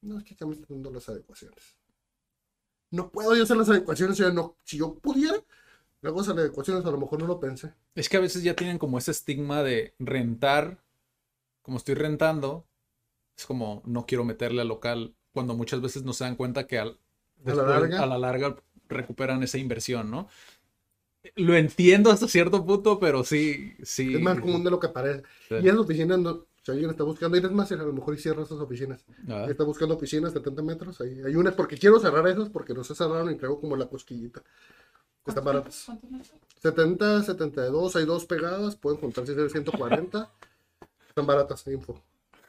No, es que están dando las adecuaciones. No puedo yo hacer las adecuaciones, o no, si yo pudiera, Luego de ecuaciones, a lo mejor no lo pensé. Es que a veces ya tienen como ese estigma de rentar, como estoy rentando, Es como, no quiero meterle al local, cuando muchas veces no se dan cuenta que al, a, la larga. a la larga recuperan esa inversión, ¿no? Lo entiendo hasta cierto punto, pero sí, sí. Es más común de lo que parece. Y en las oficinas, no, si alguien está buscando, y es más, a lo mejor y cierra esas oficinas. Ah. Está buscando oficinas de 70 metros. Ahí hay unas, porque quiero cerrar esas, porque no se cerraron y traigo como la cosquillita. Están baratas. 70, 72, hay dos pegadas, pueden juntarse de 140. Están baratas, info.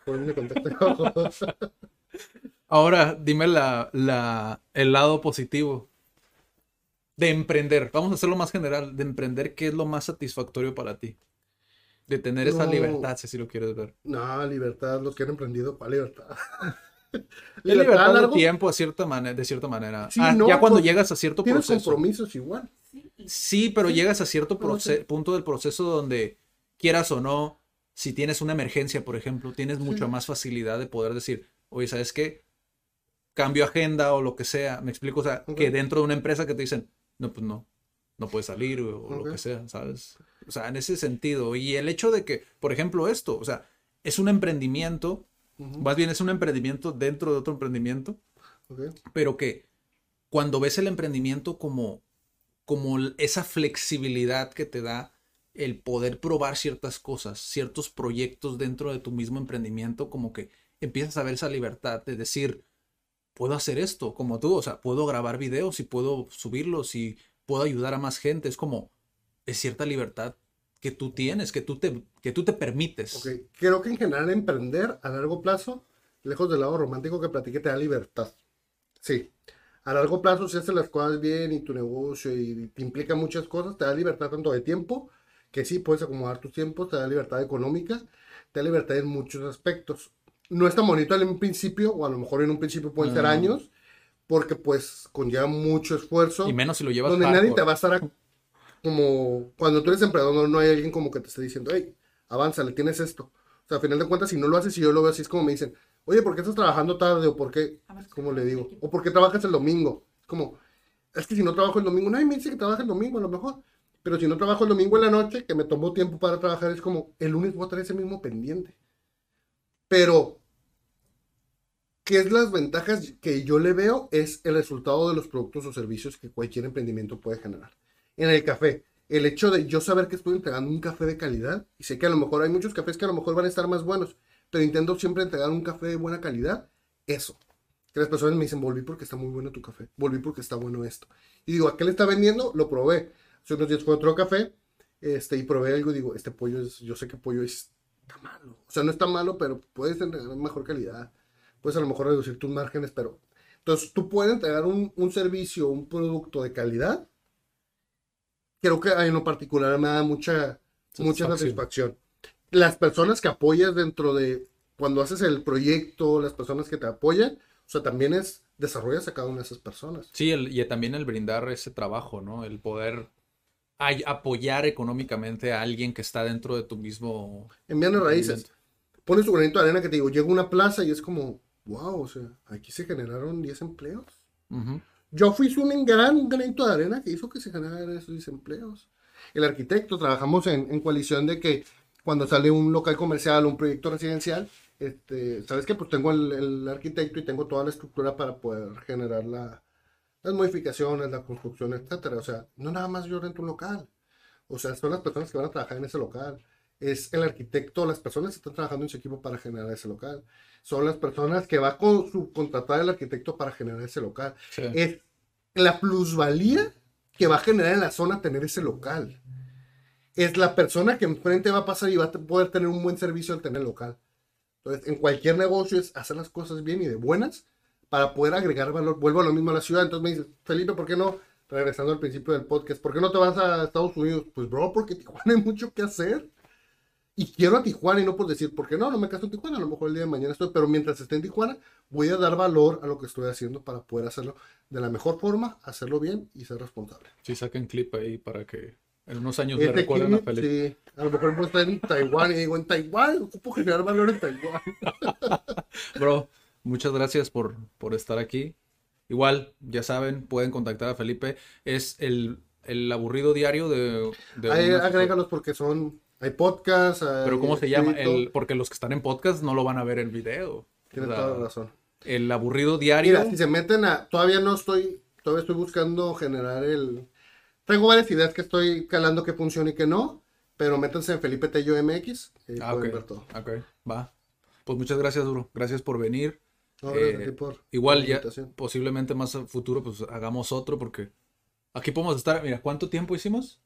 Ponme contacto. Ahora, dime la, la, el lado positivo de emprender. Vamos a hacerlo más general. De emprender, ¿qué es lo más satisfactorio para ti? De tener esa libertad, si así lo quieres ver. No, libertad, los que han emprendido, ¿cuál libertad? Libertad de largo- tiempo a cierta manera, de cierta manera. Sí, Ah, no, ya cuando llegas a cierto Tienes proceso. compromisos igual. Sí, pero llegas a cierto punto del proceso donde, quieras o no, si tienes una emergencia, por ejemplo, tienes mucha más facilidad de poder decir, oye, ¿sabes qué? Cambio agenda o lo que sea. Me explico, o sea, que dentro de una empresa que te dicen, no, pues no, no puedes salir o, o lo que sea, ¿sabes? O sea, en ese sentido. Y el hecho de que, por ejemplo, esto, o sea, es un emprendimiento, más bien es un emprendimiento dentro de otro emprendimiento, pero que cuando ves el emprendimiento como, como esa flexibilidad que te da el poder probar ciertas cosas, ciertos proyectos dentro de tu mismo emprendimiento, como que empiezas a ver esa libertad de decir, puedo hacer esto, como tú, o sea, puedo grabar videos y puedo subirlos y puedo ayudar a más gente, es como, es cierta libertad que tú tienes, que tú te, que tú te permites. Ok, creo que en general emprender a largo plazo, lejos del lado romántico que platiqué, te da libertad. Sí, a largo plazo si haces las cosas bien y tu negocio y te implica muchas cosas, te da libertad tanto de tiempo, que sí puedes acomodar tus tiempos, te da libertad económica, te da libertad en muchos aspectos. No es tan bonito en un principio, o a lo mejor en un principio pueden ser Mm. años, porque pues conlleva mucho escuerzo Y menos si lo llevas donde nadie te va a estar como cuando tú eres empleador no, no hay alguien como que te esté diciendo hey avanza le tienes esto o sea a final de cuentas si no lo haces y yo lo veo así es como me dicen oye ¿por qué estás trabajando tarde? o ¿por qué? como le digo o ¿por qué trabajas el domingo? es como es que si no trabajo el domingo nadie me dice que trabaja el domingo a lo mejor pero si no trabajo el domingo en la noche que me tomó tiempo para trabajar es como el lunes voy a tener ese mismo pendiente pero ¿Qué es las ventajas que yo le veo? Es el resultado de los productos o servicios que cualquier emprendimiento puede generar. En el café, el hecho de yo saber que estoy entregando un café de calidad, y sé que a lo mejor hay muchos cafés que a lo mejor van a estar más buenos, pero intento siempre entregar un café de buena calidad, eso. Que las personas me dicen, volví porque está muy bueno tu café, volví porque está bueno esto. Y digo, ¿a qué le está vendiendo? Lo probé. Hace unos días fue otro café, este, y probé algo y digo, este pollo es, yo sé que pollo es, está malo. O sea, no está malo, pero puedes entregar mejor calidad puedes a lo mejor reducir tus márgenes, pero entonces tú puedes entregar un, un servicio, un producto de calidad. Creo que en lo particular me da mucha, mucha Satisfacción. Las personas que apoyas dentro de, cuando haces el proyecto, las personas que te apoyan, o sea, también es, desarrollas a cada una de esas personas. Sí, el- y también el brindar ese trabajo, ¿no? El poder ay- apoyar económicamente a alguien que está dentro de tu mismo... Enviando raíces. Pones tu granito de arena que te digo, llega una plaza y es como, wow, o sea, aquí se generaron 10 empleos. Ujú. Yo fui un gran granito de arena que hizo que se generaran esos desempleos. El arquitecto, trabajamos en, en coalición de que cuando sale un local comercial, un proyecto residencial, este, sabes que pues tengo el, arquitecto y tengo toda la estructura para poder generar la, las modificaciones, la construcción, etcétera. O sea, no nada más yo rento un local. O sea, son las personas que van a trabajar en ese local. Es el arquitecto, las personas que están trabajando en su equipo para generar ese local. Son las personas que va a con, subcontratar el arquitecto para generar ese local Sí. es la plusvalía que va a generar en la zona tener ese local. Es la persona que enfrente va a pasar y va a poder tener un buen servicio al tener local. Entonces, en cualquier negocio es hacer las cosas bien y de buenas para poder agregar valor. Vuelvo a lo mismo a la ciudad. Entonces me dices, Felipe, ¿por qué no? Regresando al principio del podcast, ¿por qué no te vas a Estados Unidos? Pues, bro, porque Tijuana hay mucho que hacer. Y quiero a Tijuana y no por decir, ¿por qué no? No me caso en Tijuana, a lo mejor el día de mañana estoy, pero mientras esté en Tijuana, voy a dar valor a lo que estoy haciendo para poder hacerlo de la mejor forma, hacerlo bien y ser responsable. Sí, saquen clip ahí para que en unos años me Este recuerden a clip, Felipe. sí, a lo mejor puedo estar en Taiwán y digo, en Taiwán, ocupo generar valor en Taiwán. Bro, muchas gracias por, por estar aquí. Igual, ya saben, pueden contactar a Felipe. Es el, el aburrido diario de... de Ahí agrégalos porque son, hay podcasts. Pero ¿cómo se llama? El, porque los que están en podcast no lo van a ver en video. Tienes toda la razón. El aburrido diario. Mira, si se meten a. Todavía no estoy. Todavía estoy buscando generar el. Tengo varias ideas que estoy calando que funcione y que no. Pero métanse en Felipe Tello MX. Y ah, pueden ver todo. Ok, va. Pues muchas gracias, Duro. Gracias por venir. No, gracias eh, por igual ya, posiblemente más a futuro, pues hagamos otro porque aquí podemos estar. Mira, ¿cuánto tiempo hicimos?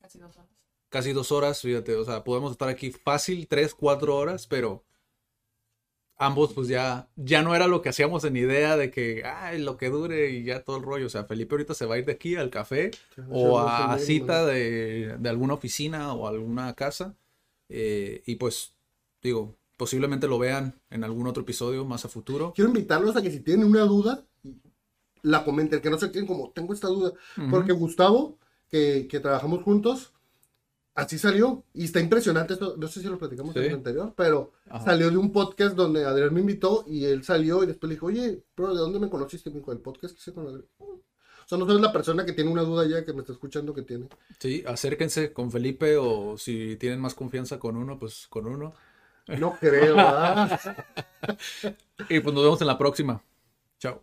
Casi dos horas. Casi dos horas, fíjate. O sea, podemos estar aquí fácil, tres, cuatro horas, pero ambos pues ya, ya no era lo que hacíamos en idea de que, ay, lo que dure y ya todo el rollo. O sea, Felipe ahorita se va a ir de aquí al café o a cita de, de, alguna oficina o alguna casa. Eh, y pues, digo, posiblemente lo vean en algún otro episodio más a futuro. Quiero invitarlos a que si tienen una duda, la comenten, que no se queden como, tengo esta duda. Porque Gustavo, que, que trabajamos juntos, así salió. Y está impresionante esto. No sé si lo platicamos en el anterior, pero salió de un podcast donde Adrián me invitó y él salió y después le dijo, oye, pero ¿de dónde me conociste? Me dijo, el podcast que hice con Adrián. O sea, no soy la persona que tiene una duda ya que me está escuchando que tiene. Sí, acérquense con Felipe o si tienen más confianza con uno, pues con uno. No creo, ¿ah? y pues nos vemos en la próxima. Chao.